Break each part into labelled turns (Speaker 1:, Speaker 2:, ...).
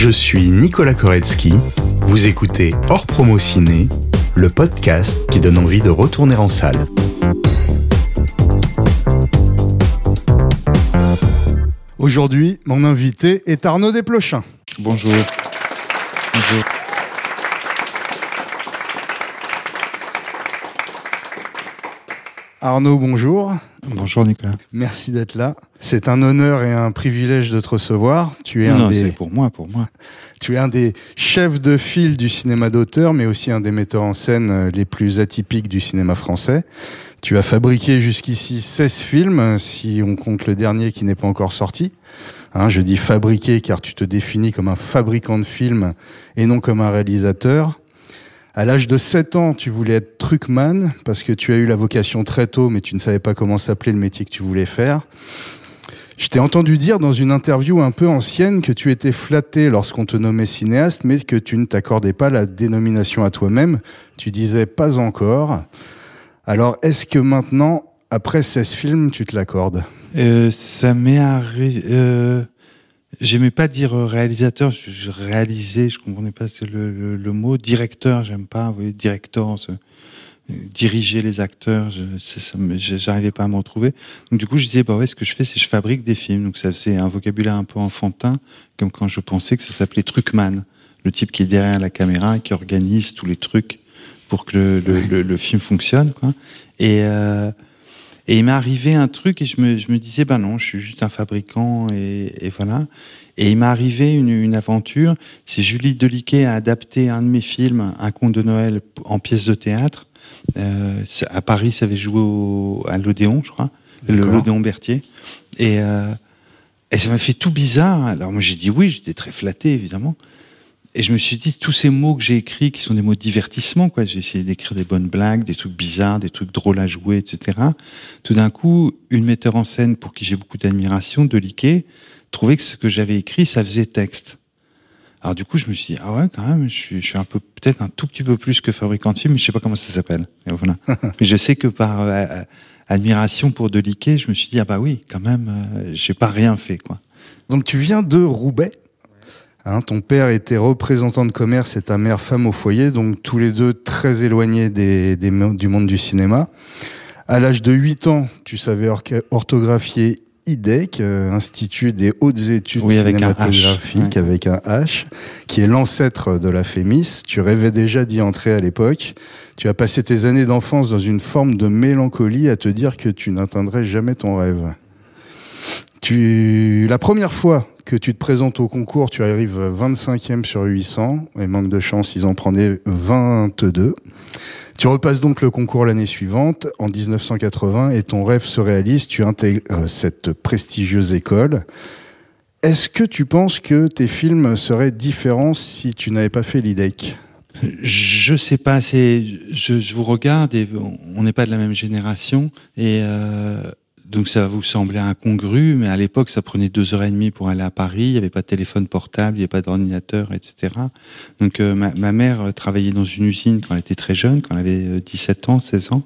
Speaker 1: Je suis Nicolas Koretsky. Vous écoutez Hors Promo Ciné, le podcast qui donne envie de retourner en salle.
Speaker 2: Aujourd'hui, mon invité est Arnaud Desplochins.
Speaker 3: Bonjour. Bonjour.
Speaker 2: Arnaud, bonjour.
Speaker 3: Bonjour Nicolas.
Speaker 2: Merci d'être là. C'est un honneur et un privilège de te recevoir. Tu es
Speaker 3: Non,
Speaker 2: un des,
Speaker 3: pour moi, pour moi.
Speaker 2: tu es un des chefs de file du cinéma d'auteur, mais aussi un des metteurs en scène euh, les plus atypiques du cinéma français. Tu as fabriqué jusqu'ici 16 films, si on compte le dernier qui n'est pas encore sorti. Hein, je dis fabriqué car tu te définis comme un fabricant de films et non comme un réalisateur. À l'âge de 7 ans, tu voulais être truckman parce que tu as eu la vocation très tôt, mais tu ne savais pas comment s'appelait le métier que tu voulais faire. Je t'ai entendu dire dans une interview un peu ancienne que tu étais flatté lorsqu'on te nommait cinéaste, mais que tu ne t'accordais pas la dénomination à toi-même. Tu disais pas encore. Alors, est-ce que maintenant, après 16 films, tu te l'accordes?
Speaker 3: Euh, ça m'est arrivé. Euh, J'aimais pas dire euh, réalisateur, je, je réalisais, je comprenais pas le, le, le mot. Directeur, j'aime pas. Vous voyez, directeur, euh, diriger les acteurs, j'arrivais pas à me retrouver. Donc du coup, je disais, bah ouais, ce que je fais, c'est que je fabrique des films. Donc ça, c'est un vocabulaire un peu enfantin, comme quand je pensais que ça s'appelait truckman, le type qui est derrière la caméra et qui organise tous les trucs pour que le, le film fonctionne, quoi. Et euh, et il m'est arrivé un truc et je me, je me disais, ben non, je suis juste un fabricant et, et voilà. Et il m'est arrivé une, une aventure. C'est Julie Deliquet a adapté un de mes films, Un conte de Noël, en pièce de théâtre. Euh, à Paris, ça avait joué au, à l'Odéon, je crois, l'Odéon Berthier. Et, euh, et ça m'a fait tout bizarre. Alors moi, j'ai dit oui, j'étais très flatté, évidemment. Et je me suis dit, tous ces mots que j'ai écrits, qui sont des mots de divertissement, quoi. J'ai essayé d'écrire des bonnes blagues, des trucs bizarres, des trucs drôles à jouer, etc. Tout d'un coup, une metteur en scène pour qui j'ai beaucoup d'admiration, de Liquet, trouvait que ce que j'avais écrit, ça faisait texte. Alors du coup, je me suis dit, ah ouais, quand même, je suis, je suis un peu, peut-être un tout petit peu plus que fabricant de films, mais je sais pas comment ça s'appelle. Et voilà. mais je sais que par euh, euh, admiration pour Deliquet, je me suis dit, ah bah oui, quand même, euh, j'ai pas rien fait, quoi.
Speaker 2: Donc tu viens de Roubaix? Hein, ton père était représentant de commerce et ta mère femme au foyer, donc tous les deux très éloignés des, des mo- du monde du cinéma. À l'âge de 8 ans, tu savais orthographier IDEC, euh, Institut des hautes études
Speaker 3: Oui, avec un H,
Speaker 2: cinématographiques,
Speaker 3: ouais.
Speaker 2: avec un H, qui est l'ancêtre de la FEMIS. Tu rêvais déjà d'y entrer à l'époque. Tu as passé tes années d'enfance dans une forme de mélancolie à te dire que tu n'atteindrais jamais ton rêve. Tu, la première fois que tu te présentes au concours, tu arrives 25e sur 800, et manque de chance, ils en prenaient 22. Tu repasses donc le concours l'année suivante, en 1980, et ton rêve se réalise, tu intègres euh, cette prestigieuse école. Est-ce que tu penses que tes films seraient différents si tu n'avais pas fait l'IDEC
Speaker 3: Je sais pas, je vous regarde et on n'est pas de la même génération et euh, donc ça va vous sembler incongru, mais à l'époque ça prenait deux heures et demie pour aller à Paris, il n'y avait pas de téléphone portable, il n'y avait pas d'ordinateur, etc. Donc euh, ma, mère euh, travaillait dans une usine quand elle était très jeune, quand elle avait euh, 17 ans, 16 ans.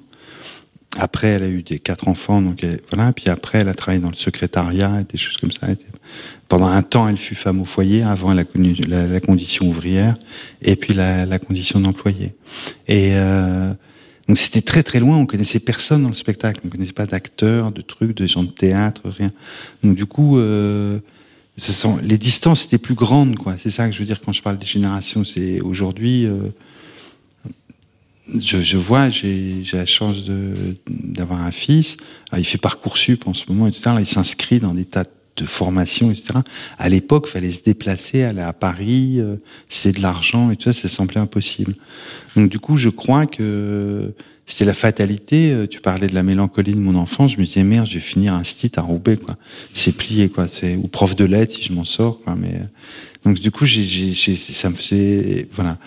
Speaker 3: Après, elle a eu des quatre enfants, donc voilà. Puis après, elle a travaillé dans le secrétariat et des choses comme ça. Pendant un temps, elle fut femme au foyer. Avant, elle a connu la, condition ouvrière et puis la, condition d'employé. Et euh, donc, c'était très très loin. On connaissait personne dans le spectacle. On connaissait pas d'acteurs, de trucs, de gens de théâtre, rien. Donc, du coup, euh, sont, les distances étaient plus grandes, quoi. C'est ça que je veux dire quand je parle des générations. C'est aujourd'hui. euh, je, je vois, j'ai la chance d'avoir un fils. Alors, il fait parcoursup en ce moment, etc. Là, il s'inscrit dans des tas de formations, etc. À l'époque, fallait se déplacer, aller à Paris, euh, c'est de l'argent et tout ça, ça semblait impossible. Donc du coup, je crois que c'était la fatalité. Euh, Tu parlais de la mélancolie de mon enfant. Je me disais merde, je vais finir un stit à Roubaix, quoi. C'est plié, quoi. C'est ou prof de lettres si je m'en sors, quoi. Mais euh, donc du coup, j'ai, j'ai, ça me faisait voilà.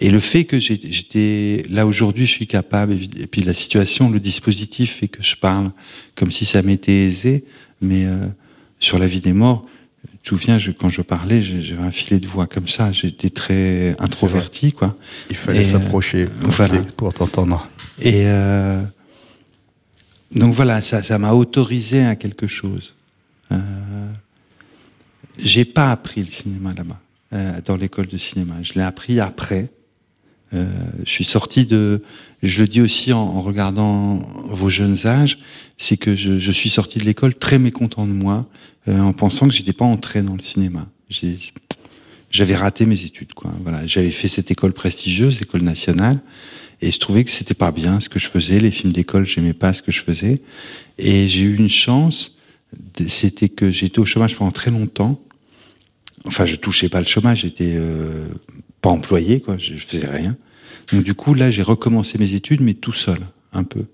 Speaker 3: Et le fait que j'étais là aujourd'hui, je suis capable. Et puis la situation, le dispositif fait que je parle comme si ça m'était aisé, mais euh, sur la vie des morts. Tu te souviens, je, quand je parlais, j'avais un filet de voix comme ça. J'étais très introverti, quoi.
Speaker 2: Il fallait
Speaker 3: Et,
Speaker 2: s'approcher pour,
Speaker 3: voilà.
Speaker 2: t'é- pour t'entendre.
Speaker 3: Et euh, donc voilà, ça, ça m'a autorisé à quelque chose. Euh, j'ai pas appris le cinéma là-bas. euh, dans l'école de cinéma. Je l'ai appris après. Euh, je suis sorti de. Je le dis aussi en, en regardant vos jeunes âges, c'est que je, je, suis sorti de l'école très mécontent de moi, euh, en pensant que j'étais pas entré dans le cinéma. J'avais raté mes études, quoi. Voilà, j'avais fait cette école prestigieuse, école nationale, et je trouvais que c'était pas bien ce que je faisais. Les films d'école, j'aimais pas ce que je faisais, et j'ai eu une chance. C'était que j'étais au chômage pendant très longtemps. Enfin, je touchais pas le chômage, j'étais euh, employé, quoi. Je, je faisais rien. Donc du coup, là, j'ai recommencé mes études, mais tout seul, un peu.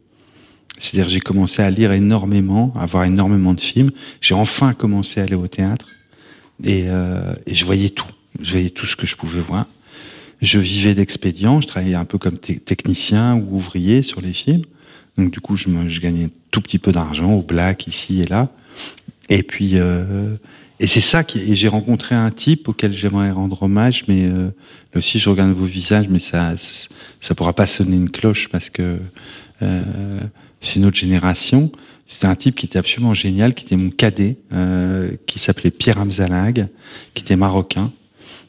Speaker 3: C'est-à-dire, j'ai commencé à lire énormément, à voir énormément de films. J'ai enfin commencé à aller au théâtre, et, euh, je voyais tout. Je voyais tout ce que je pouvais voir. Je vivais d'expédients. Je travaillais un peu comme technicien ou ouvrier sur les films. Donc du coup, je, me, gagnais tout petit peu d'argent au black ici et là. Et puis, euh, et c'est ça qui. J'ai rencontré un type auquel j'aimerais rendre hommage, mais euh, là aussi je regarde vos visages, mais ça, ça, ça pourra pas sonner une cloche parce que euh, c'est une autre génération. C'était un type qui était absolument génial, qui était mon cadet, euh, qui s'appelait Pierre Amzalag, qui était marocain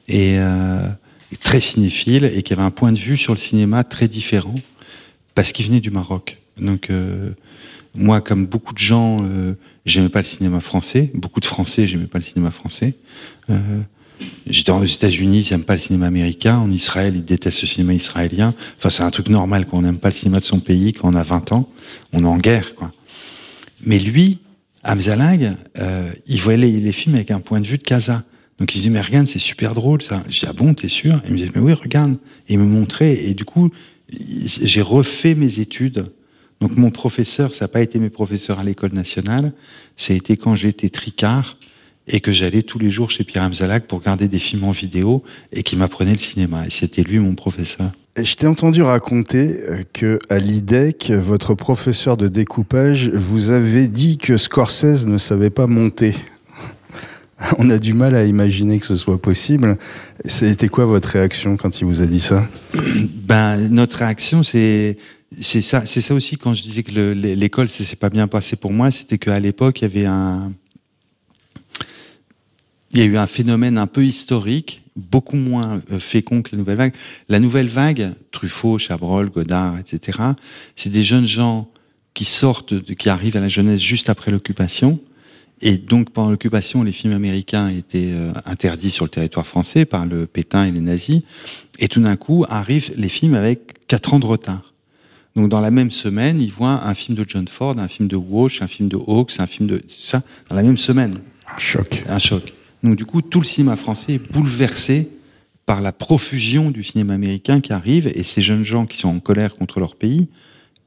Speaker 3: et, euh, et, très cinéphile et qui avait un point de vue sur le cinéma très différent parce qu'il venait du Maroc. Donc moi, comme beaucoup de gens, euh, j'aimais pas le cinéma français. Beaucoup de Français, j'aimais pas le cinéma français. Euh, J'étais aux États-Unis, ils n'aiment pas le cinéma américain. En Israël, ils détestent le cinéma israélien. Enfin, c'est un truc normal qu'on n'aime pas le cinéma de son pays quand on a 20 ans. On est en guerre, quoi. Mais lui, Hamzalag, euh, il voyait les, films avec un point de vue de Casa. Donc il disait, mais regarde, c'est super drôle, ça. Je dis, ah bon, t'es sûr? Il me disait, mais oui, regarde. Et il me montrait. Et du coup, j'ai refait mes études donc mon professeur, ça n'a pas été mes professeurs à l'école nationale, ça a été quand j'étais tricard et que j'allais tous les jours chez Pierre Amzalac pour regarder des films en vidéo et qui m'apprenait le cinéma. Et c'était lui mon professeur.
Speaker 2: Je t'ai entendu raconter que à l'IDEC, votre professeur de découpage vous avait dit que Scorsese ne savait pas monter. On a du mal à imaginer que ce soit possible. C'était quoi votre réaction quand il vous a dit ça?
Speaker 3: Ben notre réaction, c'est c'est ça, c'est ça aussi quand je disais que l'école c'est pas bien passé pour moi, c'était qu'à l'époque il y avait un, il y a eu un phénomène un peu historique, beaucoup moins euh, fécond que la nouvelle vague. La nouvelle vague, Truffaut, Chabrol, Godard, etc. C'est des jeunes gens qui sortent, qui arrivent à la jeunesse juste après l'occupation. Et donc pendant l'occupation, les films américains étaient euh, interdits sur le territoire français par le Pétain et les nazis. Et tout d'un coup arrivent les films avec quatre ans de retard. Donc dans la même semaine, il voit un film de John Ford, un film de Walsh, un film de Hawks, un film de ça dans la même semaine.
Speaker 2: Un choc.
Speaker 3: Un choc. Donc du coup, tout le cinéma français est bouleversé par la profusion du cinéma américain qui arrive et ces jeunes gens qui sont en colère contre leur pays,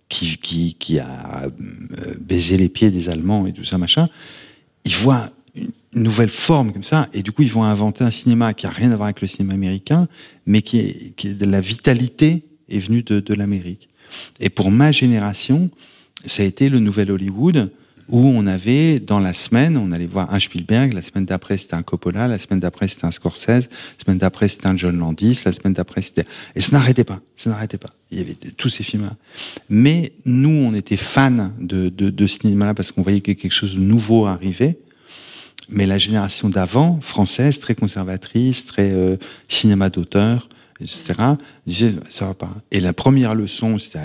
Speaker 3: qui qui, qui a baisé les pieds des Allemands et tout ça machin, ils voient une nouvelle forme comme ça et du coup ils vont inventer un cinéma qui a rien à voir avec le cinéma américain, mais qui est, qui est de la vitalité est venue de, de l'Amérique. Et pour ma génération, ça a été le nouvel Hollywood où on avait, dans la semaine, on allait voir un Spielberg, la semaine d'après c'était un Coppola, la semaine d'après c'était un Scorsese, la semaine d'après c'était un John Landis, la semaine d'après c'était... Et ça n'arrêtait pas, ça n'arrêtait pas. Il y avait tous ces films-là. Mais nous, on était fans de, de, cinéma-là parce qu'on voyait que quelque chose de nouveau arrivait. Mais la génération d'avant, française, très conservatrice, très euh, cinéma d'auteur, etc., disait ça va pas. Et la première leçon, c'était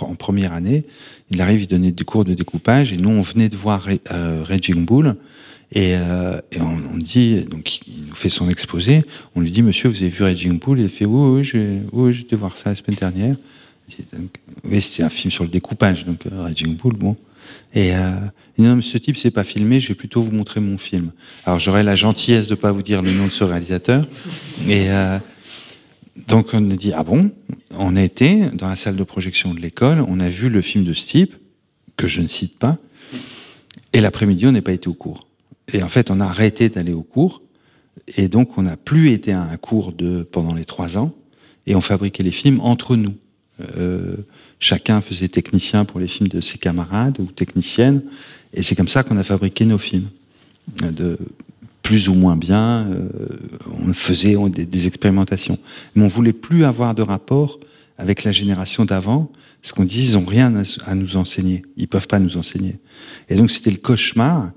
Speaker 3: en première année, il arrive, il donnait des cours de découpage, et nous, on venait de voir euh, Raging Bull, et, euh, on, dit, donc il nous fait son exposé, on lui dit, monsieur, vous avez vu Raging Bull Il fait, oui, oui, j'ai oui, voir ça la semaine dernière. Oui, c'était un film sur le découpage, donc euh, Raging Bull, bon. Et euh, non, mais ce type, c'est pas filmé, je vais plutôt vous montrer mon film. Alors j'aurais la gentillesse de pas vous dire le nom de ce réalisateur, et euh, donc on a dit ah bon? On a été dans la salle de projection de l'école, on a vu le film de ce type que je ne cite pas, et l'après-midi on n'est pas été au cours. Et en fait on a arrêté d'aller au cours, et donc on n'a plus été à un cours de pendant les trois ans, et on fabriquait les films entre nous. Euh, chacun faisait technicien pour les films de ses camarades ou techniciennes, et c'est comme ça qu'on a fabriqué nos films. De, plus ou moins bien, euh, on faisait des, expérimentations. Mais on voulait plus avoir de rapport avec la génération d'avant, parce qu'on disait ils ont rien à, nous enseigner, ils peuvent pas nous enseigner. Et donc c'était le cauchemar.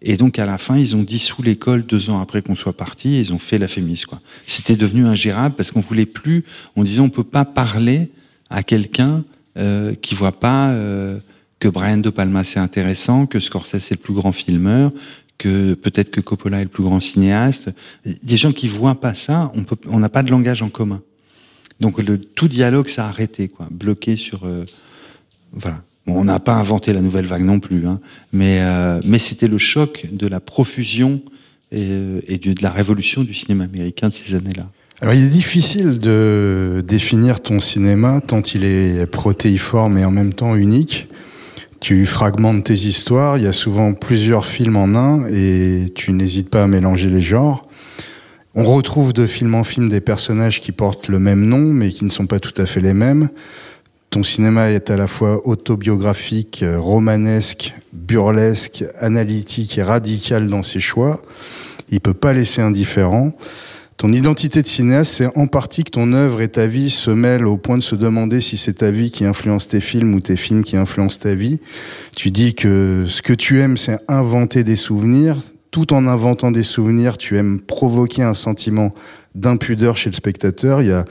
Speaker 3: Et donc à la fin, ils ont dissous l'école deux ans après qu'on soit parti. Ils ont fait la Fémis. Quoi. C'était devenu ingérable parce qu'on voulait plus. On disait on peut pas parler à quelqu'un euh, qui voit pas euh, que Brian de Palma c'est intéressant, que Scorsese c'est le plus grand filmeur, que peut-être que Coppola est le plus grand cinéaste. Des gens qui voient pas ça, on peut, n'a pas de langage en commun. Donc le tout dialogue s'est arrêté, quoi, bloqué sur. Euh, voilà on n'a pas inventé la nouvelle vague non plus, hein, mais, euh, mais c'était le choc de la profusion et, et de, la révolution du cinéma américain de ces années-là.
Speaker 2: Alors il est difficile de définir ton cinéma tant il est protéiforme et en même temps unique. Tu fragmentes tes histoires, il y a souvent plusieurs films en un et tu n'hésites pas à mélanger les genres. On retrouve de film en film des personnages qui portent le même nom mais qui ne sont pas tout à fait les mêmes. Ton cinéma est à la fois autobiographique, romanesque, burlesque, analytique et radical dans ses choix. Il peut pas laisser indifférent. Ton identité de cinéaste, c'est en partie que ton œuvre et ta vie se mêlent au point de se demander si c'est ta vie qui influence tes films ou tes films qui influencent ta vie. Tu dis que ce que tu aimes, c'est inventer des souvenirs. Tout en inventant des souvenirs, tu aimes provoquer un sentiment d'impudeur chez le spectateur. Il y a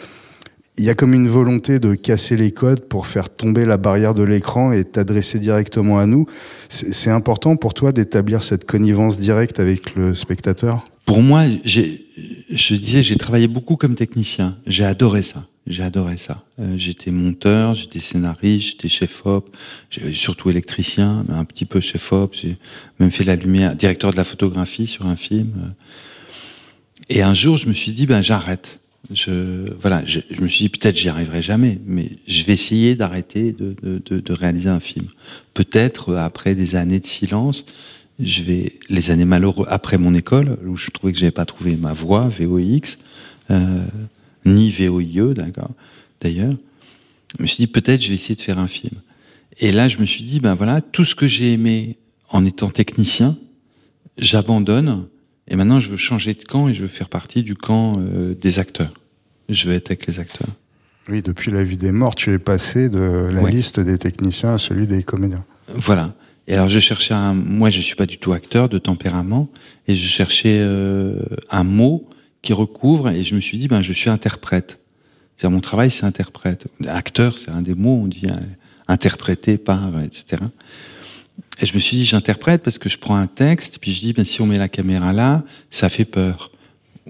Speaker 2: il y a comme une volonté de casser les codes pour faire tomber la barrière de l'écran et t'adresser directement à nous. C'est important pour toi d'établir cette connivence directe avec le spectateur?
Speaker 3: Pour moi, je disais, j'ai travaillé beaucoup comme technicien. J'ai adoré ça. J'ai adoré ça. Euh, j'étais monteur, j'étais scénariste, j'étais chef-op, surtout électricien, un petit peu chef-op. J'ai même fait la lumière, directeur de la photographie sur un film. Et un jour, je me suis dit, ben j'arrête je, voilà, je, me suis dit peut-être j'y arriverai jamais, mais je vais essayer d'arrêter de, de, de, réaliser un film. Peut-être euh, après des années de silence, je vais les années malheureuses après mon école où je trouvais que j'avais pas trouvé ma voie VOX euh, ni VOIE, d'accord. D'ailleurs, je me suis dit peut-être je vais essayer de faire un film. Et là, je me suis dit ben voilà, tout ce que j'ai aimé en étant technicien, j'abandonne et maintenant, je veux changer de camp et je veux faire partie du camp euh, des acteurs. Je veux être avec les acteurs.
Speaker 2: Oui, depuis La vie des morts, tu es passé de la liste des techniciens à celui des comédiens.
Speaker 3: Voilà. Et alors, je cherchais un. Moi, je suis pas du tout acteur de tempérament, et je cherchais euh, un mot qui recouvre, et je me suis dit, ben, je suis interprète. C'est-à-dire, mon travail, c'est interprète. Acteur, c'est un des mots, on dit euh, interprété par, etc. Et je me suis dit, j'interprète parce que je prends un texte, puis je dis, ben, si on met la caméra là, ça fait peur.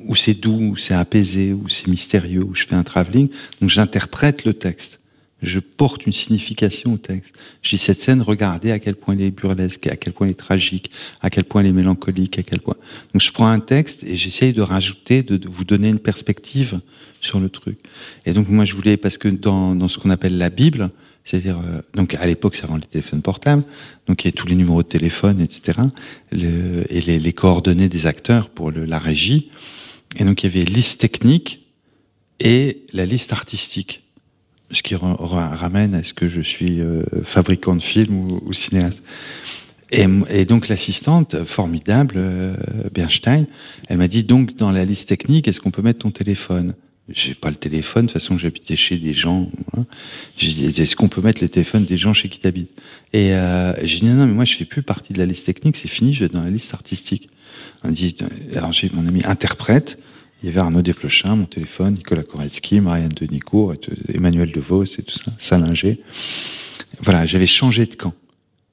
Speaker 3: Ou c'est doux, ou c'est apaisé, ou c'est mystérieux, ou je fais un travelling. Donc j'interprète le texte. Je porte une signification au texte. Dis, cette scène, regardez à quel point elle est burlesque, à quel point elle est tragique, à quel point elle est mélancolique, à quel point. Donc je prends un texte et j'essaye de rajouter, de, vous donner une perspective sur le truc. Et donc moi je voulais, parce que dans, dans ce qu'on appelle la Bible, c'est-à-dire, euh, donc à l'époque, c'est avant les téléphones portables, donc il y a tous les numéros de téléphone, etc., le, et les, les, coordonnées des acteurs pour le, la régie. Et donc il y avait liste technique et la liste artistique, ce qui ramène à ce que je suis euh, fabricant de films ou, ou cinéaste. Et, et, donc l'assistante, formidable, euh, Bernstein, elle m'a dit donc dans la liste technique, est-ce qu'on peut mettre ton téléphone? J'ai pas le téléphone, de toute façon j'habitais chez des gens. Hein. J'ai dit, est-ce qu'on peut mettre les téléphones des gens chez qui t'habites Et euh, j'ai dit, non, non, mais moi je fais plus partie de la liste technique, c'est fini, je vais dans la liste artistique. On dit, alors j'ai mon ami interprète, il y avait Arnaud Desplechin, mon téléphone, Nicolas Koretsky, Marianne Denicourt, Emmanuel DeVos et tout ça, Salinger. Voilà, j'avais changé de camp.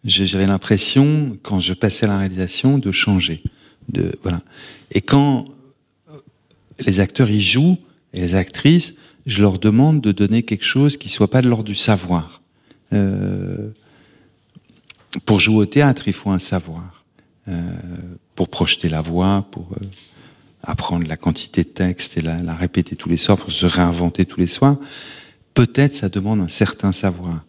Speaker 3: J'avais l'impression, quand je passais à la réalisation, de changer. De, voilà. Et quand les acteurs y jouent, et les actrices, je leur demande de donner quelque chose qui soit pas de l'ordre du savoir. Euh, pour jouer au théâtre, il faut un savoir. Euh, pour projeter la voix, pour euh, apprendre la quantité de texte et la, la, répéter tous les soirs, pour se réinventer tous les soirs, peut-être ça demande un certain savoir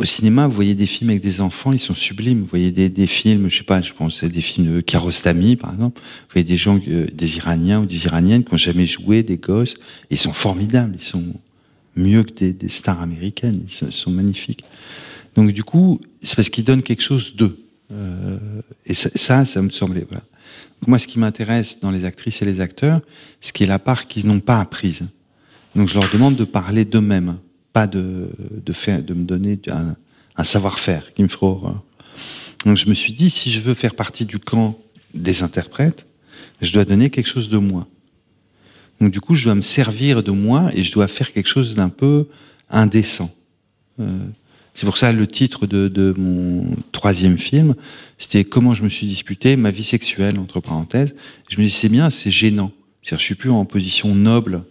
Speaker 3: au cinéma, vous voyez des films avec des enfants, ils sont sublimes. Vous voyez des, des films, je sais pas, je pense des films de Kiarostami, par exemple. Vous voyez des gens, euh, des Iraniens ou des Iraniennes qui ont jamais joué, des gosses. Ils sont formidables. Ils sont mieux que des, des stars américaines. Ils sont, magnifiques. Donc du coup, c'est parce qu'ils donnent quelque chose d'eux. Euh, et ça, ça, me semblait. Voilà. Moi, ce qui m'intéresse dans les actrices et les acteurs, ce qui est la part qu'ils n'ont pas apprise. Donc je leur demande de parler d'eux-mêmes pas de, de, faire, de me donner un, savoir-faire qui me ferait Donc je me suis dit, si je veux faire partie du camp des interprètes, je dois donner quelque chose de moi. Donc du coup, je dois me servir de moi et je dois faire quelque chose d'un peu indécent. Euh, c'est pour ça le titre de, de mon troisième film, c'était Comment je me suis disputé, ma vie sexuelle, entre parenthèses. Je me dis, c'est bien, c'est gênant. C'est-à-dire, je suis plus en position noble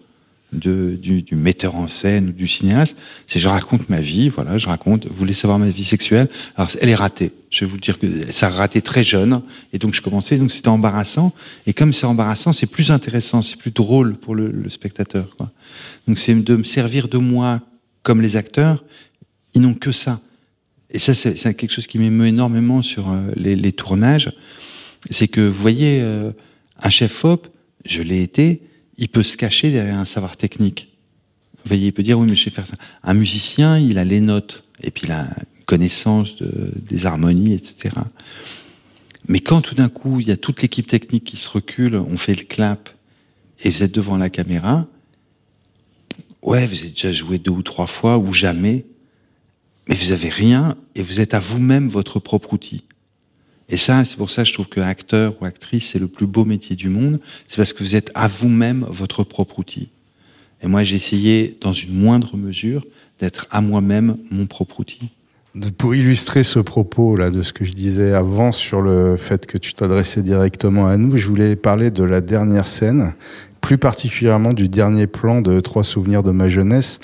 Speaker 3: de, du, du, metteur en scène ou du cinéaste. C'est je raconte ma vie, voilà, je raconte. Vous voulez savoir ma vie sexuelle? Alors, elle est ratée. Je vais vous dire que ça a raté très jeune, et donc je commençais. Donc c'était embarrassant. Et comme c'est embarrassant, c'est plus intéressant, c'est plus drôle pour le, le spectateur. Quoi. Donc c'est de me servir de moi comme les acteurs. Ils n'ont que ça. Et ça, c'est quelque chose qui m'émeut énormément sur euh, les, tournages. C'est que vous voyez, euh, un chef op, je l'ai été il peut se cacher derrière un savoir technique. Vous voyez, il peut dire oui, mais je sais faire ça. Un musicien, il a les notes et puis il a une connaissance de, des harmonies, etc. Mais quand tout d'un coup, il y a toute l'équipe technique qui se recule, on fait le clap et vous êtes devant la caméra, ouais, vous avez déjà joué deux ou trois fois ou jamais, mais vous avez rien et vous êtes à vous-même votre propre outil. Et ça, c'est pour ça que je trouve que acteur ou actrice, c'est le plus beau métier du monde. C'est parce que vous êtes à vous-même votre propre outil. Et moi, j'ai essayé, dans une moindre mesure, d'être à moi-même mon propre outil.
Speaker 2: Pour illustrer ce propos là de ce que je disais avant sur le fait que tu t'adressais directement à nous, je voulais parler de la dernière scène, plus particulièrement du dernier plan de Trois souvenirs de ma jeunesse,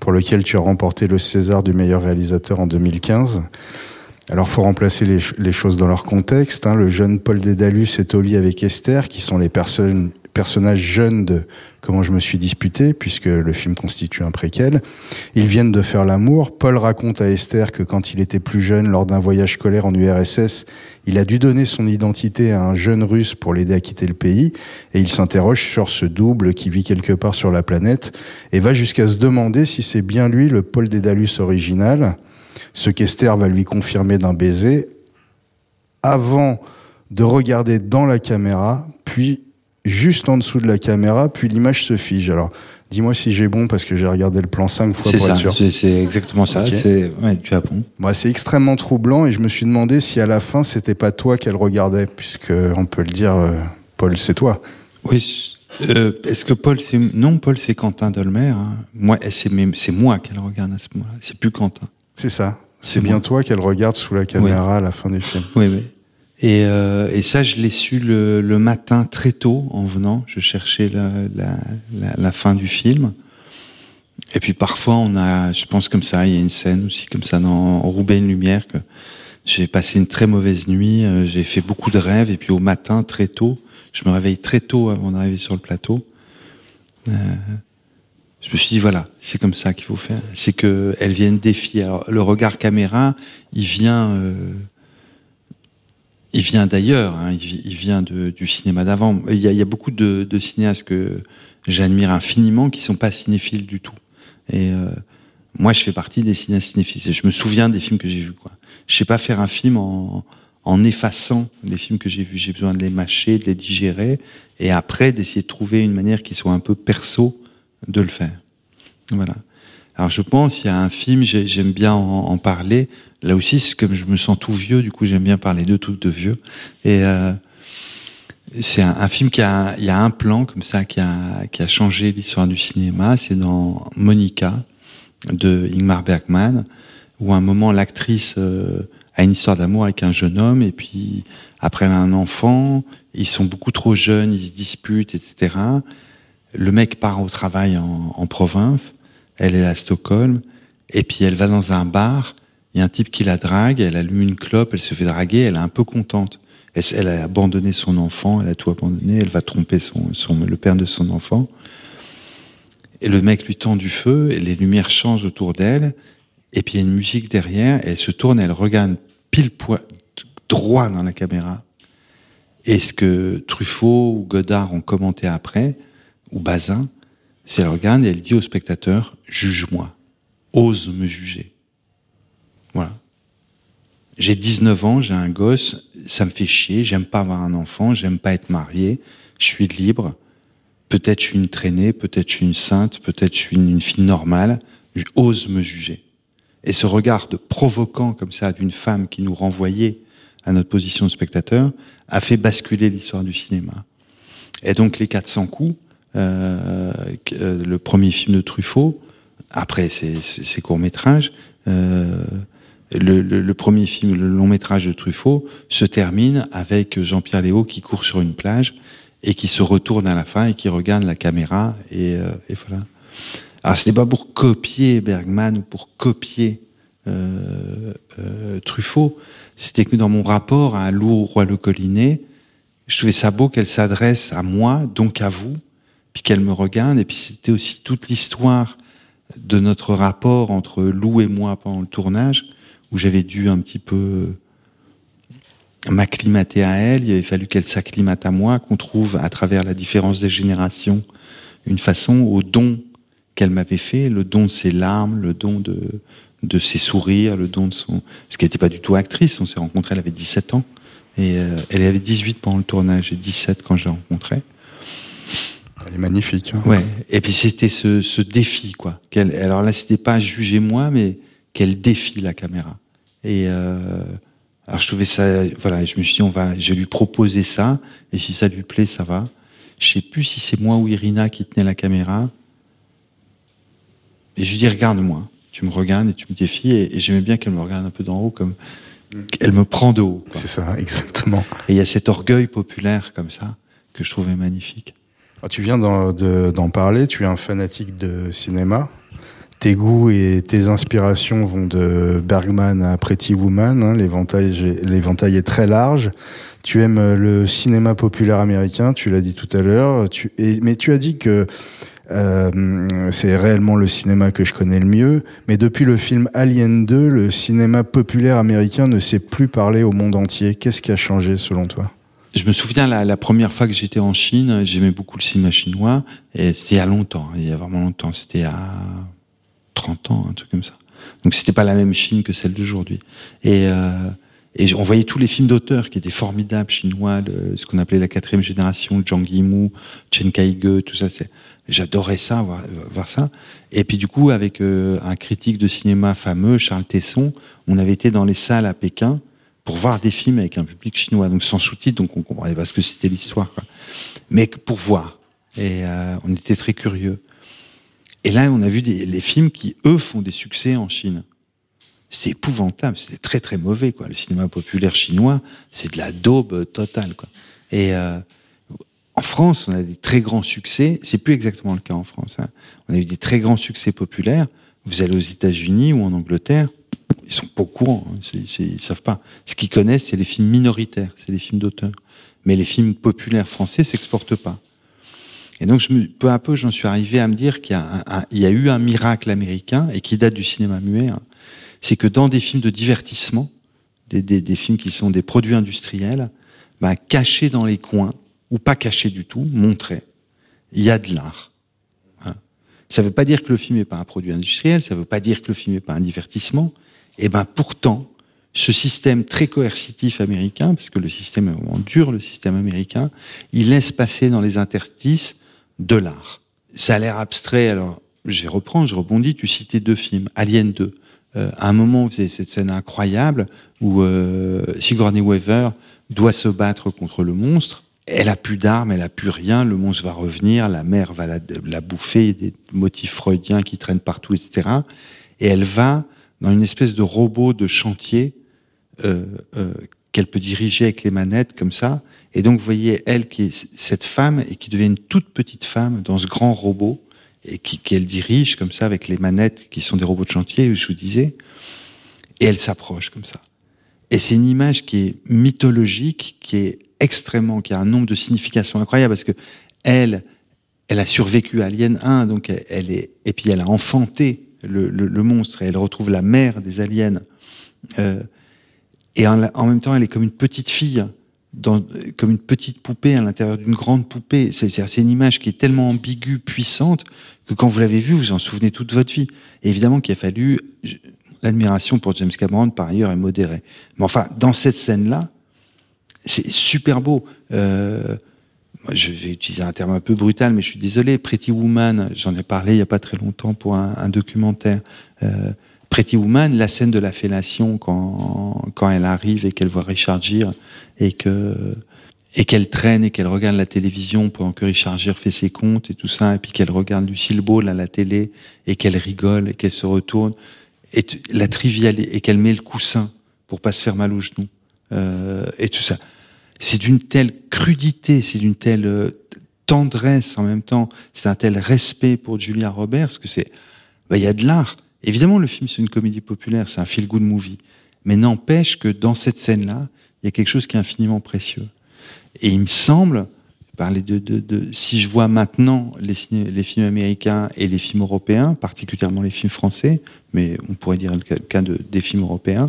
Speaker 2: pour lequel tu as remporté le César du meilleur réalisateur en 2015. Alors, faut remplacer les, choses dans leur contexte. Hein. Le jeune Paul Dédalus est au lit avec Esther, qui sont les personnages jeunes de Comment je me suis disputé, puisque le film constitue un préquel. Ils viennent de faire l'amour. Paul raconte à Esther que quand il était plus jeune, lors d'un voyage scolaire en URSS, il a dû donner son identité à un jeune russe pour l'aider à quitter le pays. Et il s'interroge sur ce double qui vit quelque part sur la planète et va jusqu'à se demander si c'est bien lui le Paul Dédalus original ce qu'Esther va lui confirmer d'un baiser, avant de regarder dans la caméra, puis juste en dessous de la caméra, puis l'image se fige. Alors, dis-moi si j'ai bon, parce que j'ai regardé le plan cinq fois pour
Speaker 3: ça,
Speaker 2: être sûr.
Speaker 3: C'est exactement ça, okay. c'est ouais, tu as bon.
Speaker 2: Moi, c'est extrêmement troublant, et je me suis demandé si à la fin, c'était pas toi qu'elle regardait, puisque on peut le dire, euh, Paul, c'est toi.
Speaker 3: Oui, euh, Est-ce que Paul, c'est... Non, Paul, c'est Quentin Dolmer. Hein. Moi, c'est, c'est moi qu'elle regarde à ce moment-là, c'est plus Quentin.
Speaker 2: C'est ça. C'est bien toi qu'elle regarde sous la caméra à la fin du film.
Speaker 3: Oui, oui. Et, euh, et ça, je l'ai su le, le, matin très tôt en venant. Je cherchais la, la, la, la, fin du film. Et puis parfois, on a, je pense comme ça, il y a une scène aussi comme ça dans Roubaix une lumière que j'ai passé une très mauvaise nuit. Euh, j'ai fait beaucoup de rêves et puis au matin très tôt, je me réveille très tôt avant d'arriver sur le plateau. Euh, je me suis dit voilà, c'est comme ça qu'il faut faire. C'est que elles viennent défier. Alors le regard caméra, il vient, euh, il vient d'ailleurs. Hein, il, vient de, du cinéma d'avant. Il, il, y a beaucoup de, de cinéastes que j'admire infiniment qui sont pas cinéphiles du tout. Et euh, moi, je fais partie des cinéastes cinéphiles. Je me souviens des films que j'ai vus. Quoi. Je sais pas faire un film en, en effaçant les films que j'ai vus. J'ai besoin de les mâcher, de les digérer, et après d'essayer de trouver une manière qui soit un peu perso de le faire. Voilà. Alors je pense, il y a un film, j'aime bien en, parler. Là aussi, comme je me sens tout vieux, du coup j'aime bien parler de trucs de vieux. Et euh, c'est un, un, film qui a, il y a un plan comme ça qui a, qui a changé l'histoire du cinéma. C'est dans Monica de Ingmar Bergman, où à un moment l'actrice euh, a une histoire d'amour avec un jeune homme, et puis après elle a un enfant. Ils sont beaucoup trop jeunes, ils se disputent, etc. Le mec part au travail en, province, elle est à Stockholm, et puis elle va dans un bar, il y a un type qui la drague, elle allume une clope, elle se fait draguer, elle est un peu contente. Elle, a abandonné son enfant, elle a tout abandonné, elle va tromper son, le père de son enfant. Et le mec lui tend du feu, et les lumières changent autour d'elle, et puis il y a une musique derrière, elle se tourne, elle regarde pile poil, droit dans la caméra. Et ce que Truffaut ou Godard ont commenté après, ou Bazin, c'est elle regarde et elle dit au spectateur Juge-moi, ose me juger. Voilà. J'ai 19 ans, j'ai un gosse, ça me fait chier, j'aime pas avoir un enfant, j'aime pas être marié, je suis libre. Peut-être je suis une traînée, peut-être je suis une sainte, peut-être je suis une fille normale, ose me juger. Et ce regard de provoquant comme ça d'une femme qui nous renvoyait à notre position de spectateur, a fait basculer l'histoire du cinéma. Et donc les 400 coups, euh, euh, le premier film de Truffaut, après ses, courts-métrages, euh, le, le, premier film, le long métrage de Truffaut, se termine avec Jean-Pierre Léo qui court sur une plage et qui se retourne à la fin et qui regarde la caméra et, euh, et voilà. Alors c'était pas pour copier Bergman ou pour copier euh, euh, Truffaut, c'était que dans mon rapport à Lou Roi Le Collinet, je trouvais ça beau qu'elle s'adresse à moi, donc à vous, puis qu'elle me regarde, et puis c'était aussi toute l'histoire de notre rapport entre Lou et moi pendant le tournage, où j'avais dû un petit peu m'acclimater à elle, il avait fallu qu'elle s'acclimate à moi, qu'on trouve à travers la différence des générations une façon au don qu'elle m'avait fait, le don de ses larmes, le don de, ses sourires, le don de son... Parce qu'elle n'était pas du tout actrice, on s'est rencontrés, elle avait 17 ans, et euh, elle avait 18 pendant le tournage et 17 quand je l'ai rencontrée.
Speaker 2: Elle est magnifique. Hein.
Speaker 3: Ouais. Et puis c'était ce, ce défi, quoi. alors là, c'était pas juger moi, mais qu'elle défie la caméra. Et euh, alors je trouvais ça, voilà, je me suis dit, on va, je vais lui proposer ça, et si ça lui plaît, ça va. Je sais plus si c'est moi ou Irina qui tenait la caméra. Et je lui dis, regarde-moi. Tu me regardes et tu me défies, et, j'aimais bien qu'elle me regarde un peu d'en haut, comme elle me prend de haut.
Speaker 2: C'est ça, exactement.
Speaker 3: Et il y a cet orgueil populaire comme ça que je trouvais magnifique.
Speaker 2: Ah, tu viens d'en parler, tu es un fanatique de cinéma tes goûts et tes inspirations vont de Bergman à Pretty Woman. Hein, l'éventail est très large. Tu aimes le cinéma populaire américain, tu l'as dit tout à l'heure. Mais tu as dit que euh, c'est réellement le cinéma que je connais le mieux. Mais depuis le film Alien 2, le cinéma populaire américain ne sait plus parler au monde entier. Qu'est-ce qui a changé selon toi?
Speaker 3: Je me souviens la, la première fois que j'étais en Chine, j'aimais beaucoup le cinéma chinois, et c'était il y a longtemps, il y a vraiment longtemps, c'était à 30 ans, un truc comme ça. Donc c'était pas la même Chine que celle d'aujourd'hui. Et, euh, et on voyait tous les films d'auteurs qui étaient formidables chinois, ce qu'on appelait la quatrième génération, Zhang Yimou, Chen Kaige, tout ça. J'adorais ça, voir, voir, ça. Et puis du coup, avec euh, un critique de cinéma fameux, Charles Tesson, on avait été dans les salles à Pékin pour voir des films avec un public chinois, donc sans sous-titres, donc on comprenait pas ce que c'était l'histoire, mais pour voir. Et euh, on était très curieux. Et là, on a vu des, les films qui, eux, font des succès en Chine. C'est épouvantable, c'est très très mauvais. Le cinéma populaire chinois, c'est de la daube totale. Et euh, en France, on a des très grands succès. C'est plus exactement le cas en France. Hein. On a eu des très grands succès populaires. Vous allez aux États-Unis ou en Angleterre, ils sont pas au courant. Hein. ils savent pas. Ce qu'ils connaissent, c'est les films minoritaires, c'est les films d'auteur. Mais les films populaires français s'exportent pas. Et donc, peu à peu, j'en suis arrivé à me dire qu'il y, a eu un miracle américain et qui date du cinéma muet. Hein. C'est que dans des films de divertissement, des, des, des, films qui sont des produits industriels, bah, cachés dans les coins ou pas cachés du tout, montrés, il y a de l'art. Hein. Ça ne veut pas dire que le film n'est pas un produit industriel, ça ne veut pas dire que le film n'est pas un divertissement. Et ben pourtant, ce système très coercitif américain, parce que le système est vraiment dur, le système américain, il laisse passer dans les interstices de l'art. Ça a l'air abstrait, alors je reprends, je rebondis, tu citais deux films, Alien 2. Euh, à un moment, vous avez cette scène incroyable où euh, Sigourney Weaver doit se battre contre le monstre. Elle a plus d'armes, elle a plus rien, le monstre va revenir, la mère va la, la bouffer, des motifs freudiens qui traînent partout, etc. Et elle va dans une espèce de robot de chantier euh, euh, qu'elle peut diriger avec les manettes comme ça, et donc, vous voyez, elle qui est cette femme et qui devient une toute petite femme dans ce grand robot et qui qu'elle dirige comme ça avec les manettes qui sont des robots de chantier, je vous disais, et elle s'approche comme ça. Et c'est une image qui est mythologique, qui est extrêmement, qui a un nombre de significations incroyables parce que elle, elle a survécu à Alien 1, donc elle est, et puis elle a enfanté le, le, le monstre et elle retrouve la mère des aliens. Euh, et en, en, même temps, elle est comme une petite fille dans, comme une petite poupée à l'intérieur d'une grande poupée. C'est une image qui est tellement ambiguë, puissante, que quand vous l'avez vue, vous en souvenez toute votre vie. Évidemment qu'il a fallu... L'admiration pour James Cameron, par ailleurs, est modérée. Mais enfin, dans cette scène-là, c'est super beau. Euh, je vais utiliser un terme un peu brutal, mais je suis désolé. Pretty Woman, j'en ai parlé il n'y a pas très longtemps pour un, documentaire. Euh, Pretty Woman, la scène de la fellation quand, quand elle arrive et qu'elle voit Richard Gere et que et qu'elle traîne et qu'elle regarde la télévision pendant que Richard Gere fait ses comptes et tout ça, et puis qu'elle regarde Lucille Ball à la télé et qu'elle rigole et qu'elle se retourne et la triviale et qu'elle met le coussin pour pas se faire mal aux genoux euh, et tout ça. C'est d'une telle crudité, c'est d'une telle euh, tendresse en même temps, c'est un tel respect pour Julia Roberts que c'est, bah, il y a de l'art. Évidemment, le film, c'est une comédie populaire, c'est un feel-good movie. Mais n'empêche que dans cette scène-là, il y a quelque chose qui est infiniment précieux. Et il me semble, parler de, de, de si je vois maintenant les, films américains et les films européens, particulièrement les films français, mais on pourrait dire le cas de, des films européens,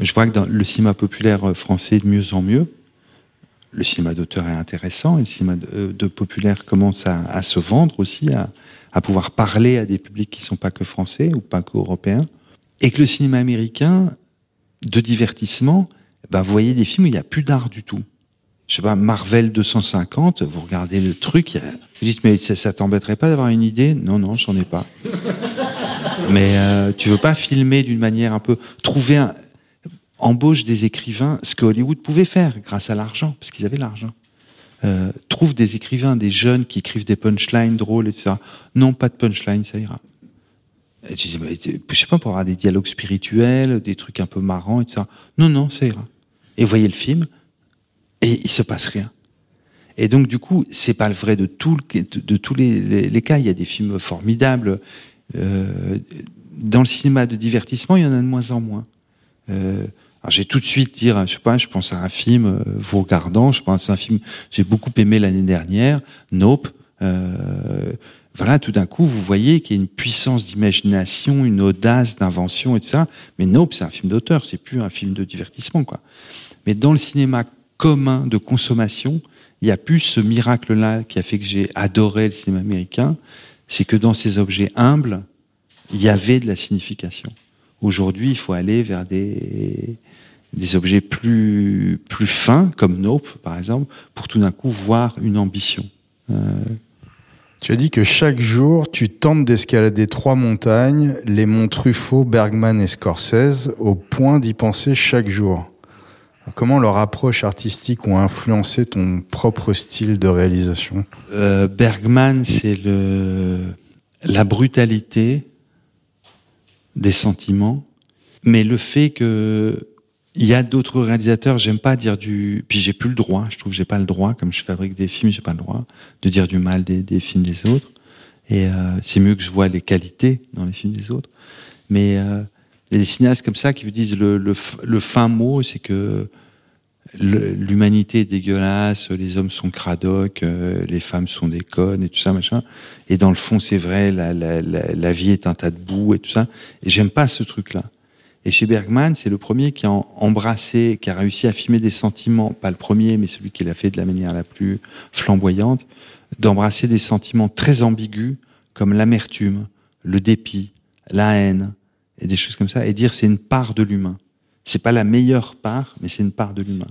Speaker 3: je vois que dans le cinéma populaire français de mieux en mieux, le cinéma d'auteur est intéressant, et le cinéma de, de populaire commence à, se vendre aussi, à, pouvoir parler à des publics qui ne sont pas que français ou pas que européens, et que le cinéma américain de divertissement, ben, vous voyez des films où il n'y a plus d'art du tout. Je sais pas, Marvel 250, vous regardez le truc, vous dites, mais ça, ça t'embêterait pas d'avoir une idée? Non, non, j'en ai pas. mais euh, tu veux pas filmer d'une manière un peu... Trouver un... Embauche des écrivains, ce que Hollywood pouvait faire grâce à l'argent, parce qu'ils avaient l'argent. Euh, trouve des écrivains, des jeunes qui écrivent des punchlines drôles, etc. Non, pas de punchline, ça ira. Et tu mais, je sais pas, pour avoir des dialogues spirituels, des trucs un peu marrants, etc. Non, non, ça ira. Et vous voyez le film, et il se passe rien. Et donc, du coup, c'est pas le vrai de, tous les, cas. Il y a des films formidables. Euh, dans le cinéma de divertissement, il y en a de moins en moins. Euh, j'ai tout de suite dire, je sais pas, je pense à un film, euh, vous regardant, je pense à un film, j'ai beaucoup aimé l'année dernière, Nope. Euh, voilà, tout d'un coup, vous voyez qu'il y a une puissance d'imagination, une audace d'invention et tout ça. Mais Nope, c'est un film d'auteur, c'est plus un film de divertissement, quoi. Mais dans le cinéma commun de consommation, il y a plus ce miracle-là qui a fait que j'ai adoré le cinéma américain, c'est que dans ces objets humbles, il y avait de la signification. Aujourd'hui, il faut aller vers des, des objets plus, plus fins, comme Nope, par exemple, pour tout d'un coup voir une ambition. Euh...
Speaker 2: Tu as dit que chaque jour, tu tentes d'escalader trois montagnes, les monts Truffaut, Bergman et Scorsese, au point d'y penser chaque jour. Comment leur approche artistique ont influencé ton propre style de réalisation?
Speaker 3: Euh, Bergman, c'est le la brutalité des sentiments, mais le fait que il y a d'autres réalisateurs, j'aime pas dire du, puis j'ai plus le droit, je trouve que j'ai pas le droit, comme je fabrique des films, j'ai pas le droit de dire du mal des, des films des autres. Et euh, c'est mieux que je vois les qualités dans les films des autres. Mais euh, il y a des cinéastes comme ça qui vous disent le, le, le fin mot, c'est que l'humanité est dégueulasse, les hommes sont cradocs, euh, les femmes sont des connes et tout ça, machin. Et dans le fond, c'est vrai, la, la, la, la, vie est un tas de boue et tout ça. Et j'aime pas ce truc-là. Et chez Bergman, c'est le premier qui a embrassé, qui a réussi à filmer des sentiments, pas le premier, mais celui qui l'a fait de la manière la plus flamboyante, d'embrasser des sentiments très ambigus, comme l'amertume, le dépit, la haine, et des choses comme ça, et dire c'est une part de l'humain. C'est pas la meilleure part, mais c'est une part de l'humain.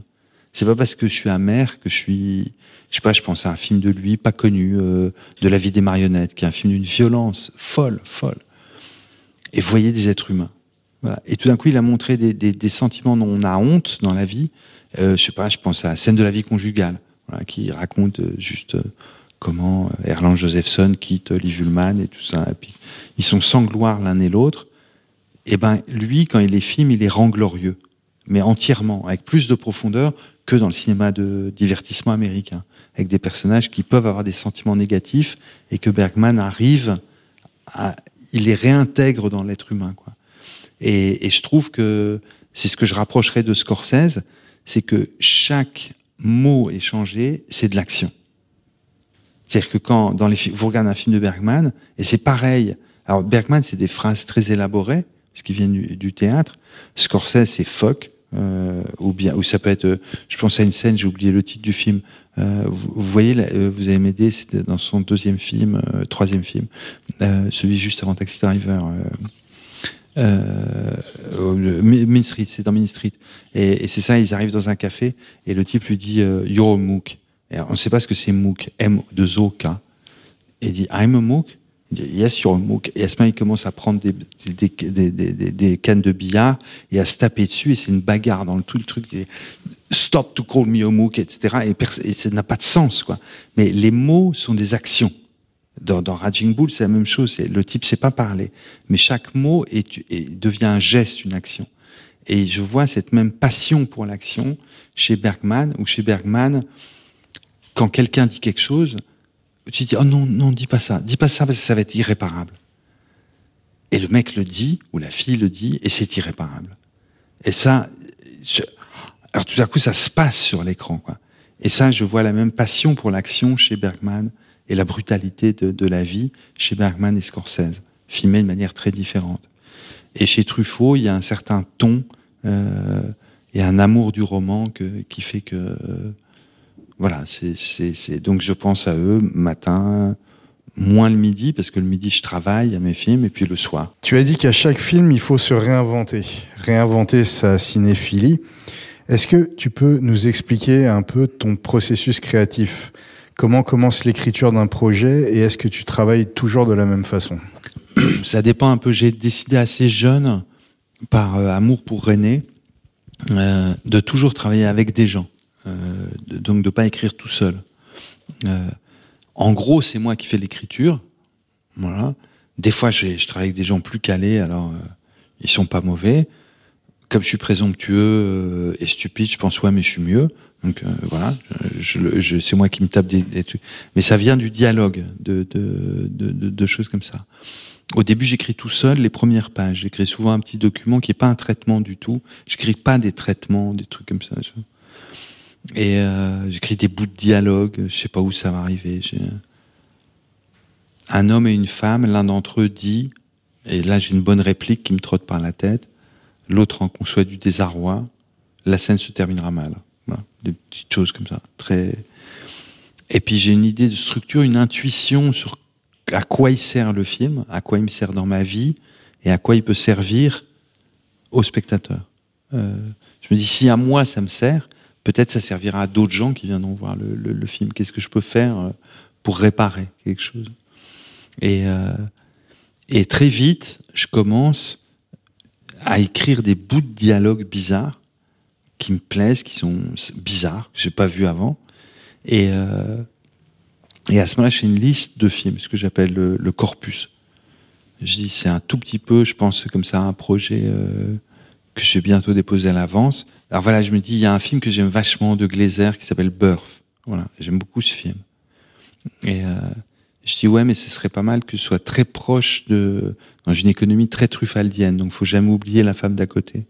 Speaker 3: C'est pas parce que je suis amer que je suis, je sais pas, je pense à un film de lui, pas connu, euh, de la vie des marionnettes, qui est un film d'une violence folle, folle. Et voyez des êtres humains. Voilà. Et tout d'un coup, il a montré des, des, des, sentiments dont on a honte dans la vie. Euh, je sais pas, je pense à la scène de la vie conjugale, voilà, qui raconte euh, juste euh, comment euh, Erland Josephson quitte Liv Ullmann et tout ça. Et puis, ils sont sans gloire l'un et l'autre. Et ben, lui, quand il les filme, il les rend glorieux, mais entièrement, avec plus de profondeur que dans le cinéma de divertissement américain, avec des personnages qui peuvent avoir des sentiments négatifs et que Bergman arrive à, il les réintègre dans l'être humain, quoi. Et, et, je trouve que c'est ce que je rapprocherais de Scorsese, c'est que chaque mot échangé, c'est de l'action. C'est-à-dire que quand dans les vous regardez un film de Bergman, et c'est pareil. Alors Bergman, c'est des phrases très élaborées, parce qu'ils viennent du, théâtre. Scorsese, c'est fuck. Euh, ou bien, ou ça peut être. je pense à une scène, j'ai oublié le titre du film. Euh, vous, vous, voyez, euh, vous avez m'aidé, c'était dans son deuxième film, euh, troisième film, celui juste avant Taxi Driver. Euh, Main Street, c'est dans Main Street. Et, et c'est ça, ils arrivent dans un café et le type lui dit euh, You're a MOOC. Et on ne sait pas ce que c'est MOOC, M 2 O K. Et il dit I'm a MOOC. Il y a sur un mot, et à ce moment, il commence à prendre des, des, des, des, des cannes de billard et à se taper dessus, et c'est une bagarre dans le tout le truc. Stop to call me a mook, etc. Et, et ça n'a pas de sens, quoi. Mais les mots sont des actions. Dans, dans Raging Bull, c'est la même chose. Le type sait pas parler, mais chaque mot est, est, devient un geste, une action. Et je vois cette même passion pour l'action chez Bergman, ou chez Bergman, quand quelqu'un dit quelque chose, tu dis, oh non, non, dis pas ça, dis pas ça parce que ça va être irréparable. Et le mec le dit, ou la fille le dit, et c'est irréparable. Et ça, alors tout à coup, ça se passe sur l'écran, quoi. Et ça, je vois la même passion pour l'action chez Bergman et la brutalité de, de, la vie chez Bergman et Scorsese, filmé de manière très différente. Et chez Truffaut, il y a un certain ton euh, et un amour du roman que, qui fait que euh, voilà, c'est donc je pense à eux matin, moins le midi parce que le midi je travaille à mes films et puis le soir.
Speaker 2: Tu as dit qu'à chaque film il faut se réinventer, réinventer sa cinéphilie. Est-ce que tu peux nous expliquer un peu ton processus créatif? Comment commence l'écriture d'un projet et est-ce que tu travailles toujours de la même façon?
Speaker 3: Ça dépend un peu. J'ai décidé assez jeune, par euh, amour pour René, euh, de toujours travailler avec des gens. Euh, donc de pas écrire tout seul. Euh, en gros, c'est moi qui fais l'écriture. Voilà. Des fois, je travaille avec des gens plus calés, alors ils sont pas mauvais. Comme je suis présomptueux et stupide, je pense ouais, mais je suis mieux. Donc voilà, je, je, c'est moi qui me tape des, des, trucs. Mais ça vient du dialogue, de, de, de, de choses comme ça. Au début, j'écris tout seul les premières pages. J'écris souvent un petit document qui est pas un traitement du tout. J'écris pas des traitements, des trucs comme ça. Et euh, j'écris des bouts de dialogue, je sais pas où ça va arriver. Un homme et une femme, l'un d'entre eux dit, et là j'ai une bonne réplique qui me trotte par la tête, l'autre en conçoit du désarroi, la scène se terminera mal. Des petites choses comme ça, très. Et puis j'ai une idée de structure, une intuition sur à quoi il sert le film, à quoi il me sert dans ma vie, et à quoi il peut servir au spectateur. Euh, je me dis si à moi ça me sert, peut-être ça servira à d'autres gens qui viendront voir le film. Qu'est-ce que je peux faire euh, pour réparer quelque chose? Et, euh, et très vite, je commence à écrire des bouts de dialogue bizarres qui me plaisent, qui sont bizarres, que j'ai pas vu avant. Et, euh, et à ce moment-là, j'ai une liste de films, ce que j'appelle le, corpus. Je dis, c'est un tout petit peu, je pense comme ça, un projet euh, que j'ai bientôt déposé à l'avance. Alors voilà, je me dis, il y a un film que j'aime vachement de Glazer qui s'appelle Birth. Voilà, j'aime beaucoup ce film. Et euh, je dis, ouais, mais ce serait pas mal que ce soit très proche de, dans une économie très truffaldienne. Donc, faut jamais oublier la femme d'à côté.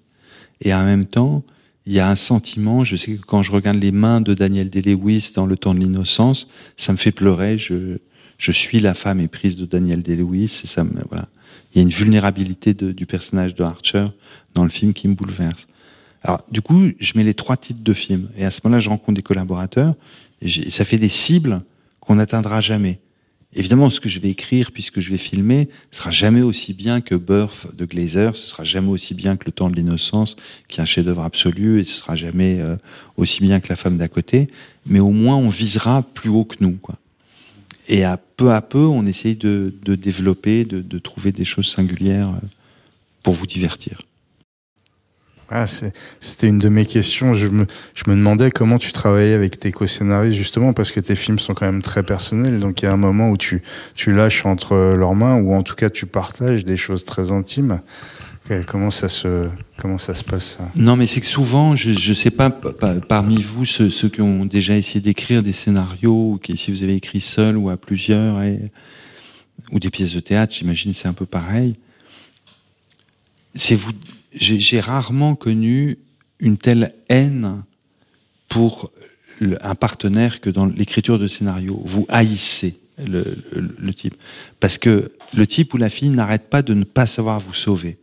Speaker 3: Et en même temps, il y a un sentiment, je sais que quand je regarde les mains de Daniel Day-Lewis dans Le temps de l'innocence, ça me fait pleurer. Je, je suis la femme éprise de Daniel Day-Lewis et ça me, voilà. Il y a une vulnérabilité du personnage de Archer dans le film qui me bouleverse. Alors, du coup, je mets les trois titres de film. Et à ce moment-là, je rencontre des collaborateurs. Et ça fait des cibles qu'on n'atteindra jamais. Évidemment, ce que je vais écrire, puisque je vais filmer, sera jamais aussi bien que Birth de Glazer, ce sera jamais aussi bien que Le Temps de l'innocence, qui est un chef-d'œuvre absolu, et ce sera jamais euh, aussi bien que La femme d'à côté. Mais au moins, on visera plus haut que nous, quoi. Et à peu à peu, on essaye de, de développer, de, de, trouver des choses singulières euh, pour vous divertir.
Speaker 2: Ah, c'était une de mes questions. Je me, demandais comment tu travaillais avec tes co-scénaristes, justement, parce que tes films sont quand même très personnels. Donc, il y a un moment où tu, lâches entre leurs mains, ou en tout cas, tu partages des choses très intimes. Comment ça se, passe ça?
Speaker 3: Non, mais c'est que souvent, je ne sais pas, parmi vous, ceux, qui ont déjà essayé d'écrire des scénarios, ou si vous avez écrit seul ou à plusieurs, ou des pièces de théâtre, j'imagine c'est un peu pareil. C'est vous, j'ai rarement connu une telle haine pour un partenaire que dans l'écriture de scénario. Vous haïssez le, le, le, type. Parce que le type ou la fille n'arrête pas de ne pas savoir vous sauver.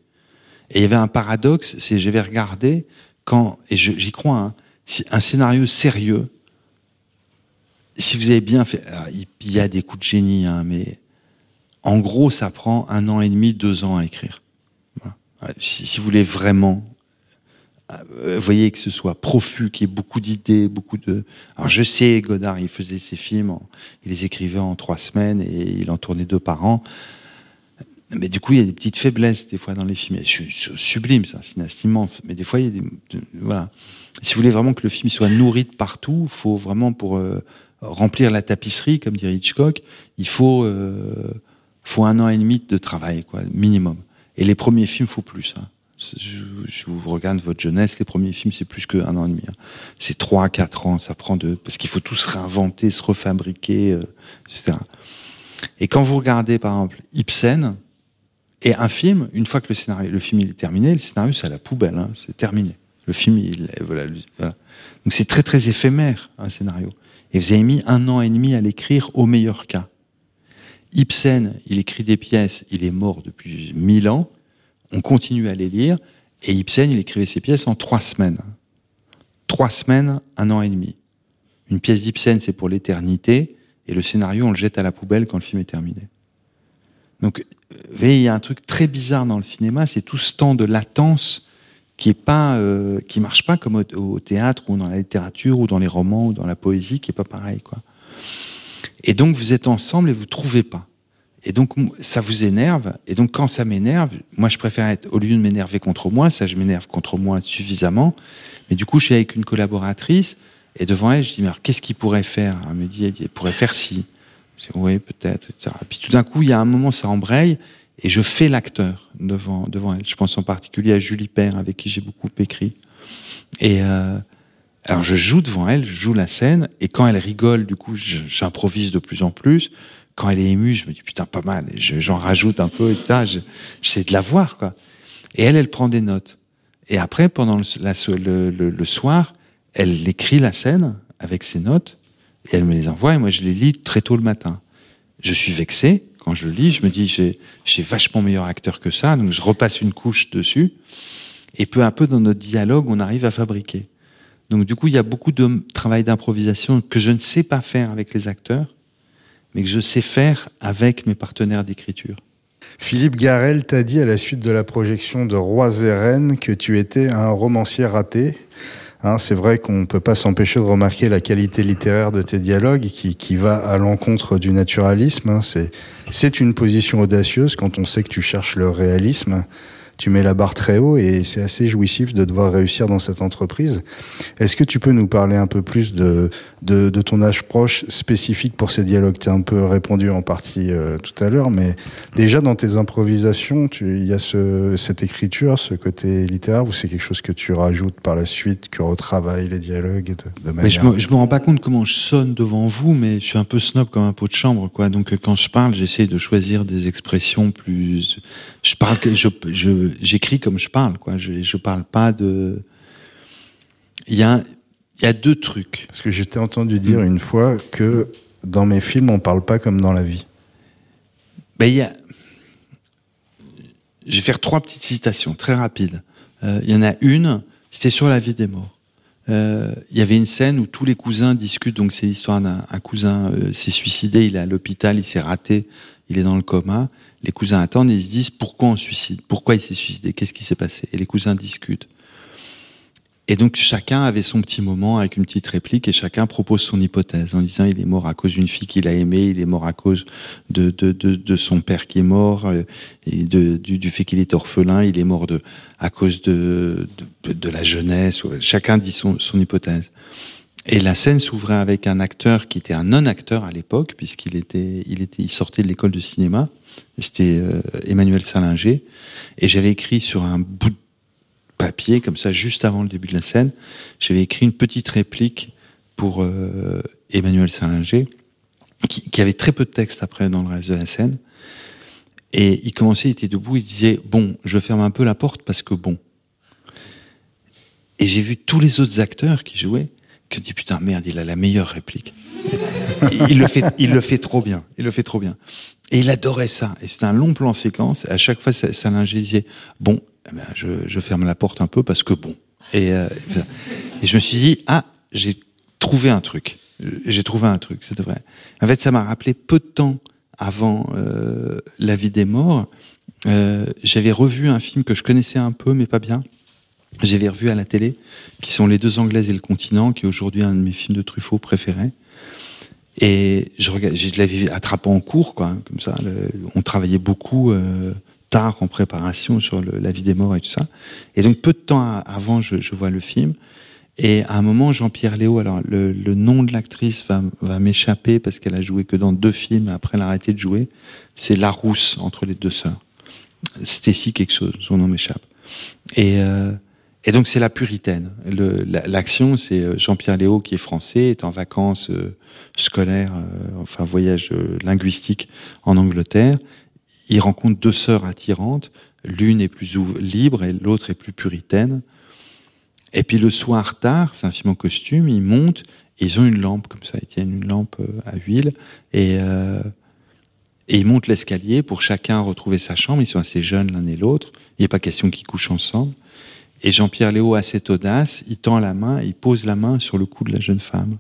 Speaker 3: Et il y avait un paradoxe, c'est j'avais regardé quand, et j'y crois, hein, un scénario sérieux, si vous avez bien fait, alors, il y a des coups de génie, hein, mais en gros, ça prend un an et demi, deux ans à écrire. Si, si, vous voulez vraiment euh, vous voyez que ce soit profus, qu'il y ait beaucoup d'idées, beaucoup de. Alors je sais, Godard, il faisait ses films, il les écrivait en trois semaines et il en tournait deux par an. Mais du coup, il y a des petites faiblesses des fois dans les films. C'est sublime, ça, c'est immense. Mais des fois, il y a des, voilà. Si vous voulez vraiment que le film soit nourri de partout, il faut vraiment pour euh, remplir la tapisserie, comme dirait Hitchcock, il faut euh, faut un an et demi de travail, quoi, minimum. Et les premiers films, faut plus. Hein. Je, vous regarde votre jeunesse, les premiers films, c'est plus qu'un an et demi. Hein. C'est trois, quatre ans, ça prend de, parce qu'il faut tout se réinventer, se refabriquer, euh, etc. Et quand vous regardez, par exemple, Ibsen, et un film, une fois que le scénario, le film il est terminé, le scénario c'est à la poubelle, hein, c'est terminé. Le film, il, voilà, voilà. donc c'est très très éphémère un scénario. Et vous avez mis un an et demi à l'écrire au meilleur cas. Ibsen, il écrit des pièces, il est mort depuis mille ans. On continue à les lire, et Ibsen, il écrivait ses pièces en trois semaines. Trois semaines, un an et demi. Une pièce d'Ibsen, c'est pour l'éternité, et le scénario, on le jette à la poubelle quand le film est terminé. Donc, vous voyez, il y a un truc très bizarre dans le cinéma, c'est tout ce temps de latence qui est pas, euh, qui marche pas comme au, théâtre ou dans la littérature ou dans les romans ou dans la poésie, qui est pas pareil, quoi. Et donc, vous êtes ensemble et vous trouvez pas. Et donc, ça vous énerve. Et donc, quand ça m'énerve, moi, je préfère être, au lieu de m'énerver contre moi, ça, je m'énerve contre moi suffisamment. Mais du coup, je suis avec une collaboratrice et devant elle, je dis, mais qu'est-ce qu'il pourrait faire? Elle me dit, il pourrait faire ci oui, peut-être, etc. Puis tout d'un coup, il y a un moment, ça embraye, et je fais l'acteur devant, devant elle. Je pense en particulier à Julie Père, avec qui j'ai beaucoup écrit. Et euh, alors, je joue devant elle, je joue la scène, et quand elle rigole, du coup, j'improvise de plus en plus. Quand elle est émue, je me dis putain, pas mal. J'en rajoute un peu, etc. J'essaie de la voir, quoi. Et elle, elle prend des notes. Et après, pendant le, le, soir, elle écrit la scène avec ses notes et elle me les envoie et moi je les lis très tôt le matin. Je suis vexé quand je lis, je me dis j'ai vachement meilleur acteur que ça, donc je repasse une couche dessus. Et peu à peu dans notre dialogue, on arrive à fabriquer. Donc du coup, il y a beaucoup de travail d'improvisation que je ne sais pas faire avec les acteurs, mais que je sais faire avec mes partenaires d'écriture.
Speaker 2: Philippe Garel t'a dit à la suite de la projection de Rois et Reines que tu étais un romancier raté Hein, c'est vrai qu'on ne peut pas s'empêcher de remarquer la qualité littéraire de tes dialogues qui, va à l'encontre du naturalisme. Hein. C'est une position audacieuse quand on sait que tu cherches le réalisme tu mets la barre très haut et c'est assez jouissif de devoir réussir dans cette entreprise. Est-ce que tu peux nous parler un peu plus de, de, de ton âge proche spécifique pour ces dialogues? Tu as un peu répondu en partie euh, tout à l'heure, mais déjà dans tes improvisations, il y a ce, cette écriture, ce côté littéraire, ou c'est quelque chose que tu rajoutes par la suite, que retravaille les dialogues de, de manière...
Speaker 3: je, me, je me rends pas compte comment je sonne devant vous, mais je suis un peu snob comme un pot de chambre, quoi. Donc quand je parle, j'essaie de choisir des expressions plus. Je parle, je, je j'écris comme je parle, quoi. Je, je parle pas de. Il y a, il y a deux trucs.
Speaker 2: Parce que je t'ai entendu dire une fois que dans mes films, on parle pas comme dans la vie.
Speaker 3: Ben, il y a. Je vais faire trois petites citations très rapides. Euh, il y en a une, c'était sur la vie des morts. Euh, il y avait une scène où tous les cousins discutent, donc c'est l'histoire d'un cousin euh, s'est suicidé, il est à l'hôpital, il s'est raté, il est dans le coma, les cousins attendent et ils se disent pourquoi on suicide, pourquoi il s'est suicidé, qu'est-ce qui s'est passé? Et les cousins discutent. Et donc chacun avait son petit moment avec une petite réplique et chacun propose son hypothèse en disant il est mort à cause d'une fille qu'il a aimée, il est mort à cause de, de, de, son père qui est mort euh, du, du fait qu'il est orphelin, il est mort de, à cause de, de, de la jeunesse. Chacun dit son, son hypothèse. Et la scène s'ouvrait avec un acteur qui était un non-acteur à l'époque, puisqu'il était, il était, il sortait de l'école de cinéma. C'était euh, Emmanuel Salinger. Et j'avais écrit sur un bout de papier, comme ça, juste avant le début de la scène, j'avais écrit une petite réplique pour euh, Emmanuel Salinger, qui, qui, avait très peu de texte après dans le reste de la scène. Et il commençait, il était debout, il disait, bon, je ferme un peu la porte parce que bon. Et j'ai vu tous les autres acteurs qui jouaient, que dit putain merde, il a la meilleure réplique. il le fait, il le fait trop bien. Il le fait trop bien. Et il adorait ça. Et c'était un long plan séquence. À chaque fois, ça disait bon, eh ben, je, ferme la porte un peu parce que bon. Et, euh, et je me suis dit ah, j'ai trouvé un truc. J'ai trouvé un truc. C'est vrai. En fait, ça m'a rappelé peu de temps avant euh, La vie des morts. Euh, J'avais revu un film que je connaissais un peu, mais pas bien, J'avais revu à la télé, qui sont Les Deux Anglaises et le Continent, qui est aujourd'hui un de mes films de Truffaut préférés. Et je, je l'avais attrapé en cours, quoi, comme ça. on travaillait beaucoup tard en préparation sur la vie des morts et tout ça. Et donc peu de temps avant, je, vois le film. Et à un moment, Jean-Pierre Léo, alors le, nom de l'actrice va, m'échapper parce qu'elle a joué que dans deux films. Après, elle a arrêté de jouer. C'est La Rousse entre les deux sœurs. Stécie quelque chose, son nom m'échappe. Et euh, donc c'est la puritaine. L'action, c'est euh, Jean-Pierre Léo qui est français, est en vacances euh, scolaires, enfin voyage linguistique en Angleterre. Il rencontre deux sœurs attirantes. L'une est plus libre et l'autre est plus puritaine. Et puis le soir tard, c'est un film en costume, ils montent, ils ont une lampe comme ça, ils tiennent une lampe à huile et, euh, et ils montent l'escalier pour chacun retrouver sa chambre. Ils sont assez jeunes l'un et l'autre. Il n'est pas question qu'ils couchent ensemble. Et Jean-Pierre Léo a cette audace, il tend la main, il pose la main sur le cou de la jeune femme.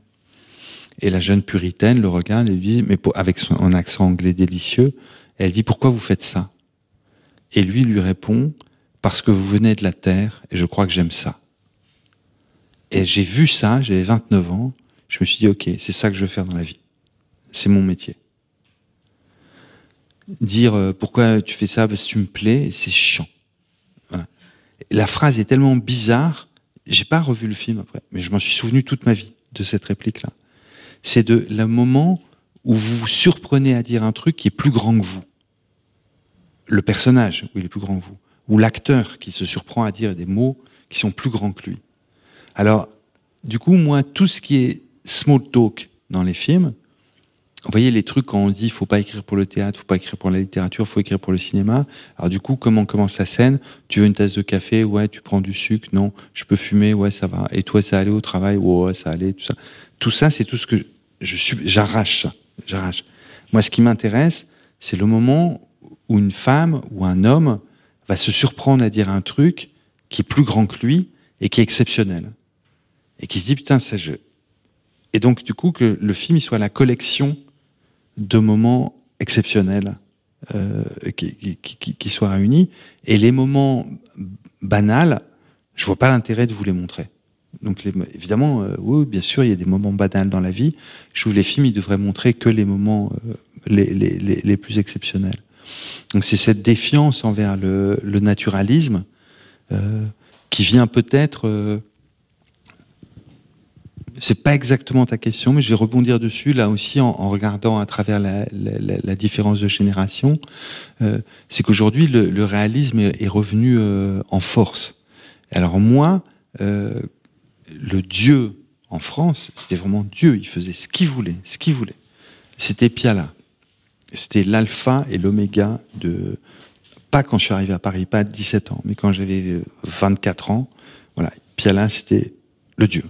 Speaker 3: Et la jeune puritaine le regarde et lui dit, mais avec son accent anglais délicieux, elle dit, pourquoi vous faites ça? Et lui lui répond, parce que vous venez de la terre et je crois que j'aime ça. Et j'ai vu ça, j'avais 29 ans, je me suis dit, ok, c'est ça que je veux faire dans la vie. C'est mon métier. Dire, euh, pourquoi tu fais ça? Parce que tu me plais, c'est chiant la phrase est tellement bizarre, j'ai pas revu le film après, mais je m'en suis souvenu toute ma vie de cette réplique-là. C'est de le moment où vous vous surprenez à dire un truc qui est plus grand que vous. Le personnage, où il est plus grand que vous. Ou l'acteur qui se surprend à dire des mots qui sont plus grands que lui. Alors, du coup, moi, tout ce qui est small talk dans les films, vous voyez les trucs quand on dit faut pas écrire pour le théâtre, faut pas écrire pour la littérature, faut écrire pour le cinéma. Alors du coup, comment commence la scène? Tu veux une tasse de café? Ouais, tu prends du sucre? Non, je peux fumer? Ouais, ça va. Et toi, ça allait au travail? Ouais, ça allait. Tout ça, tout ça, c'est tout ce que je. J'arrache ça. J'arrache. Moi, ce qui m'intéresse, c'est le moment où une femme ou un homme va se surprendre à dire un truc qui est plus grand que lui et qui est exceptionnel et qui se dit putain ça je et donc du coup que le film il soit la collection de moments exceptionnels euh, qui, qui, qui, soient réunis. Et les moments banals, je vois pas l'intérêt de vous les montrer. Donc évidemment, euh, oui, bien sûr, il y a des moments banals dans la vie. Je trouve les films, ils devraient montrer que les moments euh, les, les, les, plus exceptionnels. Donc c'est cette défiance envers le, naturalisme euh, qui vient peut-être euh, c'est pas exactement ta question, mais je vais rebondir dessus là aussi en, regardant à travers la, différence de génération. Euh, c'est qu'aujourd'hui le, réalisme est, revenu euh, en force. Alors moi, le Dieu en France, c'était vraiment Dieu. Il faisait ce qu'il voulait, ce qu'il voulait. C'était Piala. C'était l'alpha et l'oméga de pas quand je suis arrivé à Paris, pas à 17 ans, mais quand j'avais 24 ans. Voilà, Piala, c'était le Dieu.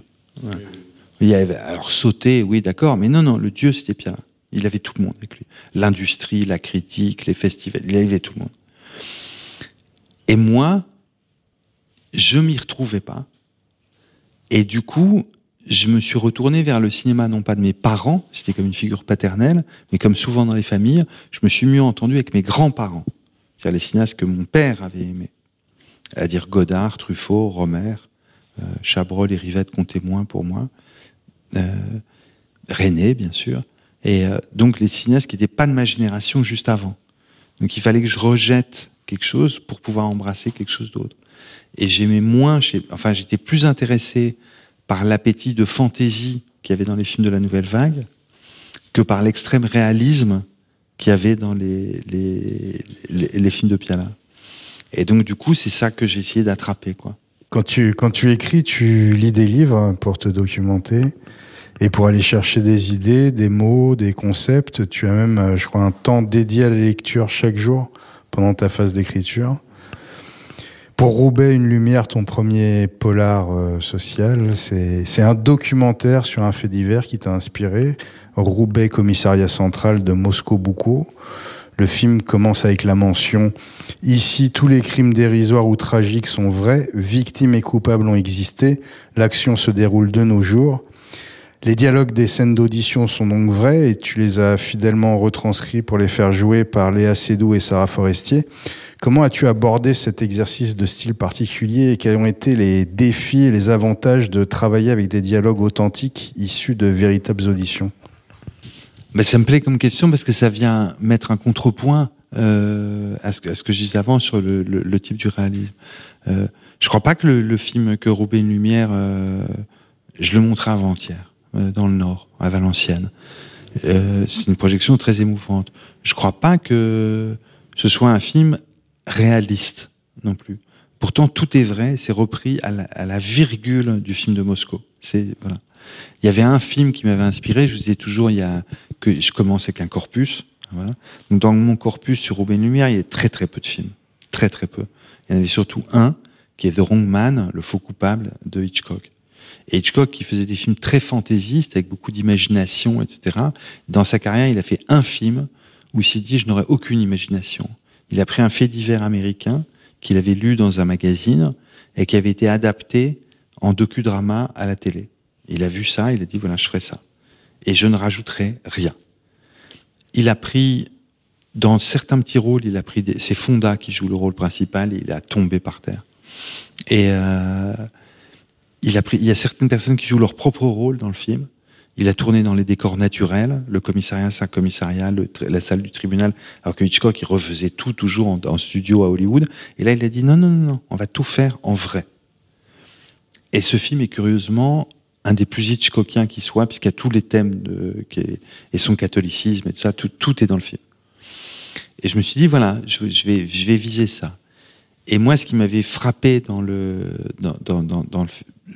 Speaker 3: Il y avait, alors sauter, oui, d'accord, mais non, non, le dieu, c'était Piala. Il avait tout le monde avec lui. L'industrie, la critique, les festivals, il avait tout le monde. Et moi, je m'y retrouvais pas. Et du coup, je me suis retourné vers le cinéma, non pas de mes parents, c'était comme une figure paternelle, mais comme souvent dans les familles, je me suis mieux entendu avec mes grands-parents, c'est-à-dire les cinéastes que mon père avait aimés, à dire Godard, Truffaut, Romer, euh, Chabrol et Rivette comptaient moins pour moi euh, René, bien sûr, et euh, donc les cinéastes qui n'étaient pas de ma génération juste avant. Donc il fallait que je rejette quelque chose pour pouvoir embrasser quelque chose d'autre. Et j'aimais moins, enfin j'étais plus intéressé par l'appétit de fantaisie qu'il y avait dans les films de la nouvelle vague que par l'extrême réalisme qu'il y avait dans les, les, films de Piala. Et donc du coup c'est ça que j'ai essayé d'attraper quoi.
Speaker 2: Quand tu, quand tu écris, tu lis des livres pour te documenter et pour aller chercher des idées, des mots, des concepts. Tu as même, euh, je crois, un temps dédié à la lecture chaque jour pendant ta phase d'écriture. Pour Roubaix, une lumière, ton premier polar euh, social, c'est un documentaire sur un fait divers qui t'a inspiré. Roubaix, commissariat central de Moscou-Boucault. Le film commence avec la mention Ici, tous les crimes dérisoires ou tragiques sont vrais, victimes et coupables ont existé, l'action se déroule de nos jours. Les dialogues des scènes d'audition sont donc vrais et tu les as fidèlement retranscrits pour les faire jouer par Léa Seydoux et Sarah Forestier. Comment as-tu abordé cet exercice de style particulier et quels ont été les défis et les avantages de travailler avec des dialogues authentiques issus de véritables auditions?
Speaker 3: Ben, Ça me plaît comme question parce que ça vient mettre un contrepoint euh, à, ce, que je disais avant sur le, type du réalisme. Euh, je crois pas que le, film que Roubaix une lumière, euh, je le montrais avant-hier. Euh, dans le Nord, à Valenciennes. Euh, c'est une projection très émouvante. Je crois pas que ce soit un film réaliste non plus. Pourtant, tout est vrai, c'est repris à la, virgule du film de Moscou. C'est voilà. Il y avait un film qui m'avait inspiré. Je vous disais toujours, il y a que je commence avec un corpus. Voilà. Donc dans mon corpus sur Robin Lumière, il y a très très peu de films, très très peu. Il y en avait surtout un qui est The Wrong Man, le faux coupable de Hitchcock. Et Hitchcock, qui faisait des films très fantaisistes, avec beaucoup d'imagination, etc., dans sa carrière, il a fait un film où il s'est dit, je n'aurai aucune imagination. Il a pris un fait divers américain qu'il avait lu dans un magazine et qui avait été adapté en docudrama à la télé. Il a vu ça, il a dit, voilà, je ferai ça. Et je ne rajouterai rien. Il a pris, dans certains petits rôles, il a pris des, c'est Fonda qui joue le rôle principal et il a tombé par terre. Et, euh, il, a pris, il y a certaines personnes qui jouent leur propre rôle dans le film. Il a tourné dans les décors naturels. Le commissariat, c'est commissariat, la salle du tribunal. Alors que Hitchcock, il refaisait tout toujours en, studio à Hollywood. Et là, il a dit non, non, non, non, on va tout faire en vrai. Et ce film est curieusement un des plus Hitchcockiens qui soit, puisqu'il y a tous les thèmes de, et son catholicisme et tout ça, tout, est dans le film. Et je me suis dit, voilà, je, vais, je vais viser ça. Et moi, ce qui m'avait frappé dans le, dans,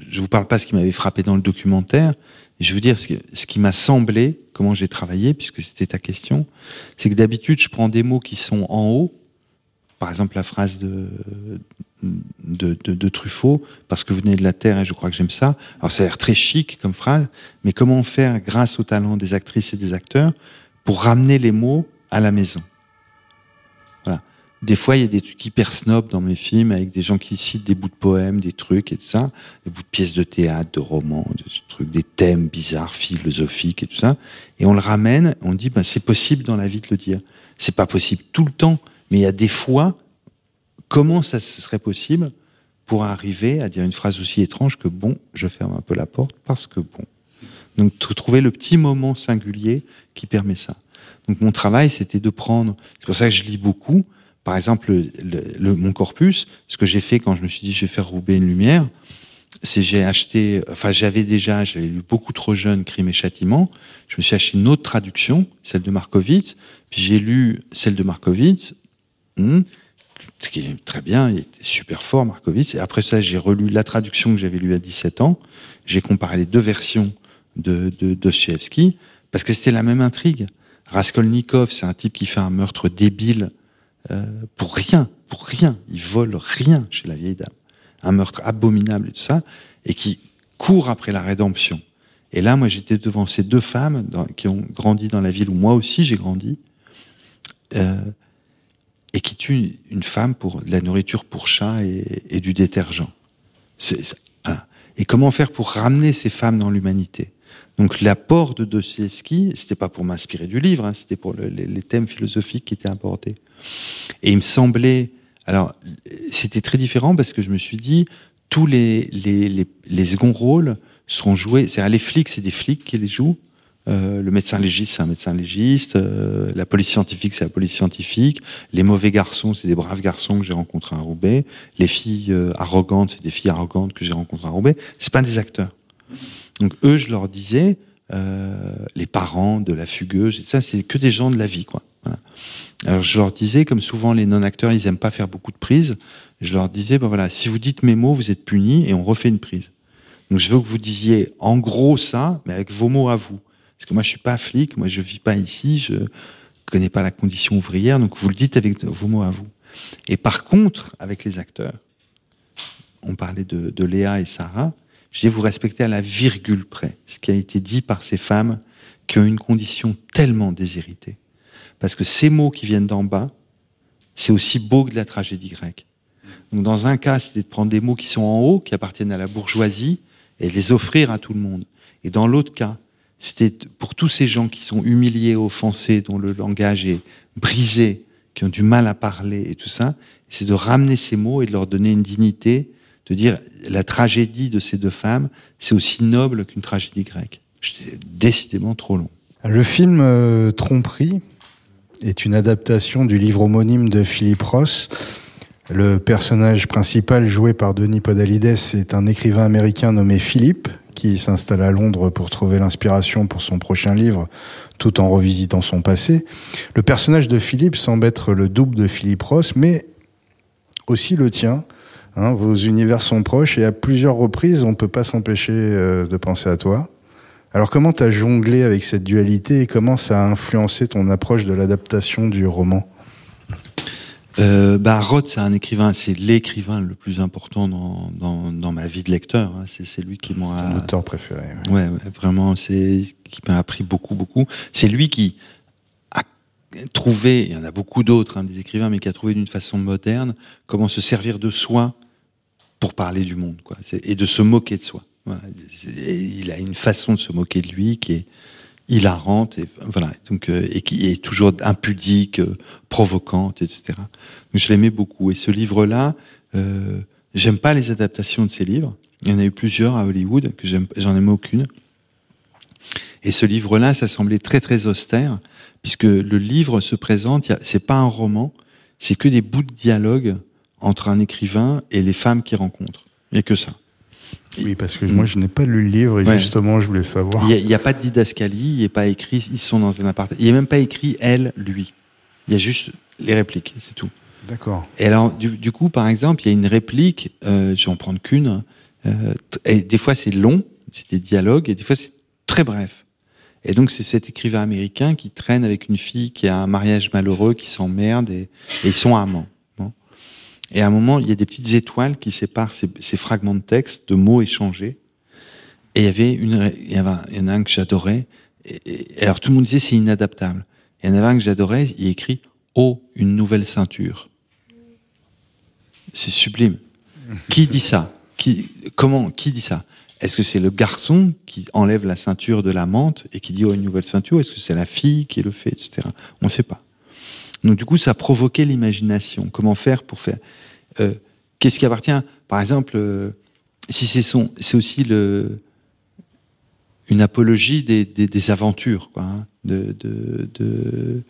Speaker 3: je vous parle pas ce qui m'avait frappé dans le documentaire. Je veux dire ce, ce qui m'a semblé, comment j'ai travaillé, puisque c'était ta question, c'est que d'habitude je prends des mots qui sont en haut, par exemple la phrase de, de, de, de, Truffaut, parce que vous venez de la terre et je crois que j'aime ça. Alors ça a l'air très chic comme phrase, mais comment faire grâce au talent des actrices et des acteurs pour ramener les mots à la maison? Des fois, il y a des trucs hyper snob dans mes films avec des gens qui citent des bouts de poèmes, des trucs et tout ça, des bouts de pièces de théâtre, de romans, des trucs, des thèmes bizarres, philosophiques et tout ça. Et on le ramène, on dit, ben, c'est possible dans la vie de le dire. C'est pas possible tout le temps, mais il y a des fois, comment ça serait possible pour arriver à dire une phrase aussi étrange que bon, je ferme un peu la porte parce que bon. Donc, trouver le petit moment singulier qui permet ça. Donc, mon travail, c'était de prendre, c'est pour ça que je lis beaucoup, par exemple, le, mon corpus, ce que j'ai fait quand je me suis dit je vais faire Roubaix une lumière, c'est j'ai acheté, enfin j'avais déjà, j'avais lu beaucoup trop jeune Crime et Châtiment, je me suis acheté une autre traduction, celle de Markovitz, puis j'ai lu celle de Markovitz, hmm, ce qui est très bien, il était super fort Markovitz, et après ça j'ai relu la traduction que j'avais lue à 17 ans, j'ai comparé les deux versions de, de Dostoevsky, parce que c'était la même intrigue. Raskolnikov, c'est un type qui fait un meurtre débile euh, pour rien, pour rien. Il vole rien chez la vieille dame. Un meurtre abominable et tout ça, et qui court après la rédemption. Et là, moi, j'étais devant ces deux femmes qui ont grandi dans la ville où moi aussi j'ai grandi, euh, et qui tuent une femme pour de la nourriture pour chat et, du détergent. Hein. Et comment faire pour ramener ces femmes dans l'humanité? Donc l'apport de Dostoevsky, c'était pas pour m'inspirer du livre, hein, c'était pour les, thèmes philosophiques qui étaient abordés. Et il me semblait, alors c'était très différent parce que je me suis dit, tous les, les, les, seconds rôles seront joués, c'est-à-dire les flics, c'est des flics qui les jouent, euh, le médecin légiste, c'est un médecin légiste. Euh, la police scientifique, c'est la police scientifique. Les mauvais garçons, c'est des braves garçons que j'ai rencontrés à Roubaix. Les filles euh, arrogantes, c'est des filles arrogantes que j'ai rencontrées à Roubaix. C'est pas des acteurs. Donc eux, je leur disais, les parents de la fugueuse, ça, c'est que des gens de la vie, quoi. Alors je leur disais, comme souvent les non-acteurs, ils aiment pas faire beaucoup de prises, je leur disais, ben voilà, si vous dites mes mots, vous êtes punis et on refait une prise. Donc je veux que vous disiez en gros ça, mais avec vos mots à vous. Parce que moi je suis pas flic, moi je vis pas ici, je connais pas la condition ouvrière, donc vous le dites avec vos mots à vous. Et par contre, avec les acteurs, on parlait de Léa et Sarah, je dis vous respectez à la virgule près ce qui a été dit par ces femmes qui ont une condition tellement déshéritée. Parce que ces mots qui viennent d'en bas, c'est aussi beau que de la tragédie grecque. Donc dans un cas, c'était de prendre des mots qui sont en haut, qui appartiennent à la bourgeoisie, et les offrir à tout le monde. Et dans l'autre cas, c'était pour tous ces gens qui sont humiliés, offensés, dont le langage est brisé, qui ont du mal à parler et tout ça, c'est de ramener ces mots et de leur donner une dignité, de dire la tragédie de ces deux femmes, c'est aussi noble qu'une tragédie grecque. J'étais décidément trop long.
Speaker 2: Le film euh, Tromperie est une adaptation du livre homonyme de Philippe Ross. Le personnage principal joué par Denis Podalides est un écrivain américain nommé Philippe qui s'installe à Londres pour trouver l'inspiration pour son prochain livre tout en revisitant son passé. Le personnage de Philippe semble être le double de Philippe Ross, mais aussi le tien. Hein, vos univers sont proches et à plusieurs reprises, on ne peut pas s'empêcher euh, de penser à toi. Alors comment tu as jonglé avec cette dualité et comment ça a influencé ton approche de l'adaptation du roman?
Speaker 3: Euh, bah, Roth, c'est un écrivain, c'est l'écrivain le plus important dans, dans, dans, ma vie de lecteur. Hein. C'est, lui qui m'a.
Speaker 2: Ton auteur préféré.
Speaker 3: Ouais, ouais, vraiment, c'est qui m'a appris beaucoup, beaucoup. C'est lui qui a trouvé, il y en a beaucoup d'autres, hein, des écrivains, mais qui a trouvé d'une façon moderne comment se servir de soi pour parler du monde, quoi, et de se moquer de soi. Voilà. il a une façon de se moquer de lui qui est hilarante et voilà donc euh, et qui est toujours impudique, euh, provocante, etc. Donc je l'aimais beaucoup et ce livre-là, euh, j'aime pas les adaptations de ces livres. Il y en a eu plusieurs à Hollywood que j'aime, j'en aime aucune. Et ce livre-là, ça semblait très très austère puisque le livre se présente, c'est pas un roman, c'est que des bouts de dialogue entre un écrivain et les femmes qu'il rencontre. Il n'y a que ça.
Speaker 2: Oui, parce que moi, je n'ai pas lu le livre et justement, je voulais savoir.
Speaker 3: Il n'y a, pas de didascalie, il n'est pas écrit, ils sont dans un appartement. Il n'y a même pas écrit elle, lui. Il y a juste les répliques, c'est tout.
Speaker 2: D'accord.
Speaker 3: Et alors, du, coup, par exemple, il y a une réplique, euh, je vais en prendre qu'une, euh, et des fois c'est long, c'est des dialogues, et des fois c'est très bref. Et donc, c'est cet écrivain américain qui traîne avec une fille qui a un mariage malheureux, qui s'emmerde, et ils sont amants. Et à un moment, il y a des petites étoiles qui séparent ces, fragments de texte, de mots échangés. Et il y avait une, il y, avait un, il y en a un que j'adorais. Et, alors tout le monde disait c'est inadaptable. il y en avait un que j'adorais. Il écrit Oh, une nouvelle ceinture. C'est sublime. qui dit ça? Qui comment Qui dit ça? Est-ce que c'est le garçon qui enlève la ceinture de la menthe et qui dit oh une nouvelle ceinture Est-ce que c'est la fille qui le fait, etc. On ne sait pas. Donc du coup, ça provoquait l'imagination. Comment faire pour faire euh, Qu'est-ce qui appartient? Par exemple, euh, si c'est son, c'est aussi le une apologie des, des, aventures, quoi, hein, de, de, de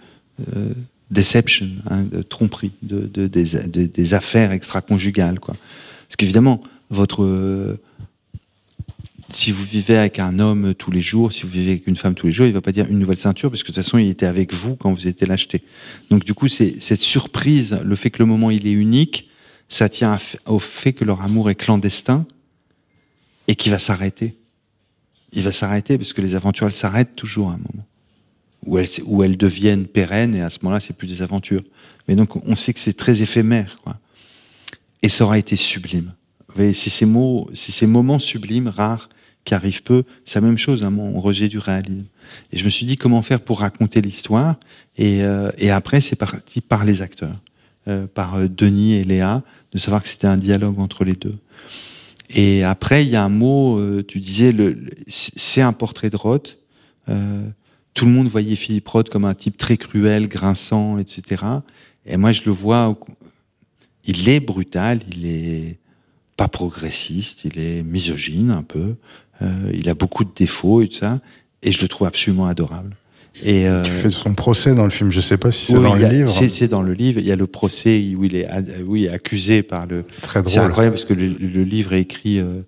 Speaker 3: euh, deception, hein, de tromperie, de, des, des, affaires extra-conjugales, quoi. Parce qu'évidemment, votre si vous vivez avec un homme tous les jours, si vous vivez avec une femme tous les jours, il va pas dire une nouvelle ceinture parce que de toute façon, il était avec vous quand vous étiez l'acheter. Donc du coup, c'est cette surprise, le fait que le moment il est unique, ça tient au fait que leur amour est clandestin et qu'il va s'arrêter. Il va s'arrêter parce que les aventures elles s'arrêtent toujours à un moment où elles, où elles deviennent pérennes et à ce moment-là, c'est plus des aventures. Mais donc on sait que c'est très éphémère, quoi. Et ça aura été sublime. C'est ces mots, c'est ces moments sublimes, rares, qui arrive peu. C'est la même chose, hein, mon rejet du réalisme. Et je me suis dit comment faire pour raconter l'histoire. Et, euh, et, après, c'est parti par les acteurs, euh, par euh, Denis et Léa, de savoir que c'était un dialogue entre les deux. Et après, il y a un mot, euh, tu disais, le, c'est un portrait de Roth. tout le monde voyait Philippe Roth comme un type très cruel, grinçant, etc. Et moi, je le vois, il est brutal, il est pas progressiste, il est misogyne un peu, euh, il a beaucoup de défauts et tout ça, et je le trouve absolument adorable.
Speaker 2: Et euh, tu fais son procès dans le film, je sais pas si c'est dans le livre.
Speaker 3: C'est dans le livre. Il y a le procès où il est, oui, accusé par le.
Speaker 2: Très drôle.
Speaker 3: C'est incroyable parce que le, livre est écrit euh,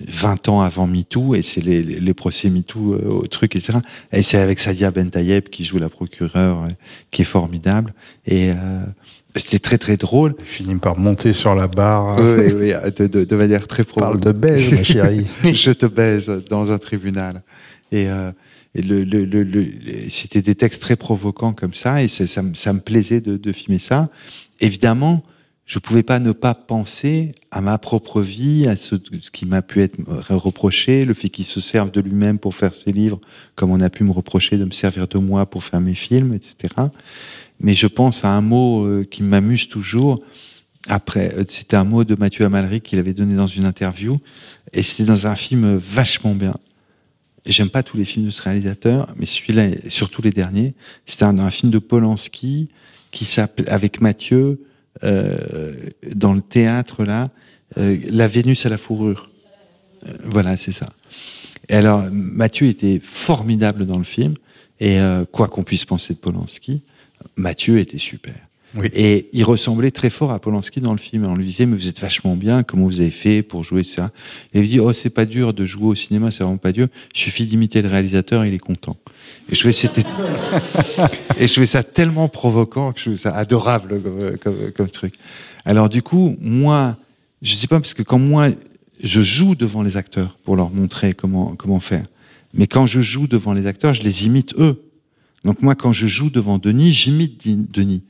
Speaker 3: 20 ans avant MeToo et c'est les, les, procès MeToo euh, au truc, etc. Et c'est avec Sadia Bentayeb qui joue la procureure, euh, qui est formidable. Et euh, c'était très très drôle.
Speaker 2: Il finit par monter sur la barre.
Speaker 3: Oui, oui, de, de, de manière très
Speaker 2: pro. Parle de baise, ma chérie.
Speaker 3: je te baise dans un tribunal. Et, euh, et le, le, le, c'était des textes très provocants comme ça, et ça, ça, ça me plaisait de, de filmer ça. Évidemment, je pouvais pas ne pas penser à ma propre vie, à ce, qui m'a pu être reproché, le fait qu'il se serve de lui-même pour faire ses livres, comme on a pu me reprocher de me servir de moi pour faire mes films, etc. Mais je pense à un mot euh, qui m'amuse toujours. Après, euh, c'était un mot de Mathieu Amalric qu'il avait donné dans une interview, et c'était dans un film vachement bien. j'aime pas tous les films de ce réalisateur, mais celui-là, surtout les derniers, c'était un, un, film de Polanski qui s'appelle avec Mathieu dans le théâtre là, euh, La Vénus à la fourrure. Euh, voilà, c'est ça. Et alors, Mathieu était formidable dans le film, et euh, quoi qu'on puisse penser de Polanski, Mathieu était super.
Speaker 2: Oui.
Speaker 3: Et il ressemblait très fort à Polanski dans le film. Et on lui disait, mais vous êtes vachement bien, comment vous avez fait pour jouer ça? Et il dit, oh, c'est pas dur de jouer au cinéma, c'est vraiment pas dur. Il suffit d'imiter le réalisateur, il est content. Et je trouvais, c'était... et je ça tellement provoquant que je trouvais ça adorable comme, comme, comme truc. Alors du coup, moi, je sais pas, parce que quand moi, je joue devant les acteurs pour leur montrer comment, comment faire. Mais quand je joue devant les acteurs, je les imite eux. Donc moi, quand je joue devant Denis, j'imite Denis.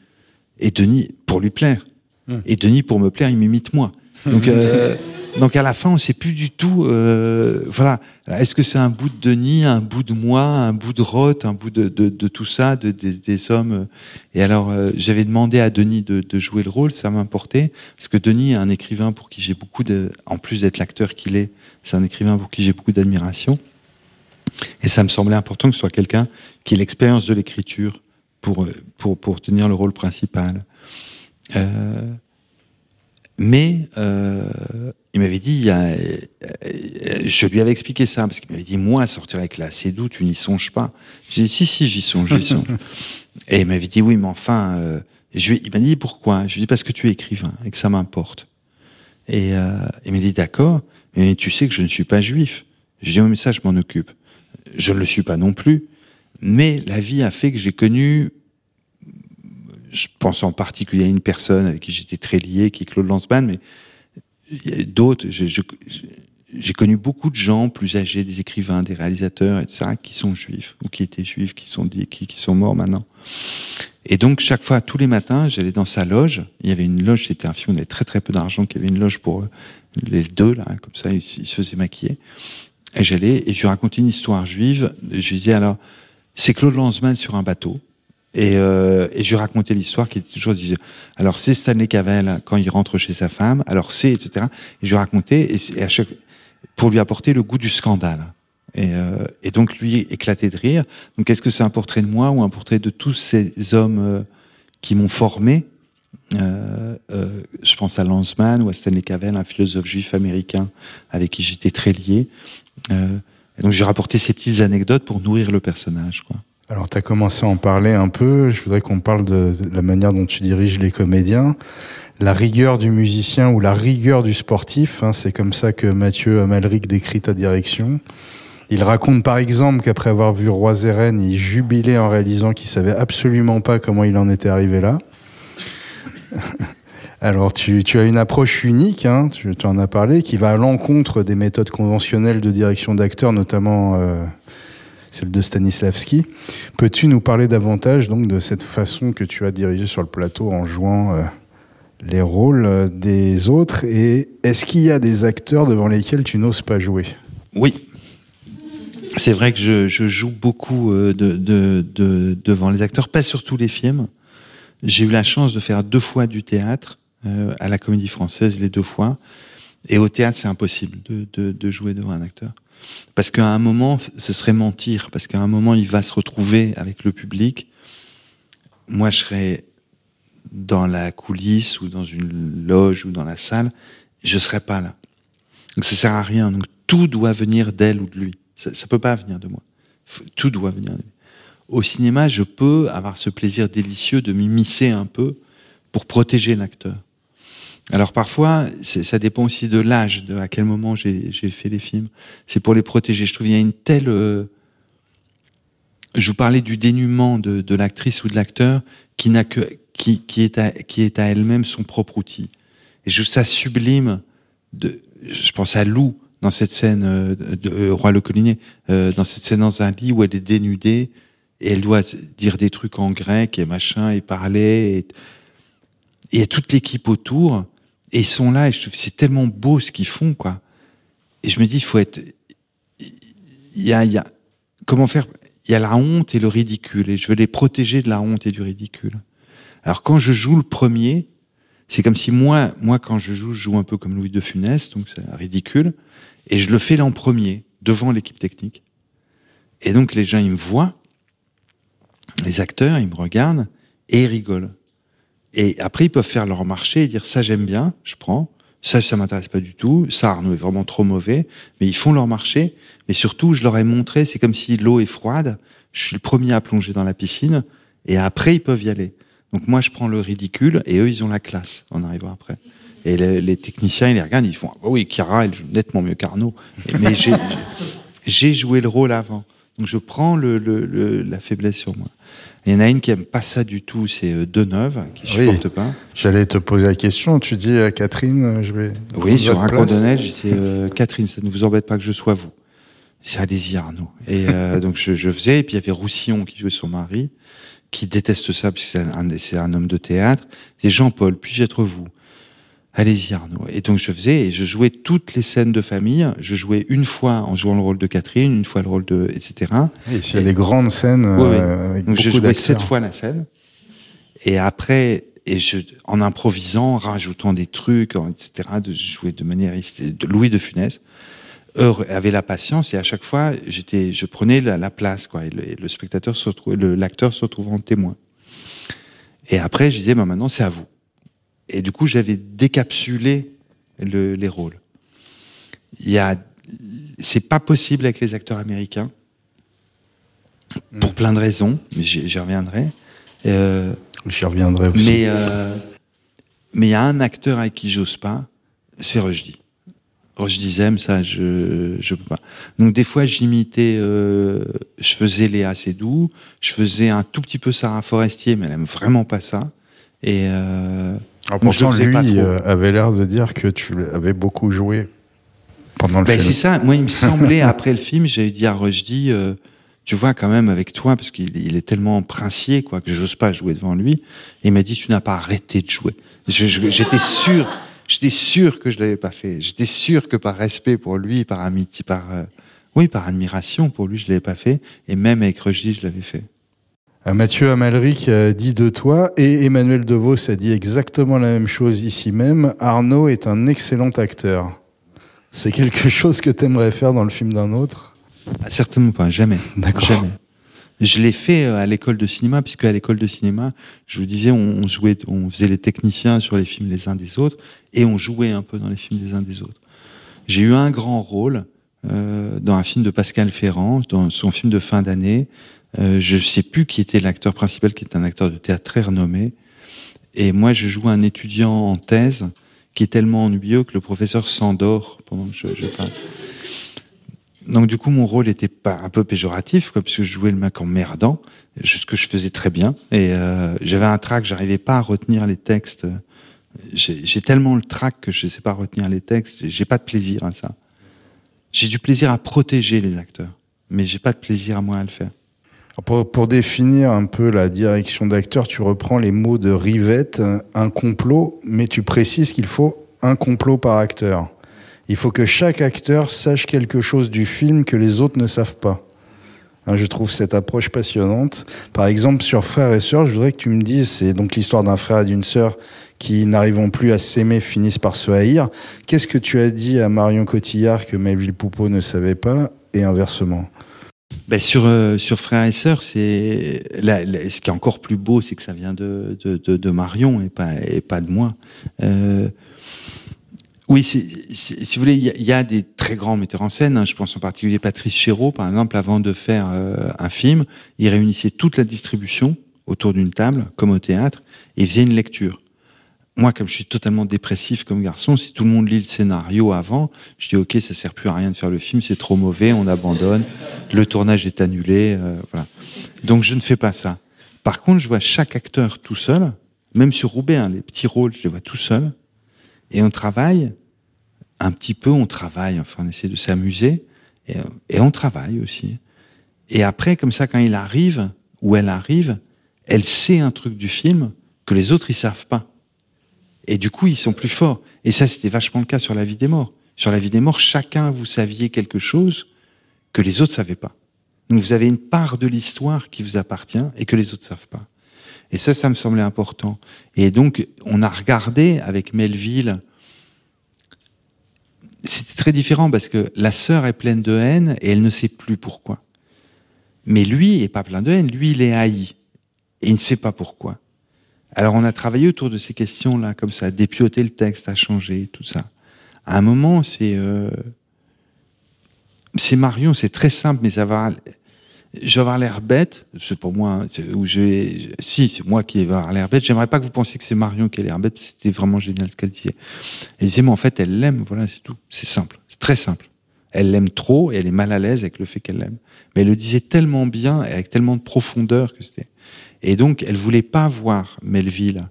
Speaker 3: Et Denis, pour lui plaire.
Speaker 2: Hum.
Speaker 3: Et Denis, pour me plaire, il m'imite moi. Donc, euh, donc à la fin, on sait plus du tout. Euh, voilà. Est-ce que c'est un bout de Denis, un bout de moi, un bout de Roth, un bout de, de, de tout ça, de, de- des hommes? Et alors, euh, j'avais demandé à Denis de, de jouer le rôle, ça m'importait, parce que Denis est un écrivain pour qui j'ai beaucoup de, en plus d'être l'acteur qu'il est, c'est un écrivain pour qui j'ai beaucoup d'admiration. Et ça me semblait important que ce soit quelqu'un qui ait l'expérience de l'écriture pour, euh, pour, pour tenir le rôle principal. Euh, mais euh, il m'avait dit, euh, je lui avais expliqué ça, parce qu'il m'avait dit, moi, sortir avec la Cédou, tu n'y songes pas. J'ai dit, si, si, j'y songe, j'y songe. et il m'avait dit, oui, mais enfin, euh, je lui, il m'a dit, pourquoi? Je lui ai dit, parce que tu es écrivain et que ça m'importe. Et il m'a dit, d'accord, mais tu sais que je ne suis pas juif. Je dis, oui, mais ça, je m'en occupe. Je ne le suis pas non plus. Mais la vie a fait que j'ai connu, je pense en particulier à une personne avec qui j'étais très lié, qui est Claude Lanzmann, mais d'autres. J'ai connu beaucoup de gens plus âgés, des écrivains, des réalisateurs, etc., qui sont juifs ou qui étaient juifs, qui sont qui, qui sont morts maintenant. Et donc chaque fois, tous les matins, j'allais dans sa loge. Il y avait une loge, c'était un film, on avait très très peu d'argent, qu'il y avait une loge pour euh, les deux là, comme ça, ils, ils se faisaient maquiller. Et j'allais et je lui racontais une histoire juive. Je lui disais alors, c'est Claude Lanzmann sur un bateau. Et, euh, et je lui racontais l'histoire qui toujours je disais, alors c'est Stanley Cavell quand il rentre chez sa femme, alors c'est etc. Et je lui racontais et, et à chaque pour lui apporter le goût du scandale. Et, euh, et donc lui éclatait de rire. Donc est-ce que c'est un portrait de moi ou un portrait de tous ces hommes euh, qui m'ont formé? Euh, euh, Je pense à Lanzmann ou à Stanley Cavell, un philosophe juif américain avec qui j'étais très lié. Euh, et donc j'ai rapporté ces petites anecdotes pour nourrir le personnage. Quoi.
Speaker 2: Alors, tu as commencé à en parler un peu. Je voudrais qu'on parle de, la manière dont tu diriges les comédiens. La rigueur du musicien ou la rigueur du sportif, hein, c'est comme ça que Mathieu Amalric décrit ta direction. Il raconte par exemple qu'après avoir vu Roi Zeren, il jubilait en réalisant qu'il savait absolument pas comment il en était arrivé là. Alors tu, tu as une approche unique, hein, tu, en as parlé, qui va à l'encontre des méthodes conventionnelles de direction d'acteurs, notamment euh, celle de Stanislavski. Peux-tu nous parler davantage donc de cette façon que tu as dirigé sur le plateau en jouant euh, les rôles euh, des autres? Et est-ce qu'il y a des acteurs devant lesquels tu n'oses pas jouer?
Speaker 3: Oui. C'est vrai que je, je joue beaucoup euh, de, de, de- devant les acteurs, pas sur tous les films. J'ai eu la chance de faire deux fois du théâtre euh, à la Comédie Française, les deux fois. Et au théâtre, c'est impossible de, jouer devant un acteur. Parce qu'à un moment, ce serait mentir. Parce qu'à un moment, il va se retrouver avec le public. Moi, je serais dans la coulisse ou dans une loge ou dans la salle. Je serais pas là. Donc ça sert à rien. Donc tout doit venir d'elle ou de lui. Ça, ça peut pas venir de moi. Tout doit venir de lui. Au cinéma, je peux avoir ce plaisir délicieux de m'immiscer un peu pour protéger l'acteur. Alors parfois, ça dépend aussi de l'âge, de à quel moment j'ai fait les films. C'est pour les protéger. Je trouve qu'il y a une telle. euh, Je vous parlais du dénuement de, de l'actrice ou de l'acteur qui n'a que qui, qui est à, qui est à elle-même son propre outil. Et je trouve ça sublime. De, je pense à Lou dans cette scène euh, de euh, Roi le Collinet, euh, dans cette scène dans un lit où elle est dénudée et elle doit dire des trucs en grec et machin et parler. Et, et toute l'équipe autour et ils sont là et je trouve c'est tellement beau ce qu'ils font quoi. Et je me dis il faut être il y a, il y a comment faire? Il y a la honte et le ridicule et je veux les protéger de la honte et du ridicule. Alors quand je joue le premier, c'est comme si moi, moi quand je joue, je joue un peu comme Louis de Funès, donc c'est ridicule, et je le fais là en premier, devant l'équipe technique. Et donc les gens, ils me voient, les acteurs, ils me regardent et ils rigolent. Et après, ils peuvent faire leur marché et dire ça j'aime bien, je prends. Ça, ça m'intéresse pas du tout. Ça, Arnaud est vraiment trop mauvais. Mais ils font leur marché. Mais surtout, je leur ai montré, c'est comme si l'eau est froide. Je suis le premier à plonger dans la piscine. Et après, ils peuvent y aller. Donc moi, je prends le ridicule et eux, ils ont la classe en arrivant après. Et les, techniciens, ils les regardent, ils font ah oui, Kira, elle joue nettement mieux qu'Arnaud. Mais j'ai joué le rôle avant. Donc je prends le, le, la faiblesse sur moi. Il y en a une qui aime pas ça du tout, c'est euh, Deneuve, qui supporte pas.
Speaker 2: J'allais te poser la question. Tu dis à Catherine, euh, je vais.
Speaker 3: Oui, sur un coin de neige, c'est euh, Catherine, ça ne vous embête pas que je sois vous. Allez-y Arnaud. Et donc je, je, faisais, et puis il y avait Roussillon qui jouait son mari, qui déteste ça parce que c'est un, un, homme de théâtre. C'est Jean-Paul, puis-je être vous? Allez-y Arnaud. Et donc je faisais et je jouais toutes les scènes de famille. Je jouais une fois en jouant le rôle de Catherine, une fois le rôle de etc.
Speaker 2: Et s'il y a des grandes scènes euh, avec donc
Speaker 3: je jouais sept fois la scène. Et après et je en improvisant, rajoutant des trucs, etc. De jouer de manière de Louis de Funès avait la patience et à chaque fois j'étais je prenais la, place quoi et le, spectateur se retrouvait l'acteur se retrouvait en témoin. Et après je disais bah, maintenant c'est à vous. Et du coup, j'avais décapsulé le, les rôles. Il y a, c'est pas possible avec les acteurs américains pour plein de raisons, mais j'y reviendrai.
Speaker 2: Euh, j'y reviendrai aussi.
Speaker 3: Mais euh, mais il y a un acteur avec qui j'ose pas, c'est Rushdie. Rushdie Zem, ça, je je peux pas. Donc des fois, j'imitais, euh, je faisais Léa doux, je faisais un tout petit peu Sarah Forestier, mais elle aime vraiment pas ça. Et euh,
Speaker 2: alors pourtant, lui euh, avait l'air de dire que tu avais beaucoup joué pendant le
Speaker 3: ben,
Speaker 2: film.
Speaker 3: C'est ça. Moi, il me semblait, après le film, j'avais dit à Rushdie, euh, tu vois, quand même, avec toi, parce qu'il il est tellement princier, quoi, que j'ose pas jouer devant lui. Et il m'a dit, tu n'as pas arrêté de jouer. J'étais sûr, j'étais sûr que je l'avais pas fait. J'étais sûr que par respect pour lui, par amitié, par, euh, oui, par admiration pour lui, je l'avais pas fait. Et même avec Rushdie, je l'avais fait.
Speaker 2: Euh, Mathieu Amalric a dit de toi et Emmanuel DeVos a dit exactement la même chose ici même. Arnaud est un excellent acteur. C'est quelque chose que tu aimerais faire dans le film d'un autre?
Speaker 3: Ah, Certainement pas, jamais. D'accord. Jamais. Je l'ai fait euh, à l'école de cinéma, puisque à l'école de cinéma, je vous disais, on jouait, on faisait les techniciens sur les films les uns des autres, et on jouait un peu dans les films des uns des autres. J'ai eu un grand rôle euh, dans un film de Pascal Ferrand, dans son film de fin d'année, euh, je sais plus qui était l'acteur principal, qui est un acteur de théâtre très renommé. Et moi, je joue un étudiant en thèse qui est tellement ennuyeux que le professeur s'endort pendant que je, parle. Donc du coup, mon rôle était pas un peu péjoratif, quoi, puisque je jouais le mec en merdant, ce que je faisais très bien. Et euh, j'avais un trac, j'arrivais pas à retenir les textes. J'ai tellement le trac que je sais pas retenir les textes. J'ai pas de plaisir à ça. J'ai du plaisir à protéger les acteurs, mais j'ai pas de plaisir à moi à le faire.
Speaker 2: Pour, pour, définir un peu la direction d'acteur, tu reprends les mots de Rivette, un complot, mais tu précises qu'il faut un complot par acteur. Il faut que chaque acteur sache quelque chose du film que les autres ne savent pas. Hein, je trouve cette approche passionnante. Par exemple, sur Frères et Sœurs, je voudrais que tu me dises, c'est donc l'histoire d'un frère et d'une sœur qui, n'arrivant plus à s'aimer, finissent par se haïr. Qu'est-ce que tu as dit à Marion Cotillard que Melville Poupeau ne savait pas, et inversement?
Speaker 3: Ben sur euh, sur frères et sœurs, c'est là, ce qui est encore plus beau, c'est que ça vient de, de, de, de, Marion et pas et pas de moi. Euh, oui, si, vous voulez, il y, a des très grands metteurs en scène. Hein. je pense en particulier Patrice Chéreau, par exemple, avant de faire euh, un film, il réunissait toute la distribution autour d'une table, comme au théâtre, et il faisait une lecture moi, comme je suis totalement dépressif comme garçon, si tout le monde lit le scénario avant, je dis ok, ça sert plus à rien de faire le film, c'est trop mauvais, on abandonne, le tournage est annulé, euh, voilà. Donc je ne fais pas ça. Par contre, je vois chaque acteur tout seul, même sur Roubaix, hein, les petits rôles, je les vois tout seul, et on travaille un petit peu, on travaille, enfin on essaie de s'amuser, et, et on travaille aussi. Et après, comme ça, quand il arrive ou elle arrive, elle sait un truc du film que les autres ils savent pas. Et du coup, ils sont plus forts. Et ça, c'était vachement le cas sur la vie des morts. Sur la vie des morts, chacun, vous saviez quelque chose que les autres savaient pas. Donc vous avez une part de l'histoire qui vous appartient et que les autres savent pas. Et ça, ça me semblait important. Et donc, on a regardé avec Melville. C'était très différent parce que la sœur est pleine de haine et elle ne sait plus pourquoi. Mais lui est pas plein de haine, lui il est haï. Et il ne sait pas pourquoi. Alors on a travaillé autour de ces questions-là, comme ça, dépioter le texte, à changer, tout ça. À un moment, c'est... Euh, c'est Marion, c'est très simple, mais ça va je vais avoir l'air bête, c'est pour moi, hein, où j'ai, si, c'est moi qui vais avoir l'air bête. J'aimerais pas que vous pensiez que c'est Marion qui a l'air bête, c'était vraiment génial ce qu'elle disait. Elle disait, mais en fait, elle l'aime, voilà, c'est tout. C'est simple. C'est très simple. Elle l'aime trop et elle est mal à l'aise avec le fait qu'elle l'aime. Mais elle le disait tellement bien et avec tellement de profondeur que c'était. Et donc, elle voulait pas voir Melville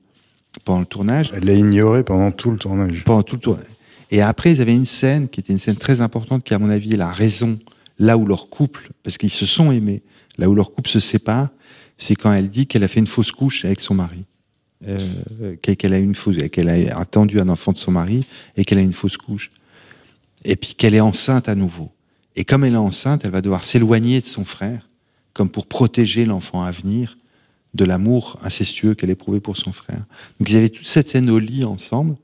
Speaker 3: pendant le tournage.
Speaker 2: Elle l'a ignoré pendant tout le tournage.
Speaker 3: Pendant tout le tournage. Et après, ils avaient une scène qui était une scène très importante qui, à mon avis, est la raison là où leur couple, parce qu'ils se sont aimés, là où leur couple se sépare, c'est quand elle dit qu'elle a fait une fausse couche avec son mari. Euh, qu'elle a une fausse, qu'elle a attendu un enfant de son mari et qu'elle a une fausse couche. Et puis qu'elle est enceinte à nouveau. Et comme elle est enceinte, elle va devoir s'éloigner de son frère, comme pour protéger l'enfant à venir de l'amour incestueux qu'elle éprouvait pour son frère. Donc ils avaient toute cette scène au lit ensemble.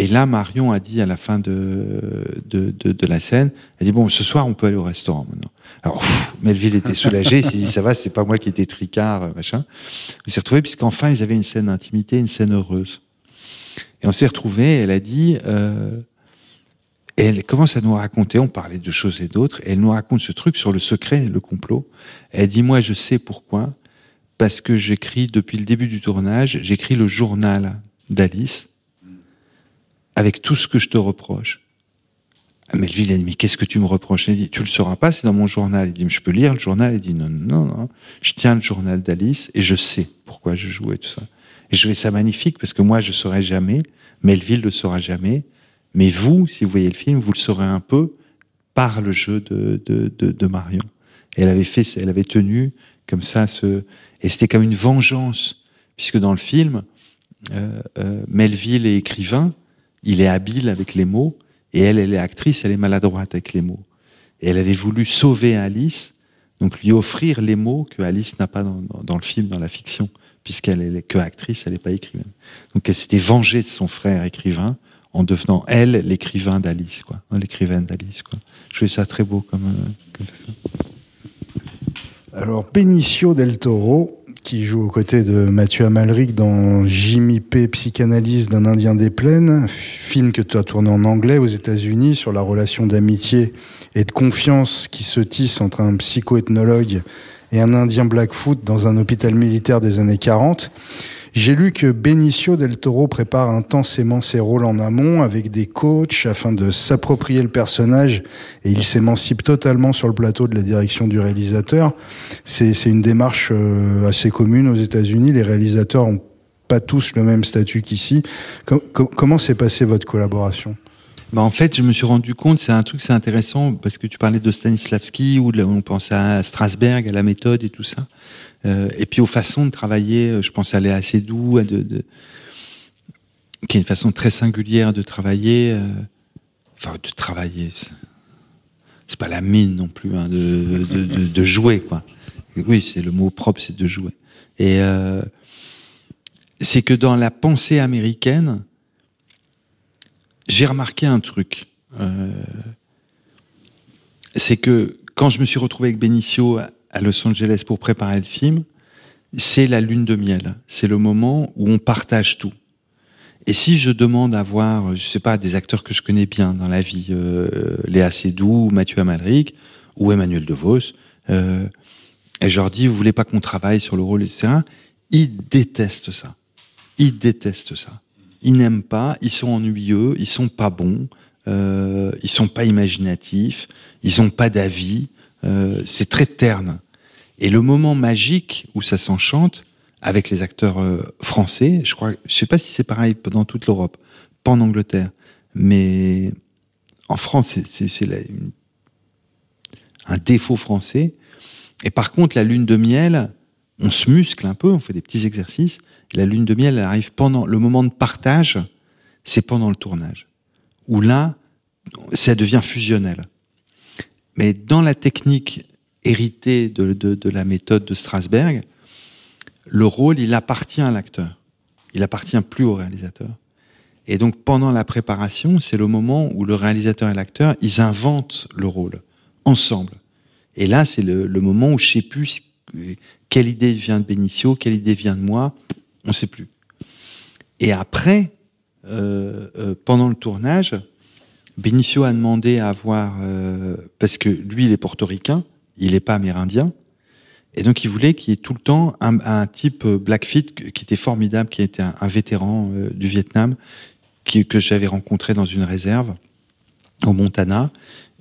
Speaker 3: Et là, Marion a dit à la fin de, de, de, la scène, elle dit bon, ce soir on peut aller au restaurant maintenant. Alors, Melville était soulagé, il s'est dit ça va, c'est pas moi qui étais tricard, machin. Il s'est retrouvé puisqu'enfin ils avaient une scène d'intimité, une scène heureuse. Et on s'est retrouvé. Elle a dit, euh, et elle commence à nous raconter. On parlait de choses et d'autres. Et elle nous raconte ce truc sur le secret, le complot. Elle dit moi je sais pourquoi, parce que j'écris depuis le début du tournage, j'écris le journal d'Alice avec tout ce que je te reproche. Ah, Melville a dit, mais qu'est-ce que tu me reproches? Il dit, tu le sauras pas, c'est dans mon journal. Il dit, mais je peux lire le journal? Il dit, non, non, non, je tiens le journal d'Alice et je sais pourquoi je jouais tout ça. Et je trouvais ça magnifique parce que moi, je saurais jamais, Melville le saura jamais, mais vous, si vous voyez le film, vous le saurez un peu par le jeu de, de, de, Marion. Et elle avait fait, elle avait tenu comme ça ce, et c'était comme une vengeance, puisque dans le film, euh, euh, Melville est écrivain, il est habile avec les mots, et elle, elle est actrice, elle est maladroite avec les mots. Et elle avait voulu sauver Alice, donc lui offrir les mots que Alice n'a pas dans, le film, dans la fiction, puisqu'elle est que actrice, elle n'est pas écrivaine. Donc elle s'était vengée de son frère écrivain en devenant elle l'écrivain d'Alice, quoi, l'écrivaine d'Alice, quoi. Je trouvais ça très beau comme. Euh,
Speaker 2: Alors Benicio del Toro, qui joue aux côtés de Mathieu Amalric dans Jimmy P. Psychanalyse d'un Indien des Plaines, film que tu as tourné en anglais aux États-Unis sur la relation d'amitié et de confiance qui se tisse entre un psychoethnologue et un Indien Blackfoot dans un hôpital militaire des années 40. J'ai lu que Benicio del Toro prépare intensément ses rôles en amont avec des coachs afin de s'approprier le personnage et il s'émancipe totalement sur le plateau de la direction du réalisateur. C'est une démarche euh, assez commune aux États-Unis. Les réalisateurs ont pas tous le même statut qu'ici. comment s'est passée votre collaboration?
Speaker 3: Bah en fait, je me suis rendu compte, c'est un truc, c'est intéressant parce que tu parlais de Stanislavski ou on pense à Strasberg, à la méthode et tout ça. Euh, et puis aux façons de travailler, euh, je pense à Léa Seydoux, de, qui est une façon très singulière de travailler. Euh, enfin, de travailler, c'est pas la mine non plus, hein, de, de, jouer, quoi. Oui, c'est le mot propre, c'est de jouer. Et c'est que dans la pensée américaine, j'ai remarqué un truc. C'est que quand je me suis retrouvé avec Benicio à Los Angeles pour préparer le film, c'est la lune de miel. C'est le moment où on partage tout. Et si je demande à voir, je sais pas, des acteurs que je connais bien dans la vie, euh, Léa Seydoux, Mathieu Amalric ou Emmanuel DeVos, euh, et je leur dis, vous voulez pas qu'on travaille sur le rôle, etc., ils détestent ça. Ils détestent ça. Ils n'aiment pas, ils sont ennuyeux, ils sont pas bons, euh, ils sont pas imaginatifs, ils ont pas d'avis, euh, c'est très terne. Et le moment magique où ça s'enchante avec les acteurs euh, français, je crois, je sais pas si c'est pareil dans toute l'Europe, pas en Angleterre, mais en France, c'est un défaut français. Et par contre, la lune de miel, on se muscle un peu, on fait des petits exercices. la lune de miel, elle arrive pendant le moment de partage, c'est pendant le tournage, où là, ça devient fusionnel. Mais dans la technique héritée de, la méthode de Strasberg, le rôle, il appartient à l'acteur. Il appartient plus au réalisateur. Et donc, pendant la préparation, c'est le moment où le réalisateur et l'acteur, ils inventent le rôle ensemble. Et là, c'est le, moment où je sais plus quelle idée vient de Benicio, quelle idée vient de moi, on sait plus. Et après, euh, euh, pendant le tournage, Benicio a demandé à avoir, euh, parce que lui, il est portoricain, il n'est pas amérindien, et donc il voulait qu'il y ait tout le temps un, type Blackfeet qui était formidable, qui était un, vétéran du Vietnam, que j'avais rencontré dans une réserve au Montana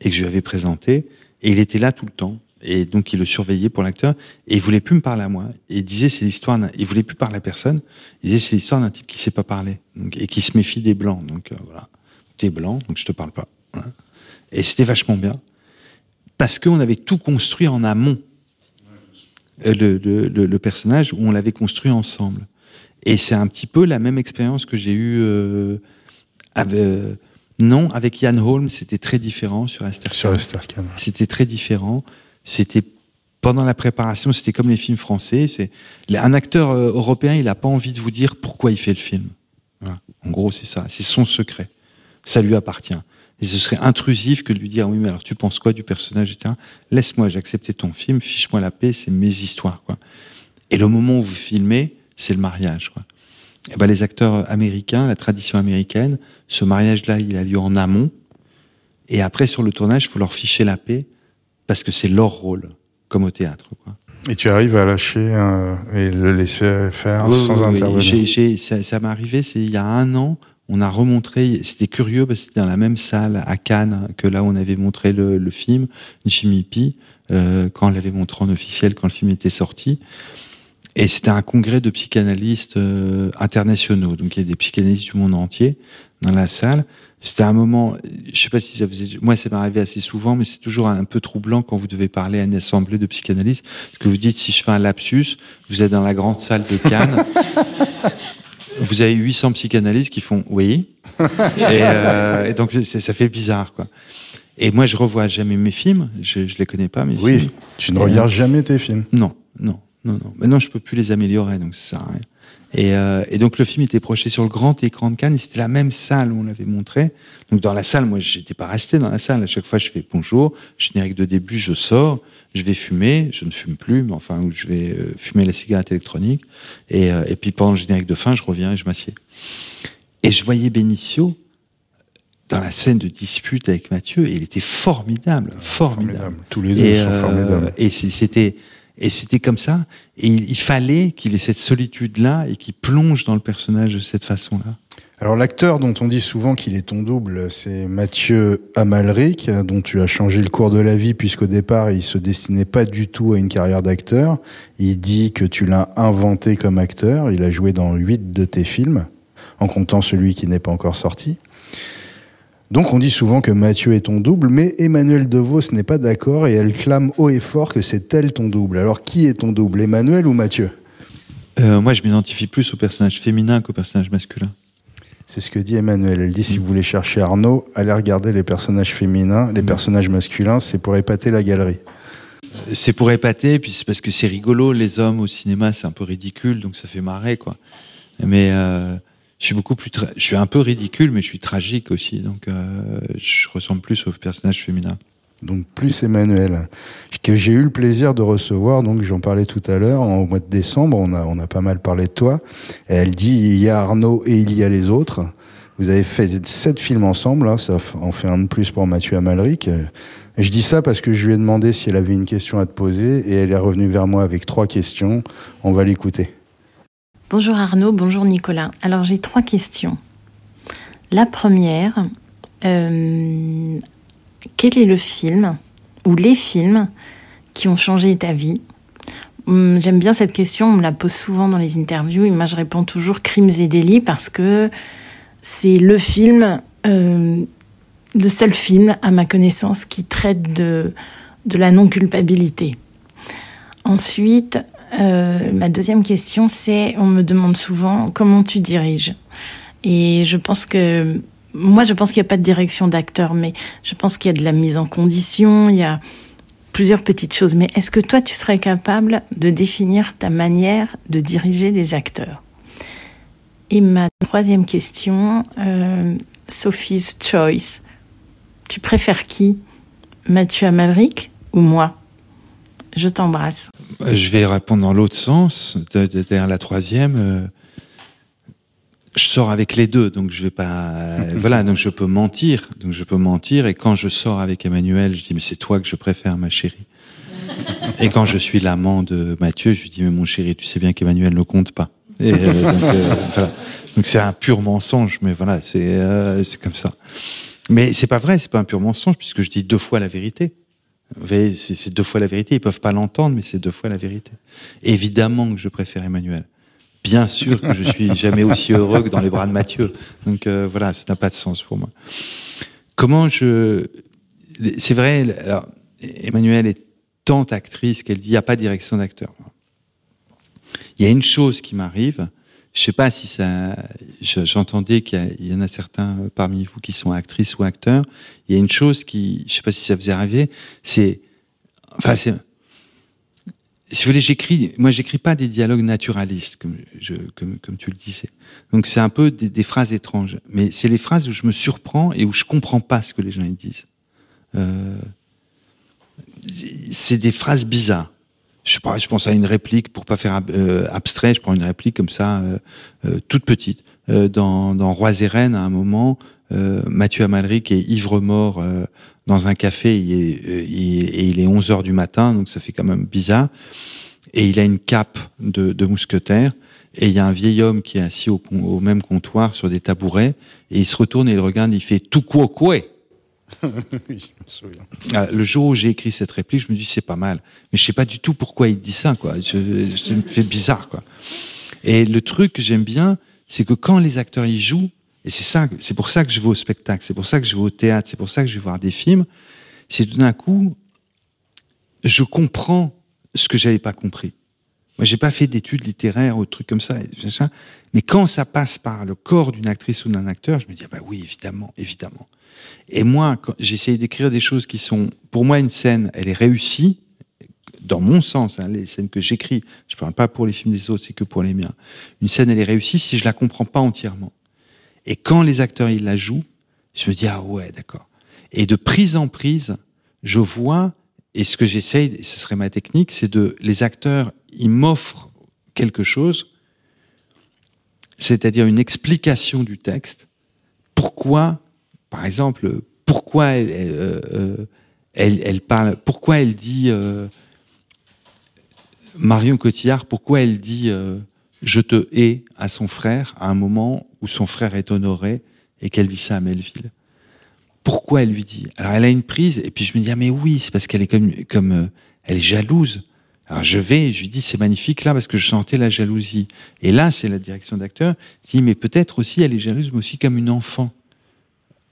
Speaker 3: et que je lui avais présenté. Et il était là tout le temps. Et donc, il le surveillait pour l'acteur. Et il voulait plus me parler à moi. Et il disait, c'est l'histoire Il voulait plus parler à personne. Il disait, c'est l'histoire d'un type qui sait pas parler. Donc, et qui se méfie des blancs. Donc, euh, voilà. T'es blanc, donc je te parle pas. Et c'était vachement bien. Parce qu'on avait tout construit en amont. Euh, le, le, le, personnage, où on l'avait construit ensemble. Et c'est un petit peu la même expérience que j'ai eue euh, avec, euh, non, avec Ian Holm, c'était très différent sur Esther.
Speaker 2: Sur
Speaker 3: C'était très différent. C'était pendant la préparation, c'était comme les films français. C'est un acteur européen, il n'a pas envie de vous dire pourquoi il fait le film. En gros, c'est ça. C'est son secret. Ça lui appartient. Et ce serait intrusif que de lui dire oui, mais alors tu penses quoi du personnage, etc. Laisse-moi, j'ai accepté ton film, fiche-moi la paix, c'est mes histoires, quoi. Et le moment où vous filmez, c'est le mariage, quoi. Et eh ben, les acteurs américains, la tradition américaine, ce mariage-là, il a lieu en amont. Et après, sur le tournage, il faut leur ficher la paix parce que c'est leur rôle, comme au théâtre. Quoi.
Speaker 2: Et tu arrives à lâcher euh, et le laisser faire sans intervenir
Speaker 3: Ça, ça m'est arrivé, c'est il y a un an, on a remontré, c'était curieux parce que c'était dans la même salle à Cannes que là où on avait montré le, le film, Jimmy P, euh, quand on l'avait montré en officiel, quand le film était sorti. Et c'était un congrès de psychanalystes euh, internationaux. Donc il y a des psychanalystes du monde entier dans la salle. C'était un moment, je sais pas si ça faisait, moi ça m'est arrivé assez souvent, mais c'est toujours un peu troublant quand vous devez parler à une assemblée de psychanalystes, parce que vous dites si je fais un lapsus, vous êtes dans la grande salle de Cannes, vous avez 800 psychanalystes qui font oui, et, euh, et donc ça fait bizarre quoi. Et moi je revois jamais mes films, je, je les connais pas mes
Speaker 2: oui, tu ne regardes jamais tes films.
Speaker 3: Non, non. Non, non. Maintenant, je peux plus les améliorer, donc ça sert à rien. Et, euh, et, donc le film était projeté sur le grand écran de Cannes. Et c'était la même salle où on l'avait montré. Donc dans la salle, moi, j'étais pas resté dans la salle. À chaque fois, je fais bonjour, générique de début, je sors, je vais fumer, je ne fume plus, mais enfin, je vais euh, fumer la cigarette électronique. Et, euh, et puis pendant le générique de fin, je reviens et je m'assieds. Et je voyais Benicio dans la scène de dispute avec Mathieu, et il était formidable, formidable. formidable.
Speaker 2: Tous les deux sont formidables.
Speaker 3: Et c'était et c'était comme ça. Et il, fallait qu'il ait cette solitude-là et qu'il plonge dans le personnage de cette façon-là.
Speaker 2: Alors l'acteur dont on dit souvent qu'il est ton double, c'est Mathieu Amalric, dont tu as changé le cours de la vie puisqu'au départ il se destinait pas du tout à une carrière d'acteur. Il dit que tu l'as inventé comme acteur. Il a joué dans huit de tes films, en comptant celui qui n'est pas encore sorti. Donc on dit souvent que Mathieu est ton double, mais Emmanuel DeVos n'est pas d'accord et elle clame haut et fort que c'est elle ton double. Alors qui est ton double, Emmanuel ou Mathieu?
Speaker 3: Euh, Moi je m'identifie plus au personnage féminin qu'au personnage masculin.
Speaker 2: C'est ce que dit Emmanuel. Elle dit si vous voulez chercher Arnaud, allez regarder les personnages féminins, les mm. personnages masculins, c'est pour épater la galerie.
Speaker 3: C'est pour épater, puis c'est parce que c'est rigolo, les hommes au cinéma c'est un peu ridicule, donc ça fait marrer quoi. Mais euh, je suis beaucoup plus, je suis un peu ridicule, mais je suis tragique aussi. Donc, euh, je ressemble plus au personnage féminin.
Speaker 2: Donc plus Emmanuel, que j'ai eu le plaisir de recevoir. Donc j'en parlais tout à l'heure au mois de décembre. On a on a pas mal parlé de toi. elle dit il y a Arnaud et il y a les autres. Vous avez fait sept films ensemble. Là, ça en fait un de plus pour Mathieu Amalric. Je dis ça parce que je lui ai demandé si elle avait une question à te poser et elle est revenue vers moi avec trois questions. On va l'écouter.
Speaker 4: Bonjour Arnaud, bonjour Nicolas. Alors j'ai trois questions. La première, euh, quel est le film ou les films qui ont changé ta vie? Hum, J'aime bien cette question, on me la pose souvent dans les interviews et moi je réponds toujours Crimes et délits parce que c'est le film, euh, le seul film à ma connaissance qui traite de, de la non-culpabilité. Ensuite, euh, ma deuxième question, c'est, on me demande souvent comment tu diriges? Et je pense que, moi, je pense qu'il n'y a pas de direction d'acteur, mais je pense qu'il y a de la mise en condition, il y a plusieurs petites choses. Mais est-ce que toi, tu serais capable de définir ta manière de diriger les acteurs? Et ma troisième question, euh, Sophie's Choice. Tu préfères qui? Mathieu Amalric ou moi? Je t'embrasse.
Speaker 3: Je vais répondre dans l'autre sens. Derrière la troisième, je sors avec les deux, donc je vais pas. voilà, donc je peux mentir, donc je peux mentir. Et quand je sors avec Emmanuel, je dis mais c'est toi que je préfère, ma chérie. et quand je suis l'amant de Mathieu, je lui dis mais mon chéri, tu sais bien qu'Emmanuel ne compte pas. Et euh, donc euh, voilà. Donc c'est un pur mensonge, mais voilà, c'est euh, c'est comme ça. Mais c'est pas vrai, c'est pas un pur mensonge puisque je dis deux fois la vérité. Vous voyez, c'est deux fois la vérité. Ils peuvent pas l'entendre, mais c'est deux fois la vérité. Évidemment que je préfère Emmanuel bien sûr que je suis jamais aussi heureux que dans les bras de Mathieu. Donc euh, voilà, ça n'a pas de sens pour moi. Comment je... C'est vrai, alors, Emmanuel est tant actrice qu'elle dit il n'y a pas de direction d'acteur. Il y a une chose qui m'arrive, je sais pas si ça... J'entendais qu'il y, en a certains parmi vous qui sont actrices ou acteurs. Il y a une chose qui... Je sais pas si ça vous est arrivé, c'est... Enfin, c'est si vous voulez, j'écris, moi, j'écris pas des dialogues naturalistes, comme, comme, tu le disais. Donc, c'est un peu des, des, phrases étranges. Mais c'est les phrases où je me surprends et où je comprends pas ce que les gens disent. Euh, c'est des phrases bizarres. Je, pense à une réplique, pour pas faire euh, abstrait, je prends une réplique comme ça, euh, euh toute petite. Euh, dans, dans Rois et Reines, à un moment, Mathieu Amalric est ivre-mort dans un café euh, et il est 11 heures du matin, donc ça fait quand même bizarre. Et il a une cape de, de mousquetaire et il y a un vieil homme qui est assis au, au, même comptoir sur des tabourets et il se retourne et il regarde, il fait tout quoi quoi. Ah, le jour où j'ai écrit cette réplique, je me dis c'est pas mal, mais je sais pas du tout pourquoi il dit ça quoi. Je, ça me fait bizarre quoi. Et le truc que j'aime bien, c'est que quand les acteurs y jouent, et c'est ça, c'est pour ça que je vais au spectacle, c'est pour ça que je vais au théâtre, c'est pour ça que je vais voir des films. C'est tout d'un coup, je comprends ce que j'avais pas compris. Moi, j'ai pas fait d'études littéraires ou trucs comme ça, mais quand ça passe par le corps d'une actrice ou d'un acteur, je me dis ah bah oui, évidemment, évidemment. Et moi, j'essaye d'écrire des choses qui sont, pour moi, une scène, elle est réussie dans mon sens. Hein, les scènes que j'écris, je parle pas pour les films des autres, c'est que pour les miens. Une scène, elle est réussie si je la comprends pas entièrement. Et quand les acteurs ils la jouent, je me dis ah ouais d'accord. Et de prise en prise, je vois et ce que j'essaye, ce serait ma technique, c'est de les acteurs ils m'offrent quelque chose, c'est-à-dire une explication du texte. Pourquoi, par exemple, pourquoi elle, euh, euh, parle, pourquoi elle dit euh, Marion Cotillard, pourquoi elle dit je te hais à son frère à un moment où son frère est honoré et qu'elle dit ça à Melville. Pourquoi elle lui dit? Alors elle a une prise et puis je me dis ah mais oui c'est parce qu'elle est comme comme elle est jalouse. Alors je vais je lui dis c'est magnifique là parce que je sentais la jalousie. Et là c'est la direction d'acteur dit mais peut-être aussi elle est jalouse mais aussi comme une enfant.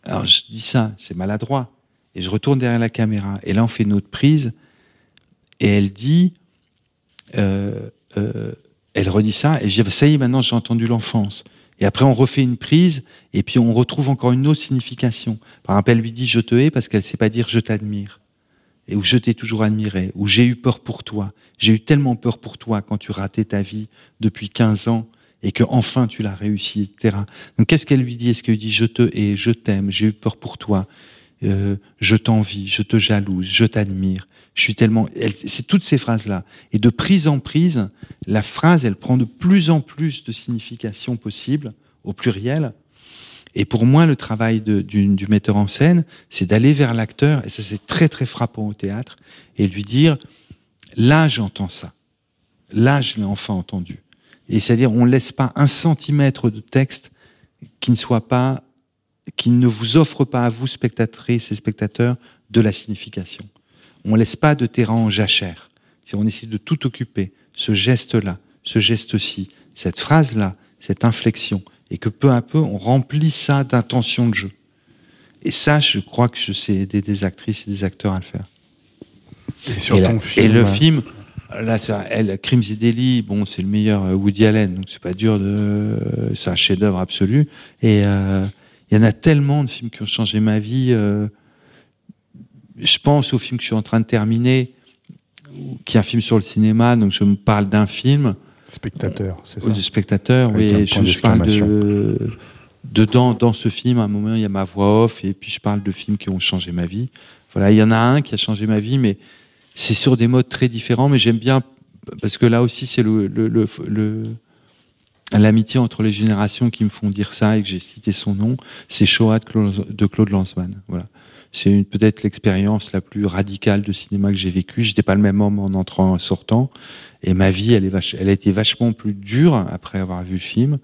Speaker 3: Alors je dis ça c'est maladroit et je retourne derrière la caméra et là on fait notre prise et elle dit euh, euh, elle redit ça, et je dis, bah, ça y est, maintenant j'ai entendu l'enfance. Et après, on refait une prise, et puis on retrouve encore une autre signification. Par exemple, elle lui dit je te hais parce qu'elle sait pas dire je t'admire. Et où je t'ai toujours admiré, où j'ai eu peur pour toi. J'ai eu tellement peur pour toi quand tu ratais ta vie depuis 15 ans et que enfin tu l'as réussi, etc. Donc qu'est-ce qu'elle lui dit? Est-ce qu'elle lui dit je te hais, je t'aime, j'ai eu peur pour toi, euh, je t'envie, je te jalouse, je t'admire. Je suis tellement. C'est toutes ces phrases-là. Et de prise en prise, la phrase, elle prend de plus en plus de signification possible au pluriel. Et pour moi, le travail du, du, metteur en scène, c'est d'aller vers l'acteur, et ça c'est très très frappant au théâtre, et lui dire là j'entends ça, là je l'ai enfin entendu. Et c'est-à-dire on ne laisse pas un centimètre de texte qui ne soit pas, qui ne vous offre pas à vous spectatrices et spectateurs de la signification. On laisse pas de terrain en jachère. Si on essaie de tout occuper, ce geste-là, ce geste-ci, cette phrase-là, cette inflexion, et que peu à peu, on remplit ça d'intention de jeu. Et ça, je crois que je sais aider des actrices et des acteurs à le faire.
Speaker 2: Et sur ton film.
Speaker 3: Et le film, là, ça, elle, Crimes et délits, bon, c'est le meilleur euh, Woody Allen, donc c'est pas dur de, c'est un chef-d'œuvre absolu. Et euh, il y en a tellement de films qui ont changé ma vie. Euh, je pense au film que je suis en train de terminer, qui est un film sur le cinéma, donc je me parle d'un film.
Speaker 2: Spectateur, c'est ça.
Speaker 3: Du spectateur, oui. Je, je, parle de. Dedans, dans ce film, à un moment, il y a ma voix off, et puis je parle de films qui ont changé ma vie. Voilà, il y en a un qui a changé ma vie, mais c'est sur des modes très différents, mais j'aime bien parce que là aussi c'est le, le, le, l'amitié entre les générations qui me font dire ça et que j'ai cité son nom, c'est Shoah de Claude, de Claude Lanzmann. Voilà. C'est peut-être l'expérience la plus radicale de cinéma que j'ai vécue. J'étais pas le même homme en entrant en sortant, et ma vie, elle, est elle a été vachement plus dure après avoir vu le film,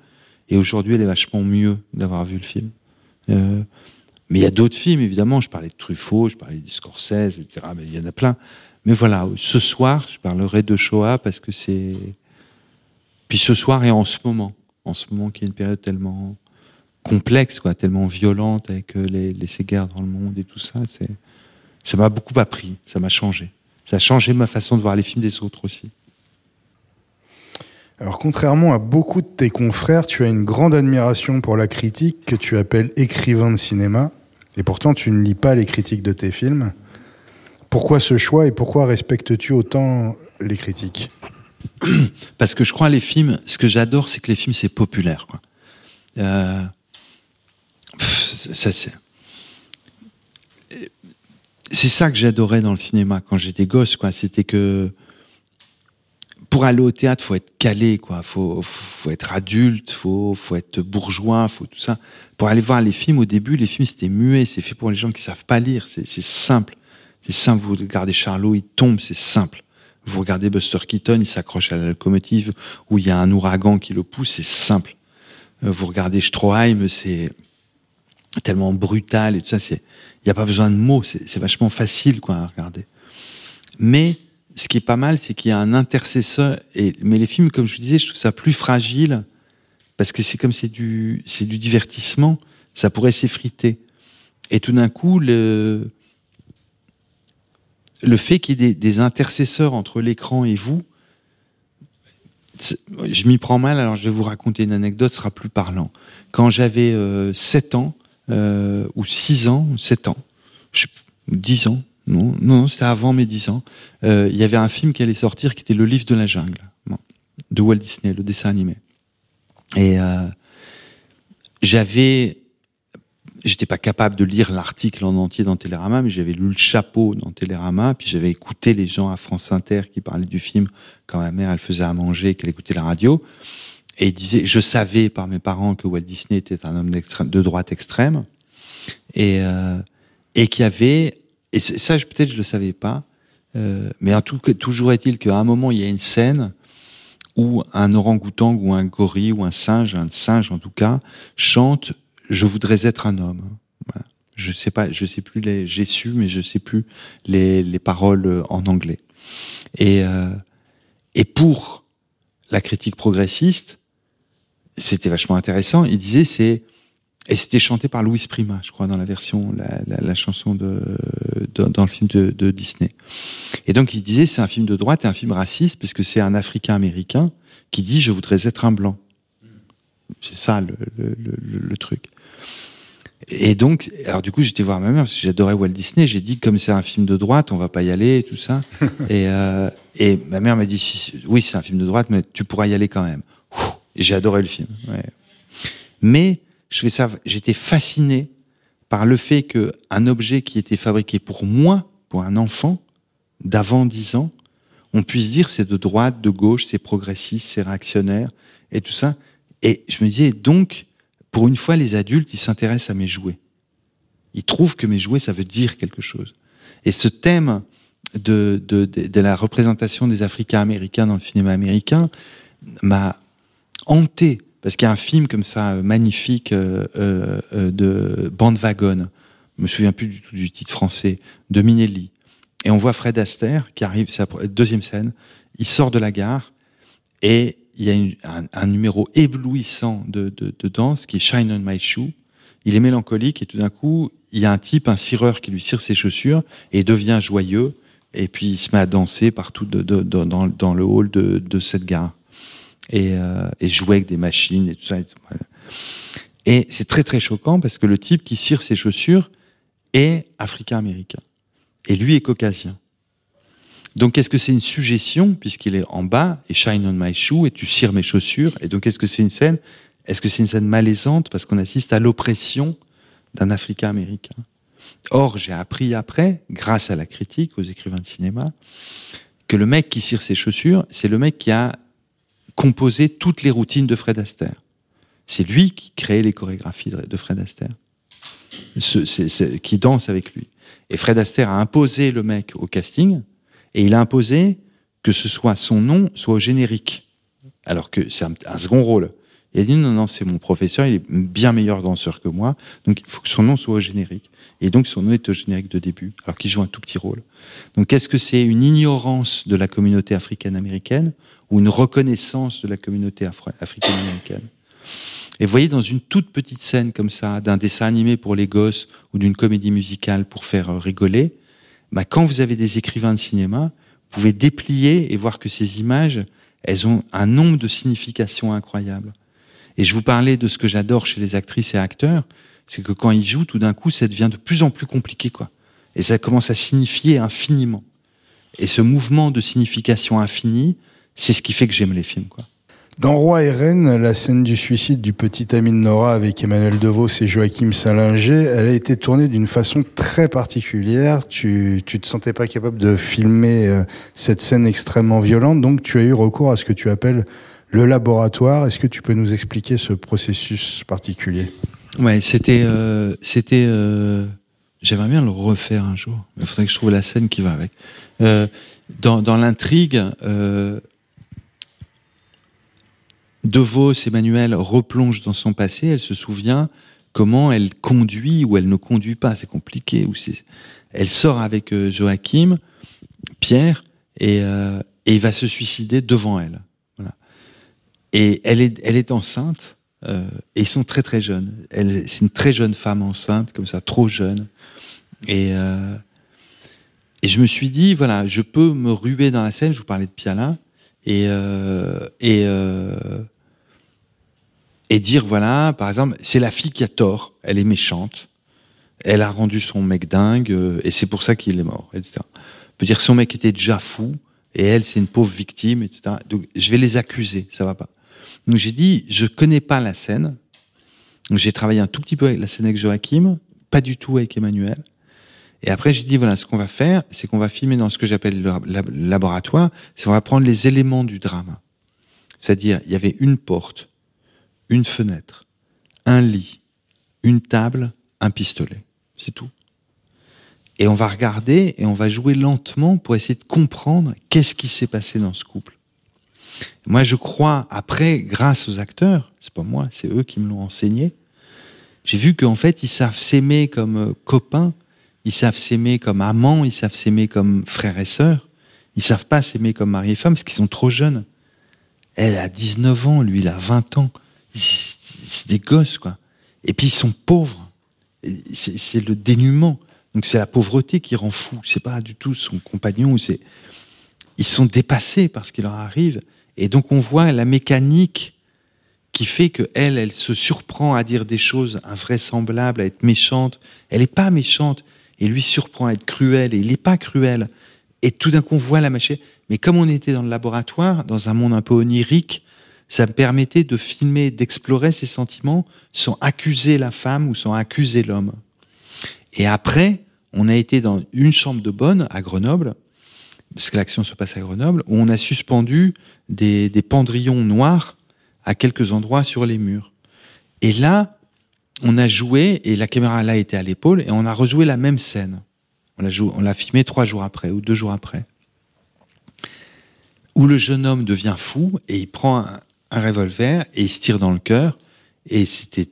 Speaker 3: et aujourd'hui, elle est vachement mieux d'avoir vu le film. Euh, mais il y a d'autres films, évidemment. Je parlais de Truffaut, je parlais de Scorsese, etc. Mais il y en a plein. Mais voilà, ce soir, je parlerai de Shoah parce que c'est. Puis ce soir et en ce moment, en ce moment qui est une période tellement complexe, quoi, tellement violente avec euh, les, les ces guerres dans le monde et tout ça, c'est, ça m'a beaucoup appris, ça m'a changé. Ça a changé ma façon de voir les films des autres aussi.
Speaker 2: Alors contrairement à beaucoup de tes confrères, tu as une grande admiration pour la critique que tu appelles écrivain de cinéma, et pourtant tu ne lis pas les critiques de tes films. Pourquoi ce choix et pourquoi respectes-tu autant les critiques?
Speaker 3: Parce que je crois les films, ce que j'adore, c'est que les films, c'est populaire. Quoi. Euh, ça, c'est... c'est ça que j'adorais dans le cinéma quand j'étais gosse. Quoi. C'était que pour aller au théâtre, faut être calé, quoi. Faut, être adulte, faut, faut être bourgeois, faut tout ça. Pour aller voir les films, au début, les films c'était muet, c'est fait pour les gens qui savent pas lire, c'est simple. C'est simple, vous regardez Charlot, il tombe, c'est simple. Vous regardez Buster Keaton, il s'accroche à la locomotive, où il y a un ouragan qui le pousse, c'est simple. Euh, vous regardez Stroheim, c'est tellement brutal et tout ça, c'est, il n'y a pas besoin de mots, c'est vachement facile, quoi, à regarder. Mais, ce qui est pas mal, c'est qu'il y a un intercesseur, et, mais les films, comme je vous disais, je trouve ça plus fragile, parce que c'est comme c'est du, c'est du divertissement, ça pourrait s'effriter. Et tout d'un coup, le, le fait qu'il y ait des, intercesseurs entre l'écran et vous, je m'y prends mal, alors je vais vous raconter une anecdote, ce sera plus parlant. Quand j'avais 7 euh, ans, euh, ou 6 ans, 7 ans, je, 10 ans, non, non, c'était avant mes 10 ans, euh, il y avait un film qui allait sortir qui était Le Livre de la Jungle, de Walt Disney, le dessin animé. Et j'avais j'étais pas capable de lire l'article en entier dans Télérama, mais j'avais lu le chapeau dans Télérama, puis j'avais écouté les gens à France Inter qui parlaient du film quand ma mère elle faisait à manger, qu'elle écoutait la radio, et il disait, je savais par mes parents que Walt Disney était un homme de droite extrême, et euh, et qu'il y avait, et ça peut-être je le savais pas, euh, mais en tout cas toujours est-il qu'à un moment il y a une scène où un orang-outan ou un gorille ou un singe, un singe en tout cas, chante je voudrais être un homme. Je sais pas, je sais plus les, j'ai su, mais je sais plus les, les paroles en anglais. Et euh, et pour la critique progressiste, c'était vachement intéressant. Il disait c'est et c'était chanté par Louis Prima, je crois, dans la version, la, la, la chanson de, dans le film de, de, Disney. Et donc il disait c'est un film de droite et un film raciste parce que c'est un Africain américain qui dit je voudrais être un blanc. C'est ça le, le, le, le, truc. Et donc, alors du coup, j'étais voir ma mère parce que j'adorais Walt Disney. J'ai dit comme c'est un film de droite, on va pas y aller et tout ça. et, euh, et ma mère m'a dit oui, c'est un film de droite, mais tu pourras y aller quand même. J'ai adoré le film. Mais je fais ça, j'étais fasciné par le fait que un objet qui était fabriqué pour moi, pour un enfant d'avant 10 ans, on puisse dire c'est de droite, de gauche, c'est progressiste, c'est réactionnaire et tout ça. Et je me disais donc pour une fois, les adultes, ils s'intéressent à mes jouets. Ils trouvent que mes jouets, ça veut dire quelque chose. Et ce thème de, de, de, la représentation des Africains américains dans le cinéma américain m'a hanté. Parce qu'il y a un film comme ça, magnifique, euh, euh, de Bandwagon, je me souviens plus du tout du titre français, de Minelli. Et on voit Fred Astaire qui arrive, c'est la deuxième scène, il sort de la gare et il y a un, numéro éblouissant de, de, danse qui est Shine on My Shoe. Il est mélancolique et tout d'un coup, il y a un type, un cireur qui lui cire ses chaussures et devient joyeux. Et puis il se met à danser partout dans, le hall de, cette gare. Et, euh, et jouer avec des machines et tout ça. Et, et c'est très très choquant parce que le type qui cire ses chaussures est africain-américain. Et lui est caucasien. Donc, est-ce que c'est une suggestion, puisqu'il est en bas, et shine on my shoe, et tu cires mes chaussures, et donc est-ce que c'est une scène, est-ce que c'est une scène malaisante, parce qu'on assiste à l'oppression d'un Africain américain Or, j'ai appris après, grâce à la critique, aux écrivains de cinéma, que le mec qui cire ses chaussures, c'est le mec qui a composé toutes les routines de Fred Astaire. C'est lui qui crée les chorégraphies de Fred Astaire, qui danse avec lui. Et Fred Astaire a imposé le mec au casting, et il a imposé que ce soit son nom soit au générique, alors que c'est un, second rôle. Il a dit non, non, c'est mon professeur, il est bien meilleur danseur que moi, donc il faut que son nom soit au générique. Et donc son nom est au générique de début, alors qu'il joue un tout petit rôle. Donc est-ce que c'est une ignorance de la communauté africaine-américaine ou une reconnaissance de la communauté africaine-américaine Et vous voyez, dans une toute petite scène comme ça, d'un dessin animé pour les gosses ou d'une comédie musicale pour faire euh, rigoler, bah, quand vous avez des écrivains de cinéma, vous pouvez déplier et voir que ces images, elles ont un nombre de significations incroyables. Et je vous parlais de ce que j'adore chez les actrices et acteurs, c'est que quand ils jouent, tout d'un coup, ça devient de plus en plus compliqué, quoi. Et ça commence à signifier infiniment. Et ce mouvement de signification infinie, c'est ce qui fait que j'aime les films, quoi.
Speaker 2: Dans Roi et Reine, la scène du suicide du petit ami de Nora avec Emmanuel Devos et Joachim Salinger, elle a été tournée d'une façon très particulière. Tu, tu te sentais pas capable de filmer euh, cette scène extrêmement violente, donc tu as eu recours à ce que tu appelles le laboratoire. Est-ce que tu peux nous expliquer ce processus particulier?
Speaker 3: Ouais, c'était, euh, c'était. Euh, j'aimerais bien le refaire un jour. Il faudrait que je trouve la scène qui va avec. Euh, dans, dans l'intrigue, euh, De Vos, Emmanuel replonge dans son passé. Elle se souvient comment elle conduit ou elle ne conduit pas. C'est compliqué. Elle sort avec euh, Joachim, Pierre, et, il va se suicider devant elle. Et elle est, enceinte, euh, et ils sont très très jeunes. C'est une très jeune femme enceinte, comme ça, trop jeune. Et, euh, et je me suis dit, voilà, je peux me ruer dans la scène, je vous parlais de Piala, et, euh, et, euh, et dire, voilà, par exemple, c'est la fille qui a tort, elle est méchante, elle a rendu son mec dingue, euh, et c'est pour ça qu'il est mort, etc. On peut dire son mec était déjà fou, et elle, c'est une pauvre victime, etc. Donc, je vais les accuser, ça va pas. Donc j'ai dit, je connais pas la scène. J'ai travaillé un tout petit peu avec la scène avec Joachim, pas du tout avec Emmanuel. Et après, j'ai dit, voilà, ce qu'on va faire, c'est qu'on va filmer dans ce que j'appelle le laboratoire, c'est qu'on va prendre les éléments du drame. C'est-à-dire, il y avait une porte, une fenêtre, un lit, une table, un pistolet. C'est tout. Et on va regarder et on va jouer lentement pour essayer de comprendre qu'est-ce qui s'est passé dans ce couple. Moi, je crois, après, grâce aux acteurs, c'est pas moi, c'est eux qui me l'ont enseigné, j'ai vu qu'en fait, ils savent s'aimer comme euh, copains, ils savent s'aimer comme amants, ils savent s'aimer comme frères et sœurs, ils savent pas s'aimer comme mari et femme parce qu'ils sont trop jeunes. Elle a 19 ans, lui, il a 20 ans. C'est des gosses, quoi. Et puis, ils sont pauvres. C'est le dénuement. Donc, c'est la pauvreté qui rend fou. C'est pas du tout son compagnon. C'est Ils sont dépassés par ce qui leur arrive. Et donc on voit la mécanique qui fait que elle, elle se surprend à dire des choses invraisemblables, à être méchante. Elle n'est pas méchante et lui surprend à être cruel et il n'est pas cruel. Et tout d'un coup on voit la machine. Mais comme on était dans le laboratoire, dans un monde un peu onirique, ça me permettait de filmer, d'explorer ses sentiments sans accuser la femme ou sans accuser l'homme. Et après, on a été dans une chambre de bonne à Grenoble parce que l'action se passe à Grenoble, où on a suspendu des, des, pendrillons noirs à quelques endroits sur les murs. Et là, on a joué, et la caméra là était à l'épaule, et on a rejoué la même scène. On l'a, filmé trois jours après, ou deux jours après. Où le jeune homme devient fou, et il prend un, revolver, et il se tire dans le cœur, et c'était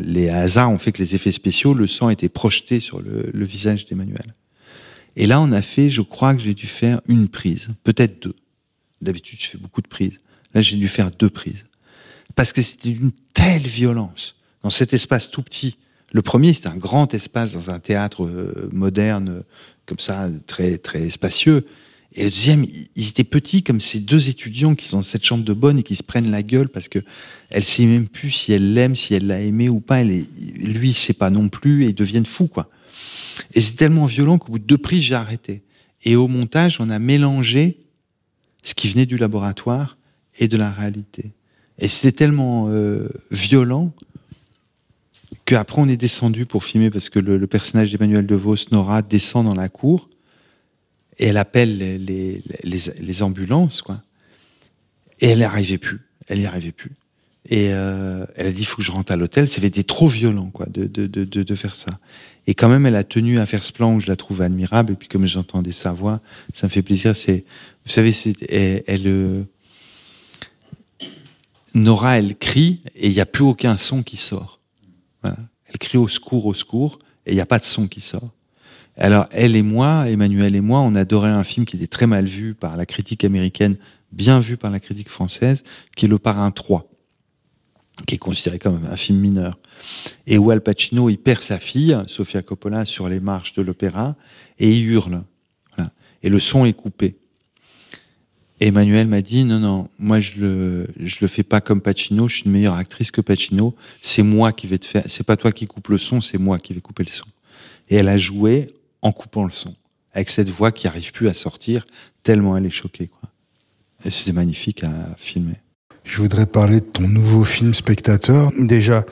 Speaker 3: les hasards ont fait que les effets spéciaux, le sang était projeté sur le, le visage d'Emmanuel. Et là, on a fait, je crois que j'ai dû faire une prise, peut-être deux. D'habitude, je fais beaucoup de prises. Là, j'ai dû faire deux prises. Parce que c'était une telle violence dans cet espace tout petit. Le premier, c'était un grand espace dans un théâtre euh, moderne, comme ça, très, très spacieux. Et le deuxième, ils étaient petits comme ces deux étudiants qui sont dans cette chambre de bonne et qui se prennent la gueule parce que elle sait même plus si elle l'aime, si elle l'a aimé ou pas. Elle est, lui, sait pas non plus et ils deviennent fous, quoi. Et c'est tellement violent qu'au bout de deux prises, j'ai arrêté. Et au montage, on a mélangé ce qui venait du laboratoire et de la réalité. Et c'était tellement euh, violent Qu'après, on est descendu pour filmer parce que le, personnage d'Emmanuel DeVos, Nora, descend dans la cour et elle appelle les, les, ambulances, quoi. Et elle n'y arrivait plus. Elle n'y arrivait plus. Et euh, elle a dit, il faut que je rentre à l'hôtel. C'était été trop violent, quoi, de, de, de, de, faire ça. Et quand même, elle a tenu à faire ce plan où je la trouve admirable. Et puis, comme j'entendais sa voix, ça me fait plaisir. C'est, vous savez, c'est, elle euh, Nora, elle crie et il n'y a plus aucun son qui sort. Elle crie au secours, au secours, et il n'y a pas de son qui sort. Alors, elle et moi, Emmanuel et moi, on adorait un film qui était très mal vu par la critique américaine, bien vu par la critique française, qui est Le Parrain 3, qui est considéré comme un film mineur. Et où Al Pacino, il perd sa fille, Sofia Coppola, sur les marches de l'opéra, et il hurle. Et le son est coupé. Emmanuel m'a dit non non moi je le je le fais pas comme Pacino je suis une meilleure actrice que Pacino. C'est moi qui vais te faire c'est pas toi qui coupe le son c'est moi qui vais couper le son. Et elle a joué en coupant le son avec cette voix qui arrive plus à sortir tellement elle est choquée quoi. Et c'est magnifique à filmer.
Speaker 2: Je voudrais parler de ton nouveau film spectateur. Déjà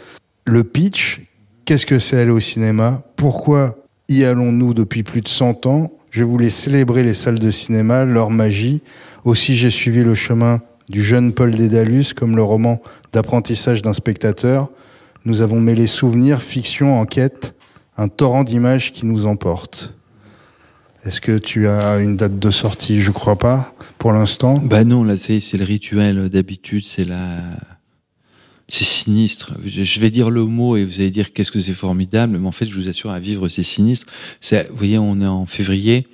Speaker 2: le pitch qu'est-ce que c'est aller au cinéma? Pourquoi y allons-nous depuis plus de 100 ans? Je voulais célébrer les salles de cinéma, leur magie. Aussi, j'ai suivi le chemin du jeune Paul Dédalus, comme le roman d'apprentissage d'un spectateur. Nous avons mêlé souvenirs, fiction, enquête, un torrent d'images qui nous emporte. Est-ce que tu as une date de sortie? Je crois pas, pour l'instant.
Speaker 3: Bah non, là c'est le rituel d'habitude, c'est la c'est sinistre. Je vais dire le mot et vous allez dire qu'est-ce que c'est formidable, mais en fait, je vous assure, à vivre, c'est sinistre. Vous voyez, on est en février.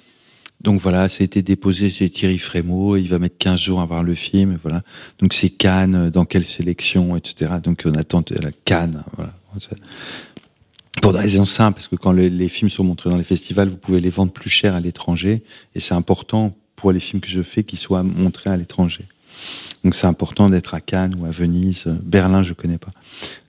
Speaker 3: Donc voilà, ça a été déposé c'est Thierry Frémaux, il va mettre 15 jours à voir le film, voilà. Donc c'est Cannes, dans quelle sélection, etc. Donc on attend la Cannes, voilà. Pour des raisons simples, parce que quand les films sont montrés dans les festivals, vous pouvez les vendre plus cher à l'étranger, et c'est important pour les films que je fais qu'ils soient montrés à l'étranger. Donc c'est important d'être à Cannes ou à Venise, Berlin je connais pas.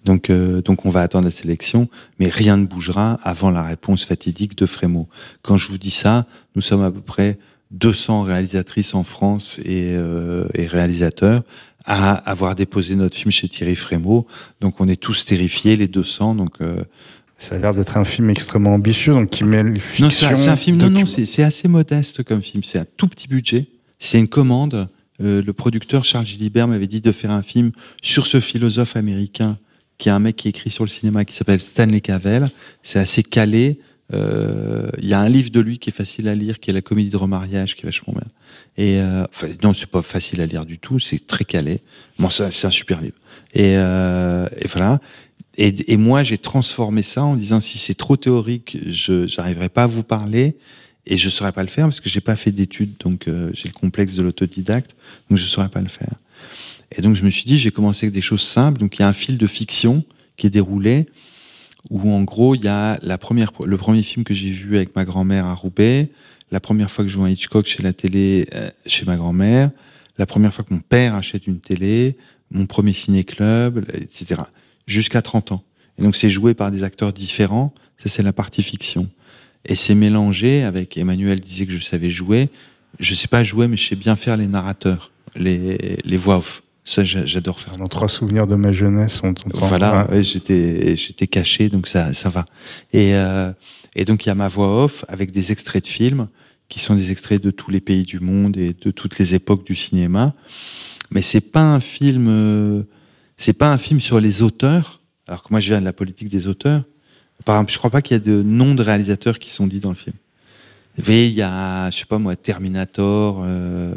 Speaker 3: Donc euh, donc on va attendre la sélection, mais rien ne bougera avant la réponse fatidique de Frémaux. Quand je vous dis ça, nous sommes à peu près 200 réalisatrices en France et, euh, et réalisateurs à avoir déposé notre film chez Thierry Frémaux. Donc on est tous terrifiés, les 200. Donc euh,
Speaker 2: ça a l'air d'être un film extrêmement ambitieux, donc qui mêle fiction.
Speaker 3: Non, c'est un film. Non, non, c'est assez modeste comme film. C'est un tout petit budget. C'est une commande euh, le producteur Charles Gilibert m'avait dit de faire un film sur ce philosophe américain qui est un mec qui écrit sur le cinéma qui s'appelle Stanley Cavell. C'est assez calé. Euh, il y a un livre de lui qui est facile à lire, qui est La comédie de remariage, qui est vachement bien. Et euh, enfin, non, c'est pas facile à lire du tout, c'est très calé. Bon, c'est un super livre. Et, euh, et voilà. Et, et moi, j'ai transformé ça en disant si c'est trop théorique, je n'arriverai pas à vous parler et je saurais pas le faire parce que j'ai pas fait d'études, donc euh, j'ai le complexe de l'autodidacte, donc je saurais pas le faire. Et donc je me suis dit, j'ai commencé avec des choses simples. Donc il y a un fil de fiction qui est déroulé où en gros il y a la première, le premier film que j'ai vu avec ma grand-mère à Roubaix, la première fois que je joue un Hitchcock chez la télé euh, chez ma grand-mère, la première fois que mon père achète une télé, mon premier ciné-club, etc. Jusqu'à 30 ans. Et donc c'est joué par des acteurs différents. Ça c'est la partie fiction. Et c'est mélangé avec, Emmanuel disait que je savais jouer. Je sais pas jouer, mais je sais bien faire les narrateurs, les, les voix off. Ça, j'adore faire.
Speaker 2: Dans trois souvenirs de ma jeunesse, on
Speaker 3: Voilà, j'étais, j'étais caché, donc ça, ça va. Et, euh, et donc il y a ma voix off avec des extraits de films qui sont des extraits de tous les pays du monde et de toutes les époques du cinéma. Mais c'est pas un film, euh, c'est pas un film sur les auteurs. Alors que moi, je viens de la politique des auteurs. Par je crois pas qu'il y a de noms de réalisateurs qui sont dits dans le film. il y a, je sais pas moi, Terminator, euh,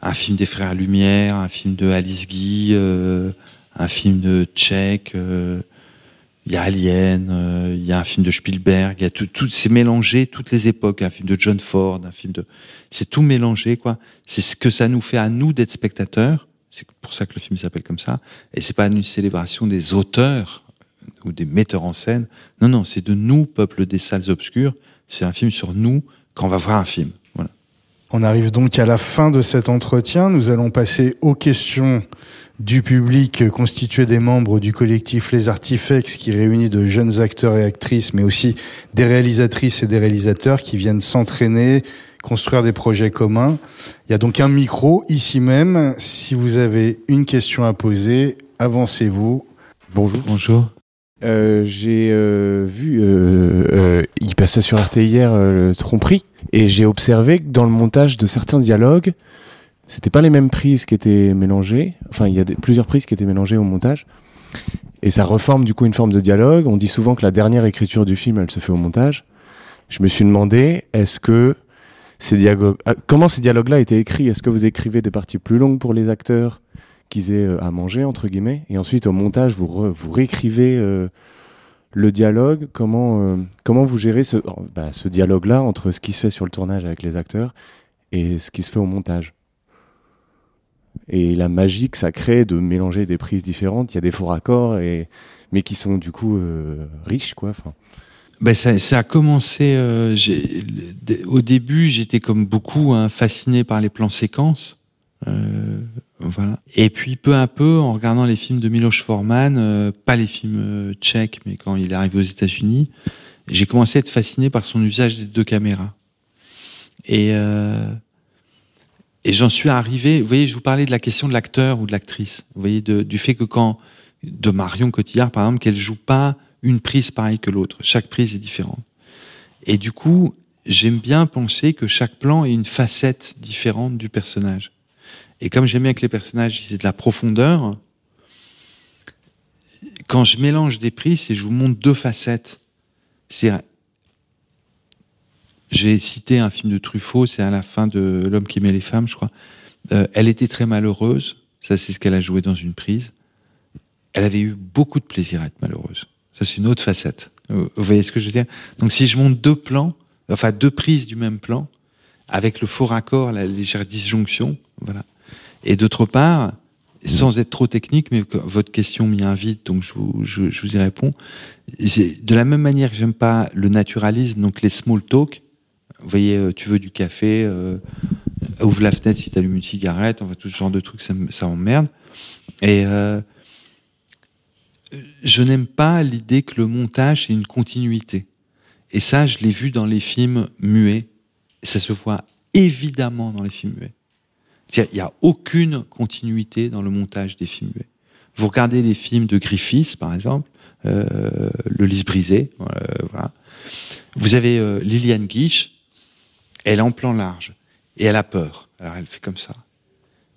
Speaker 3: un film des frères Lumière, un film de Alice Guy, euh, un film de Tchèque, euh, il y a Alien, il y a un film de Spielberg, il y a tout, tout c'est mélangé, toutes les époques, un film de John Ford, un film de, c'est tout mélangé quoi. C'est ce que ça nous fait à nous d'être spectateurs. C'est pour ça que le film s'appelle comme ça. Et c'est pas une célébration des auteurs ou des metteurs en scène. Non, non, c'est de nous, peuple des salles obscures. C'est un film sur nous quand on va voir un film. Voilà.
Speaker 2: On arrive donc à la fin de cet entretien. Nous allons passer aux questions du public constitué des membres du collectif Les Artifex qui réunit de jeunes acteurs et actrices, mais aussi des réalisatrices et des réalisateurs qui viennent s'entraîner, construire des projets communs. Il y a donc un micro ici même. Si vous avez une question à poser, avancez-vous.
Speaker 3: Bonjour. Bonjour.
Speaker 5: Euh, j'ai euh, vu, euh, il passait sur RT hier le tromperie, et j'ai observé que dans le montage de certains dialogues, c'était pas les mêmes prises qui étaient mélangées. Enfin, il y a plusieurs prises qui étaient mélangées au montage, et ça reforme du coup une forme de dialogue. On dit souvent que la dernière écriture du film, elle se fait au montage. Je me suis demandé, est-ce que ces dialogues, comment ces dialogues-là étaient écrits? Est-ce que vous écrivez des parties plus longues pour les acteurs? Qu'ils aient euh, à manger entre guillemets et ensuite au montage vous vous réécrivez euh, le dialogue comment euh, comment vous gérez ce bah, ce dialogue là entre ce qui se fait sur le tournage avec les acteurs et ce qui se fait au montage? Et la magie que ça crée de mélanger des prises différentes il y a des faux raccords et mais qui sont du coup riches quoi enfin
Speaker 3: ben ça, a commencé. Au début, j'étais comme beaucoup hein, fasciné par les plans séquences. Euh, voilà. Et puis peu à peu, en regardant les films de Miloš Forman, euh, pas les films euh, tchèques, mais quand il est arrivé aux États-Unis, j'ai commencé à être fasciné par son usage des deux caméras. Et euh, et j'en suis arrivé. Vous voyez, je vous parlais de la question de l'acteur ou de l'actrice. Vous voyez, du fait que quand de Marion Cotillard, par exemple, qu'elle joue pas une prise pareille que l'autre. Chaque prise est différente. Et du coup, j'aime bien penser que chaque plan est une facette différente du personnage. Et comme j'aime bien que les personnages aient de la profondeur, quand je mélange des prises et je vous montre deux facettes, c'est j'ai cité un film de Truffaut, c'est à la fin de L'homme qui aimait les femmes, je crois. Euh, elle était très malheureuse, ça c'est ce qu'elle a joué dans une prise. Elle avait eu beaucoup de plaisir à être malheureuse. Ça c'est une autre facette. Vous voyez ce que je veux dire? Donc si je monte deux plans, enfin deux prises du même plan, avec le faux raccord, la légère disjonction, voilà, et d'autre part, sans être trop technique, mais votre question m'y invite, donc je vous, je, je vous y réponds. De la même manière que j'aime pas le naturalisme, donc les small talk, vous voyez, euh, tu veux du café, euh, ouvre la fenêtre si tu allumes une cigarette, enfin tout ce genre de trucs, ça, ça emmerde. Et euh, je n'aime pas l'idée que le montage est une continuité. Et ça, je l'ai vu dans les films muets. Et ça se voit évidemment dans les films muets. Il n'y a aucune continuité dans le montage des films. Vous regardez les films de Griffiths, par exemple, euh, Le lys brisé, euh, voilà. Vous avez euh, Liliane Guiche, elle est en plan large, et elle a peur. Alors elle fait comme ça.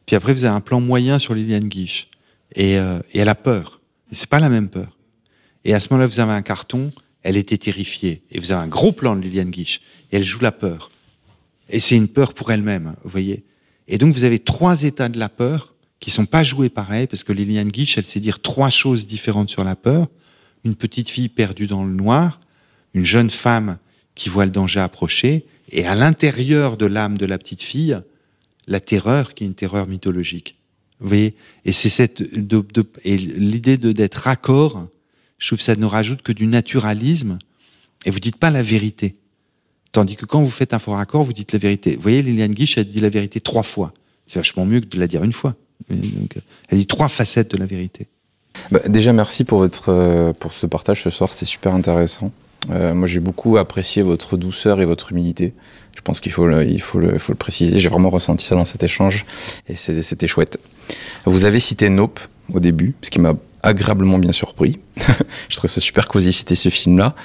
Speaker 3: Puis après, vous avez un plan moyen sur Liliane Guiche, et, euh, et elle a peur. Mais c'est pas la même peur. Et à ce moment-là, vous avez un carton, elle était terrifiée. Et vous avez un gros plan de Liliane Guiche, et elle joue la peur. Et c'est une peur pour elle-même, vous voyez. Et donc, vous avez trois états de la peur qui sont pas joués pareil, parce que Liliane Guiche, elle sait dire trois choses différentes sur la peur. Une petite fille perdue dans le noir, une jeune femme qui voit le danger approcher, et à l'intérieur de l'âme de la petite fille, la terreur qui est une terreur mythologique. Vous voyez? Et c'est cette de, de, et l'idée de d'être raccord, je trouve que ça ne rajoute que du naturalisme, et vous dites pas la vérité. Tandis que quand vous faites un fort raccord, vous dites la vérité. Vous voyez, Liliane Guiche, elle dit la vérité trois fois. C'est vachement mieux que de la dire une fois. Donc, elle dit trois facettes de la vérité.
Speaker 6: Bah, déjà, merci pour votre euh, pour ce partage ce soir. C'est super intéressant. Euh, moi, j'ai beaucoup apprécié votre douceur et votre humilité. Je pense qu'il faut le, il faut le, il faut le préciser. J'ai vraiment ressenti ça dans cet échange et c'était chouette. Vous avez cité Nope au début, ce qui m'a agréablement bien surpris. je trouve ça super que vous ce film-là.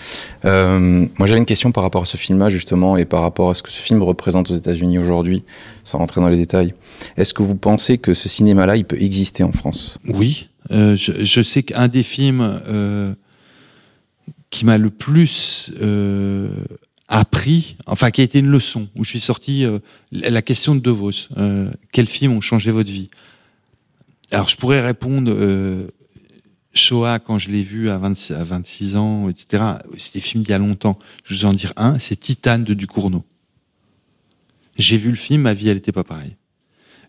Speaker 6: Euh, moi, j'avais une question par rapport à ce film-là, justement, et par rapport à ce que ce film représente aux États-Unis aujourd'hui, sans rentrer dans les détails. Est-ce que vous pensez que ce cinéma-là, il peut exister en France?
Speaker 3: Oui. Euh, je, sais qu'un des films euh, qui m'a le plus appris, enfin qui a été une leçon, où je suis sorti, la question de De Vos. Quels films ont changé votre vie? Alors je pourrais répondre Shoah quand je l'ai vu à 26, à 26 ans, etc. C'est des films d'il y a longtemps. Je vous en dire un, c'est Titane de Ducournau. J'ai vu le film, ma vie elle était pas pareille.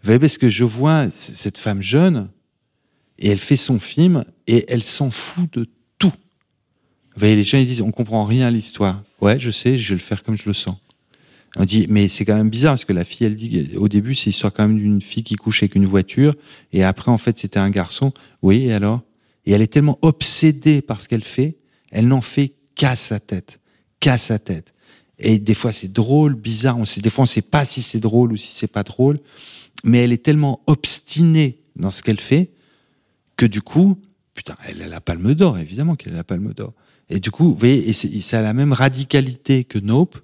Speaker 3: Vous voyez parce que je vois cette femme jeune et elle fait son film et elle s'en fout de tout. Vous voyez, les gens ils disent on comprend rien à l'histoire. Ouais, je sais, je vais le faire comme je le sens. On dit mais c'est quand même bizarre parce que la fille elle dit au début c'est l'histoire quand même d'une fille qui couche avec une voiture et après en fait c'était un garçon. Oui, et alors? Et elle est tellement obsédée par ce qu'elle fait, elle n'en fait qu'à sa tête, qu'à sa tête. Et des fois c'est drôle, bizarre, on des fois on sait pas si c'est drôle ou si c'est pas drôle, mais elle est tellement obstinée dans ce qu'elle fait que du coup, putain, elle a la palme d'or, évidemment qu'elle a la palme d'or. Et du coup, vous voyez, ça a la même radicalité que Nope,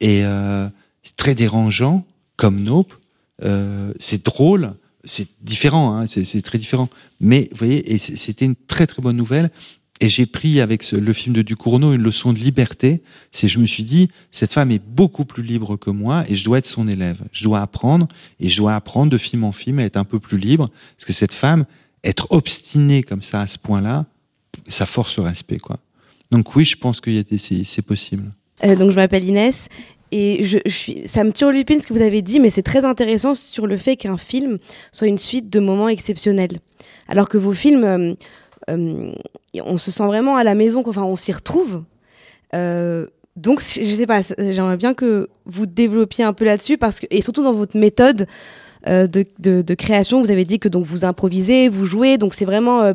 Speaker 3: et euh, c'est très dérangeant, comme Nope, euh, c'est drôle, c'est différent, hein, c'est très différent. Mais vous voyez, c'était une très très bonne nouvelle. Et j'ai pris avec le film de Ducournau une leçon de liberté. C'est, je me suis dit, cette femme est beaucoup plus libre que moi et je dois être son élève. Je dois apprendre et je dois apprendre de film en film à être un peu plus libre. Parce que cette femme, être obstinée comme ça à ce point-là, ça force le respect, quoi. Donc oui, je pense des, c'est, possible.
Speaker 7: Euh, donc je m'appelle Inès et je, je suis, ça me turlupine ce que vous avez dit, mais c'est très intéressant sur le fait qu'un film soit une suite de moments exceptionnels. Alors que vos films, euh, euh, on se sent vraiment à la maison, enfin on s'y retrouve. Euh, donc je sais pas, j'aimerais bien que vous développiez un peu là-dessus parce que et surtout dans votre méthode de, de, de, création, vous avez dit que donc vous improvisez, vous jouez, donc c'est vraiment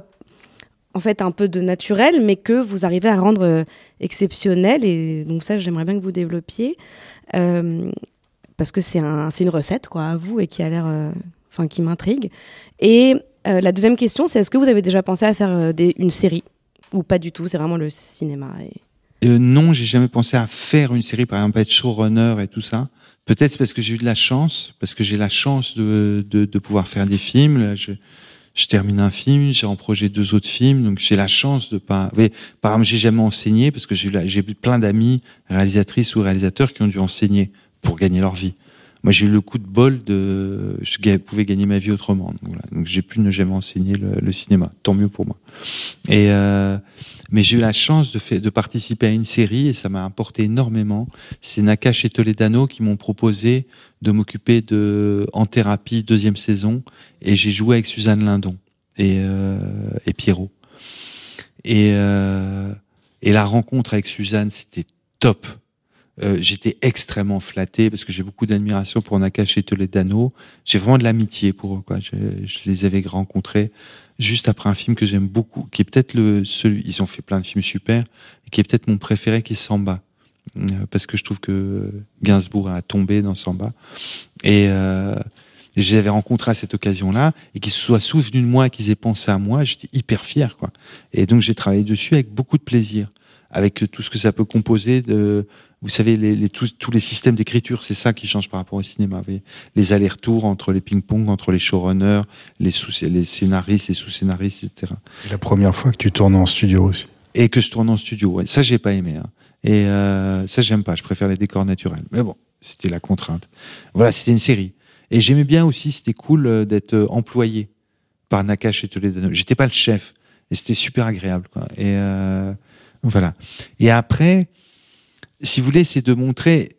Speaker 7: en fait un peu de naturel, mais que vous arrivez à rendre euh, exceptionnel. Et donc ça, j'aimerais bien que vous développiez. Euh, parce que c'est un, une recette, quoi, à vous, et qui a l'air... Euh, enfin, qui m'intrigue. Et la deuxième question, c'est est-ce que vous avez déjà pensé à faire une série? Ou pas du tout, c'est vraiment le cinéma.
Speaker 3: Non, j'ai jamais pensé à faire une série, par exemple, être showrunner et tout ça. Peut-être parce que j'ai eu de la chance, parce que j'ai la chance de, pouvoir faire des films. Je termine un film, j'ai en projet deux autres films, donc j'ai la chance de pas. par exemple, j'ai jamais enseigné parce que j'ai plein d'amis réalisatrices ou réalisateurs qui ont dû enseigner pour gagner leur vie. Moi, j'ai eu le coup de bol de, je pouvais gagner ma vie autrement. Donc, j'ai pu ne jamais enseigner le, cinéma. Tant mieux pour moi. Et euh, mais j'ai eu la chance de, faire, de participer à une série et ça m'a apporté énormément. C'est Nakash et Toledano qui m'ont proposé de m'occuper de en thérapie deuxième saison et j'ai joué avec Suzanne Lindon et euh, et Pierrot. Et euh, et la rencontre avec Suzanne, c'était top euh, j'étais extrêmement flatté parce que j'ai beaucoup d'admiration pour Nakash et Toledano. J'ai vraiment de l'amitié pour eux. Quoi. Je, je, les avais rencontrés juste après un film que j'aime beaucoup, qui est peut-être le celui. Ils ont fait plein de films super, qui est peut-être mon préféré, qui est Samba, euh, parce que je trouve que Gainsbourg a tombé dans Samba. Et euh, je les avais rencontrés à cette occasion-là, et qu'ils se soient souvenus de moi, qu'ils aient pensé à moi, j'étais hyper fier, quoi. Et donc j'ai travaillé dessus avec beaucoup de plaisir avec tout ce que ça peut composer de, vous savez, les, les tous, tous, les systèmes d'écriture, c'est ça qui change par rapport au cinéma. Les allers-retours entre les ping-pong, entre les showrunners, les, sous, les scénaristes, les sous-scénaristes, etc.
Speaker 2: La première fois que tu tournes en studio aussi.
Speaker 3: Et que je tourne en studio, ouais. Ça, j'ai pas aimé. Hein. Et euh, ça, j'aime pas. Je préfère les décors naturels. Mais bon, c'était la contrainte. Voilà, c'était une série. Et j'aimais bien aussi, c'était cool euh, d'être euh, employé par Nakash et Toledano. J'étais pas le chef. Et c'était super agréable, quoi. Et euh, voilà. Et après, si vous voulez, c'est de montrer.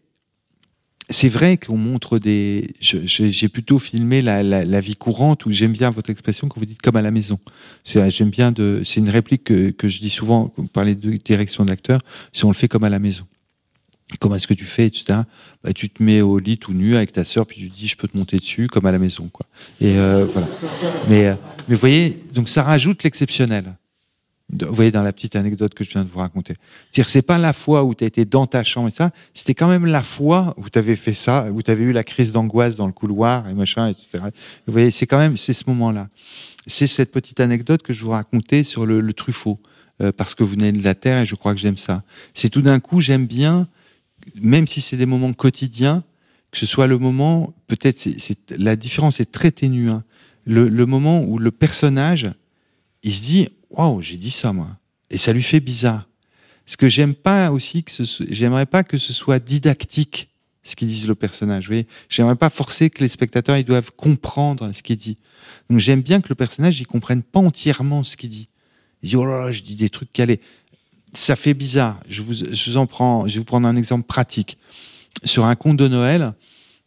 Speaker 3: C'est vrai qu'on montre des. J'ai plutôt filmé la, la, la, vie courante où j'aime bien votre expression que vous dites comme à la maison. J'aime bien de. C'est une réplique que, que, je dis souvent quand vous parlez de direction d'acteur. Si on le fait comme à la maison. Comment est-ce que tu fais, etc. Bah, tu te mets au lit tout nu avec ta sœur, puis tu dis je peux te monter dessus comme à la maison, quoi. Et euh, voilà. Mais, euh, mais vous voyez, donc ça rajoute l'exceptionnel vous voyez dans la petite anecdote que je viens de vous raconter. C'est-à-dire c'est pas la fois où tu as été dans ta chambre et ça, c'était quand même la fois où tu avais fait ça, où tu avais eu la crise d'angoisse dans le couloir et machin, etc. Vous voyez, c'est quand même c'est ce moment-là. C'est cette petite anecdote que je vous racontais sur le, le Truffaut, euh, parce que vous venez de la terre et je crois que j'aime ça. C'est tout d'un coup j'aime bien, même si c'est des moments quotidiens, que ce soit le moment, peut-être c'est la différence est très ténue. Hein. Le, le moment où le personnage, il se dit waouh, j'ai dit ça moi. Et ça lui fait bizarre. Ce que j'aime pas aussi que ce j'aimerais pas que ce soit didactique ce qu'ils disent le personnage. Vous voyez, j'aimerais pas forcer que les spectateurs ils doivent comprendre ce qu'il dit. Donc j'aime bien que le personnage il comprenne pas entièrement ce qu'il dit. Il dit oh là là, je dis des trucs calés. Ça fait bizarre. Je vous, je vous en prends, je vais vous prendre un exemple pratique. Sur un conte de Noël,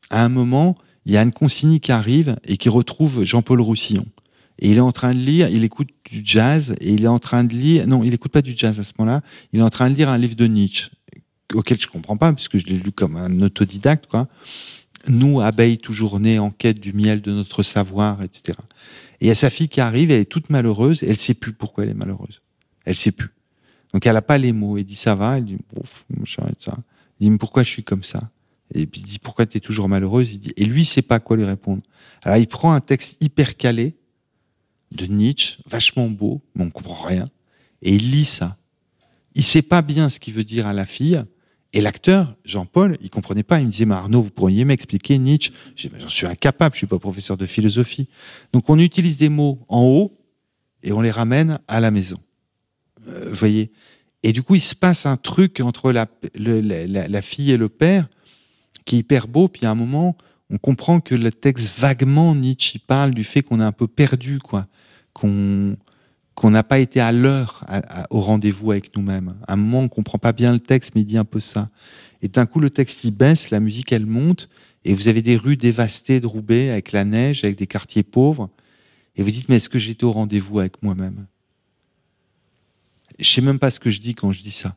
Speaker 3: à un moment, il y a une consigne qui arrive et qui retrouve Jean-Paul Roussillon. Et il est en train de lire, il écoute du jazz, et il est en train de lire, non, il écoute pas du jazz à ce moment-là, il est en train de lire un livre de Nietzsche, auquel je comprends pas, puisque je l'ai lu comme un autodidacte, quoi. Nous, abeilles toujours nées en quête du miel de notre savoir, etc. Et il y a sa fille qui arrive, elle est toute malheureuse, elle sait plus pourquoi elle est malheureuse. Elle sait plus. Donc elle a pas les mots. Elle dit ça va, elle dit, Ouf, ça. Il dit, mais pourquoi je suis comme ça? Et puis il dit, pourquoi tu es toujours malheureuse? Il dit, et lui, sait pas quoi lui répondre. Alors il prend un texte hyper calé, de Nietzsche, vachement beau, mais on comprend rien. Et il lit ça. Il sait pas bien ce qu'il veut dire à la fille. Et l'acteur, Jean-Paul, il comprenait pas. Il me disait, mais Arnaud, vous pourriez m'expliquer Nietzsche? J'en suis incapable, je suis pas professeur de philosophie. Donc on utilise des mots en haut et on les ramène à la maison. Euh, vous voyez? Et du coup, il se passe un truc entre la, la, fille et le père qui est hyper beau. Puis à un moment, on comprend que le texte vaguement Nietzsche parle du fait qu'on est un peu perdu, quoi, qu'on n'a pas été à l'heure au rendez-vous avec nous-mêmes. À un moment, on comprend pas bien le texte, mais il dit un peu ça. Et d'un coup, le texte il baisse, la musique elle monte, et vous avez des rues dévastées de avec la neige, avec des quartiers pauvres, et vous dites mais est-ce que j'étais au rendez-vous avec moi-même? Je sais même pas ce que je dis quand je dis ça.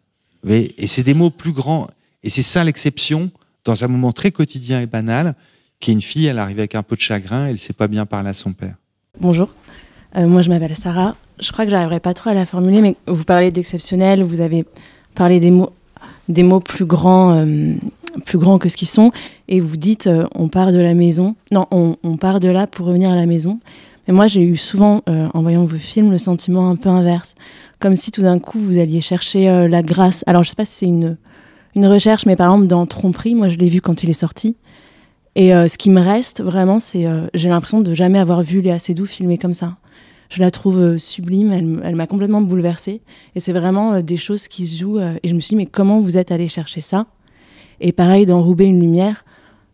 Speaker 3: Et c'est des mots plus grands, et c'est ça l'exception dans un moment très quotidien et banal qui est une fille, elle arrive avec un peu de chagrin, elle ne sait pas bien parler à son père.
Speaker 8: Bonjour, moi je m'appelle Sarah. Je crois que j'arriverai pas trop à la formuler, mais vous parlez d'exceptionnel, vous avez parlé des mots, des mots plus grands, euh, plus grands que ce qu'ils sont, et vous dites euh, on part de la maison. Non, on, part de là pour revenir à la maison. Mais moi j'ai eu souvent, en voyant vos films, le sentiment un peu inverse, comme si tout d'un coup vous alliez chercher la grâce. Alors je sais pas si c'est une une recherche, mais par exemple dans Tromperie, moi je l'ai vu quand il est sorti. Et euh, ce qui me reste vraiment, c'est euh, j'ai l'impression de jamais avoir vu Léa Seydoux filmer comme ça. Je la trouve euh, sublime, elle, m'a complètement bouleversée. Et c'est vraiment des choses qui se jouent. et je me suis dit, mais comment vous êtes allé chercher ça? Et pareil, dans Roubaix, une lumière,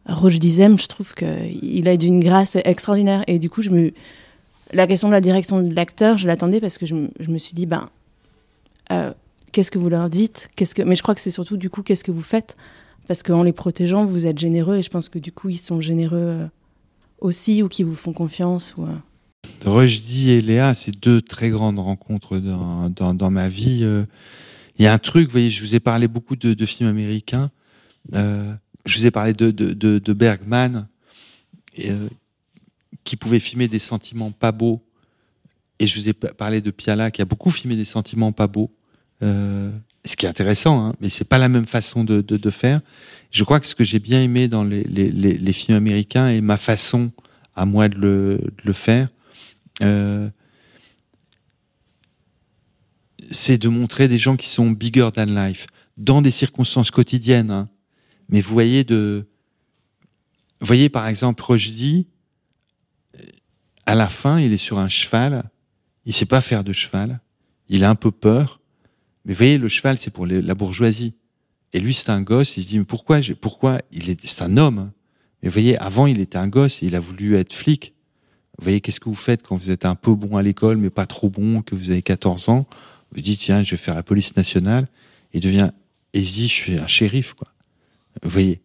Speaker 8: Roche Dizem, je trouve qu'il a d'une grâce extraordinaire. Et du coup, je me... la question de la direction de l'acteur, je l'attendais parce que je, me suis dit, ben, qu'est-ce que vous leur dites? Qu'est-ce que... Mais je crois que c'est surtout, du coup, qu'est-ce que vous faites? Parce qu'en les protégeant, vous êtes généreux et je pense que du coup, ils sont généreux euh, aussi ou qui vous font confiance. Ou,
Speaker 3: euh. Et Léa, c'est deux très grandes rencontres dans, dans, ma vie. Euh. Il y a un truc, vous voyez, je vous ai parlé beaucoup de, films américains. Euh, je vous ai parlé de, de, Bergman, euh, qui pouvait filmer des sentiments pas beaux. Et je vous ai parlé de Piala, qui a beaucoup filmé des sentiments pas beaux. Ce qui est intéressant, hein, mais c'est pas la même façon de, faire. Je crois que ce que j'ai bien aimé dans les, les, films américains et ma façon à moi de le, de le faire, euh, c'est de montrer des gens qui sont bigger than life dans des circonstances quotidiennes. Hein. Mais vous voyez de, vous voyez par exemple Rochdy, à la fin, il est sur un cheval, il sait pas faire de cheval, il a un peu peur mais vous voyez, le cheval, c'est pour la bourgeoisie. Et lui, c'est un gosse. Il se dit, mais pourquoi, pourquoi il est, c'est un homme. Mais vous voyez, avant, il était un gosse il a voulu être flic. Vous voyez, qu'est-ce que vous faites quand vous êtes un peu bon à l'école, mais pas trop bon, que vous avez 14 ans? Vous dites, tiens, je vais faire la police nationale. Et devient, dit, je suis un shérif, quoi. Vous voyez.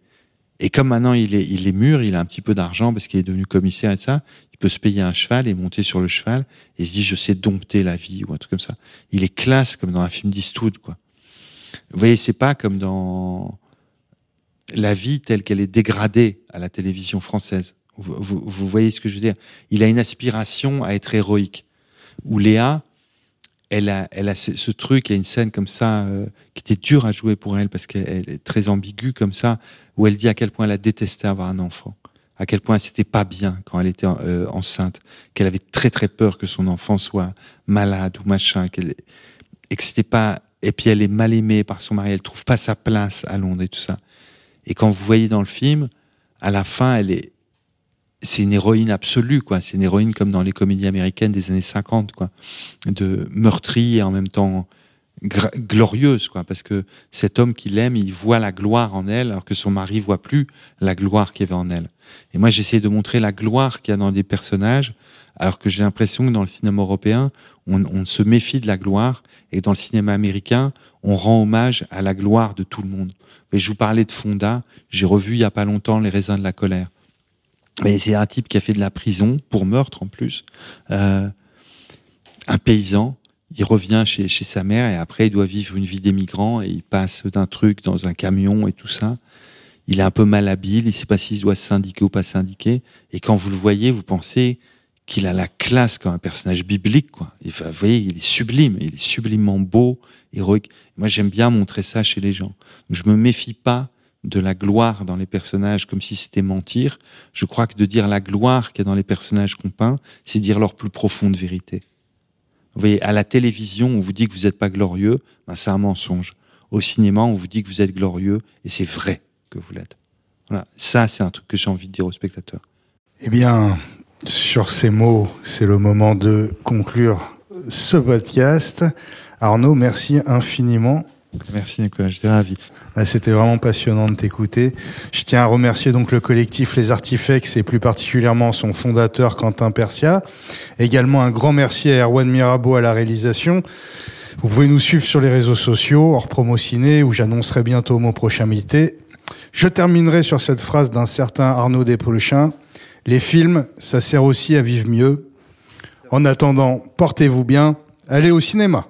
Speaker 3: Et comme maintenant il est, il est mûr, il a un petit peu d'argent parce qu'il est devenu commissaire et ça, il peut se payer un cheval et monter sur le cheval et se dit je sais dompter la vie ou un truc comme ça. Il est classe comme dans un film d'Eastwood quoi. Vous voyez, c'est pas comme dans la vie telle qu'elle est dégradée à la télévision française. Vous, vous, voyez ce que je veux dire? Il a une aspiration à être héroïque. Où Léa, elle a, elle a ce, truc, il y a une scène comme ça euh, qui était dure à jouer pour elle parce qu'elle est très ambiguë comme ça, où elle dit à quel point elle a détesté avoir un enfant, à quel point c'était pas bien quand elle était euh, enceinte, qu'elle avait très très peur que son enfant soit malade ou machin, qu'elle et que c'était pas et puis elle est mal aimée par son mari, elle trouve pas sa place à Londres et tout ça. Et quand vous voyez dans le film, à la fin, elle est c'est une héroïne absolue, quoi. C'est une héroïne comme dans les comédies américaines des années 50, quoi. De meurtrie et en même temps glorieuse, quoi. Parce que cet homme qu'il aime, il voit la gloire en elle, alors que son mari voit plus la gloire qu'il y avait en elle. Et moi, j'essaie de montrer la gloire qu'il y a dans des personnages, alors que j'ai l'impression que dans le cinéma européen, on, on, se méfie de la gloire, et dans le cinéma américain, on rend hommage à la gloire de tout le monde. Mais je vous parlais de Fonda, j'ai revu il y a pas longtemps Les raisins de la colère. Mais c'est un type qui a fait de la prison pour meurtre en plus. Euh, un paysan, il revient chez, chez sa mère et après il doit vivre une vie d'émigrant et il passe d'un truc dans un camion et tout ça. Il est un peu malhabile, il sait pas s'il doit syndiquer ou pas syndiquer. Et quand vous le voyez, vous pensez qu'il a la classe comme un personnage biblique, quoi. vous voyez, il est sublime, il est sublimement beau, héroïque. Moi, j'aime bien montrer ça chez les gens. Je me méfie pas de la gloire dans les personnages comme si c'était mentir. Je crois que de dire la gloire qu'il y a dans les personnages qu'on peint, c'est dire leur plus profonde vérité. Vous voyez, à la télévision, on vous dit que vous n'êtes pas glorieux, ben c'est un mensonge. Au cinéma, on vous dit que vous êtes glorieux, et c'est vrai que vous l'êtes. Voilà, ça, c'est un truc que j'ai envie de dire aux spectateurs.
Speaker 2: Eh bien, sur ces mots, c'est le moment de conclure ce podcast. Arnaud, merci infiniment.
Speaker 3: Merci Nicolas, j'étais ravi.
Speaker 2: Bah, c'était vraiment passionnant de t'écouter. Je tiens à remercier donc le collectif Les Artifacts et plus particulièrement son fondateur Quentin Persia. Également un grand merci à Erwan Mirabeau à la réalisation. Vous pouvez nous suivre sur les réseaux sociaux, hors promo ciné, où j'annoncerai bientôt mon prochain invité. Je terminerai sur cette phrase d'un certain Arnaud Desplechin. Les films, ça sert aussi à vivre mieux. En attendant, portez-vous bien, allez au cinéma.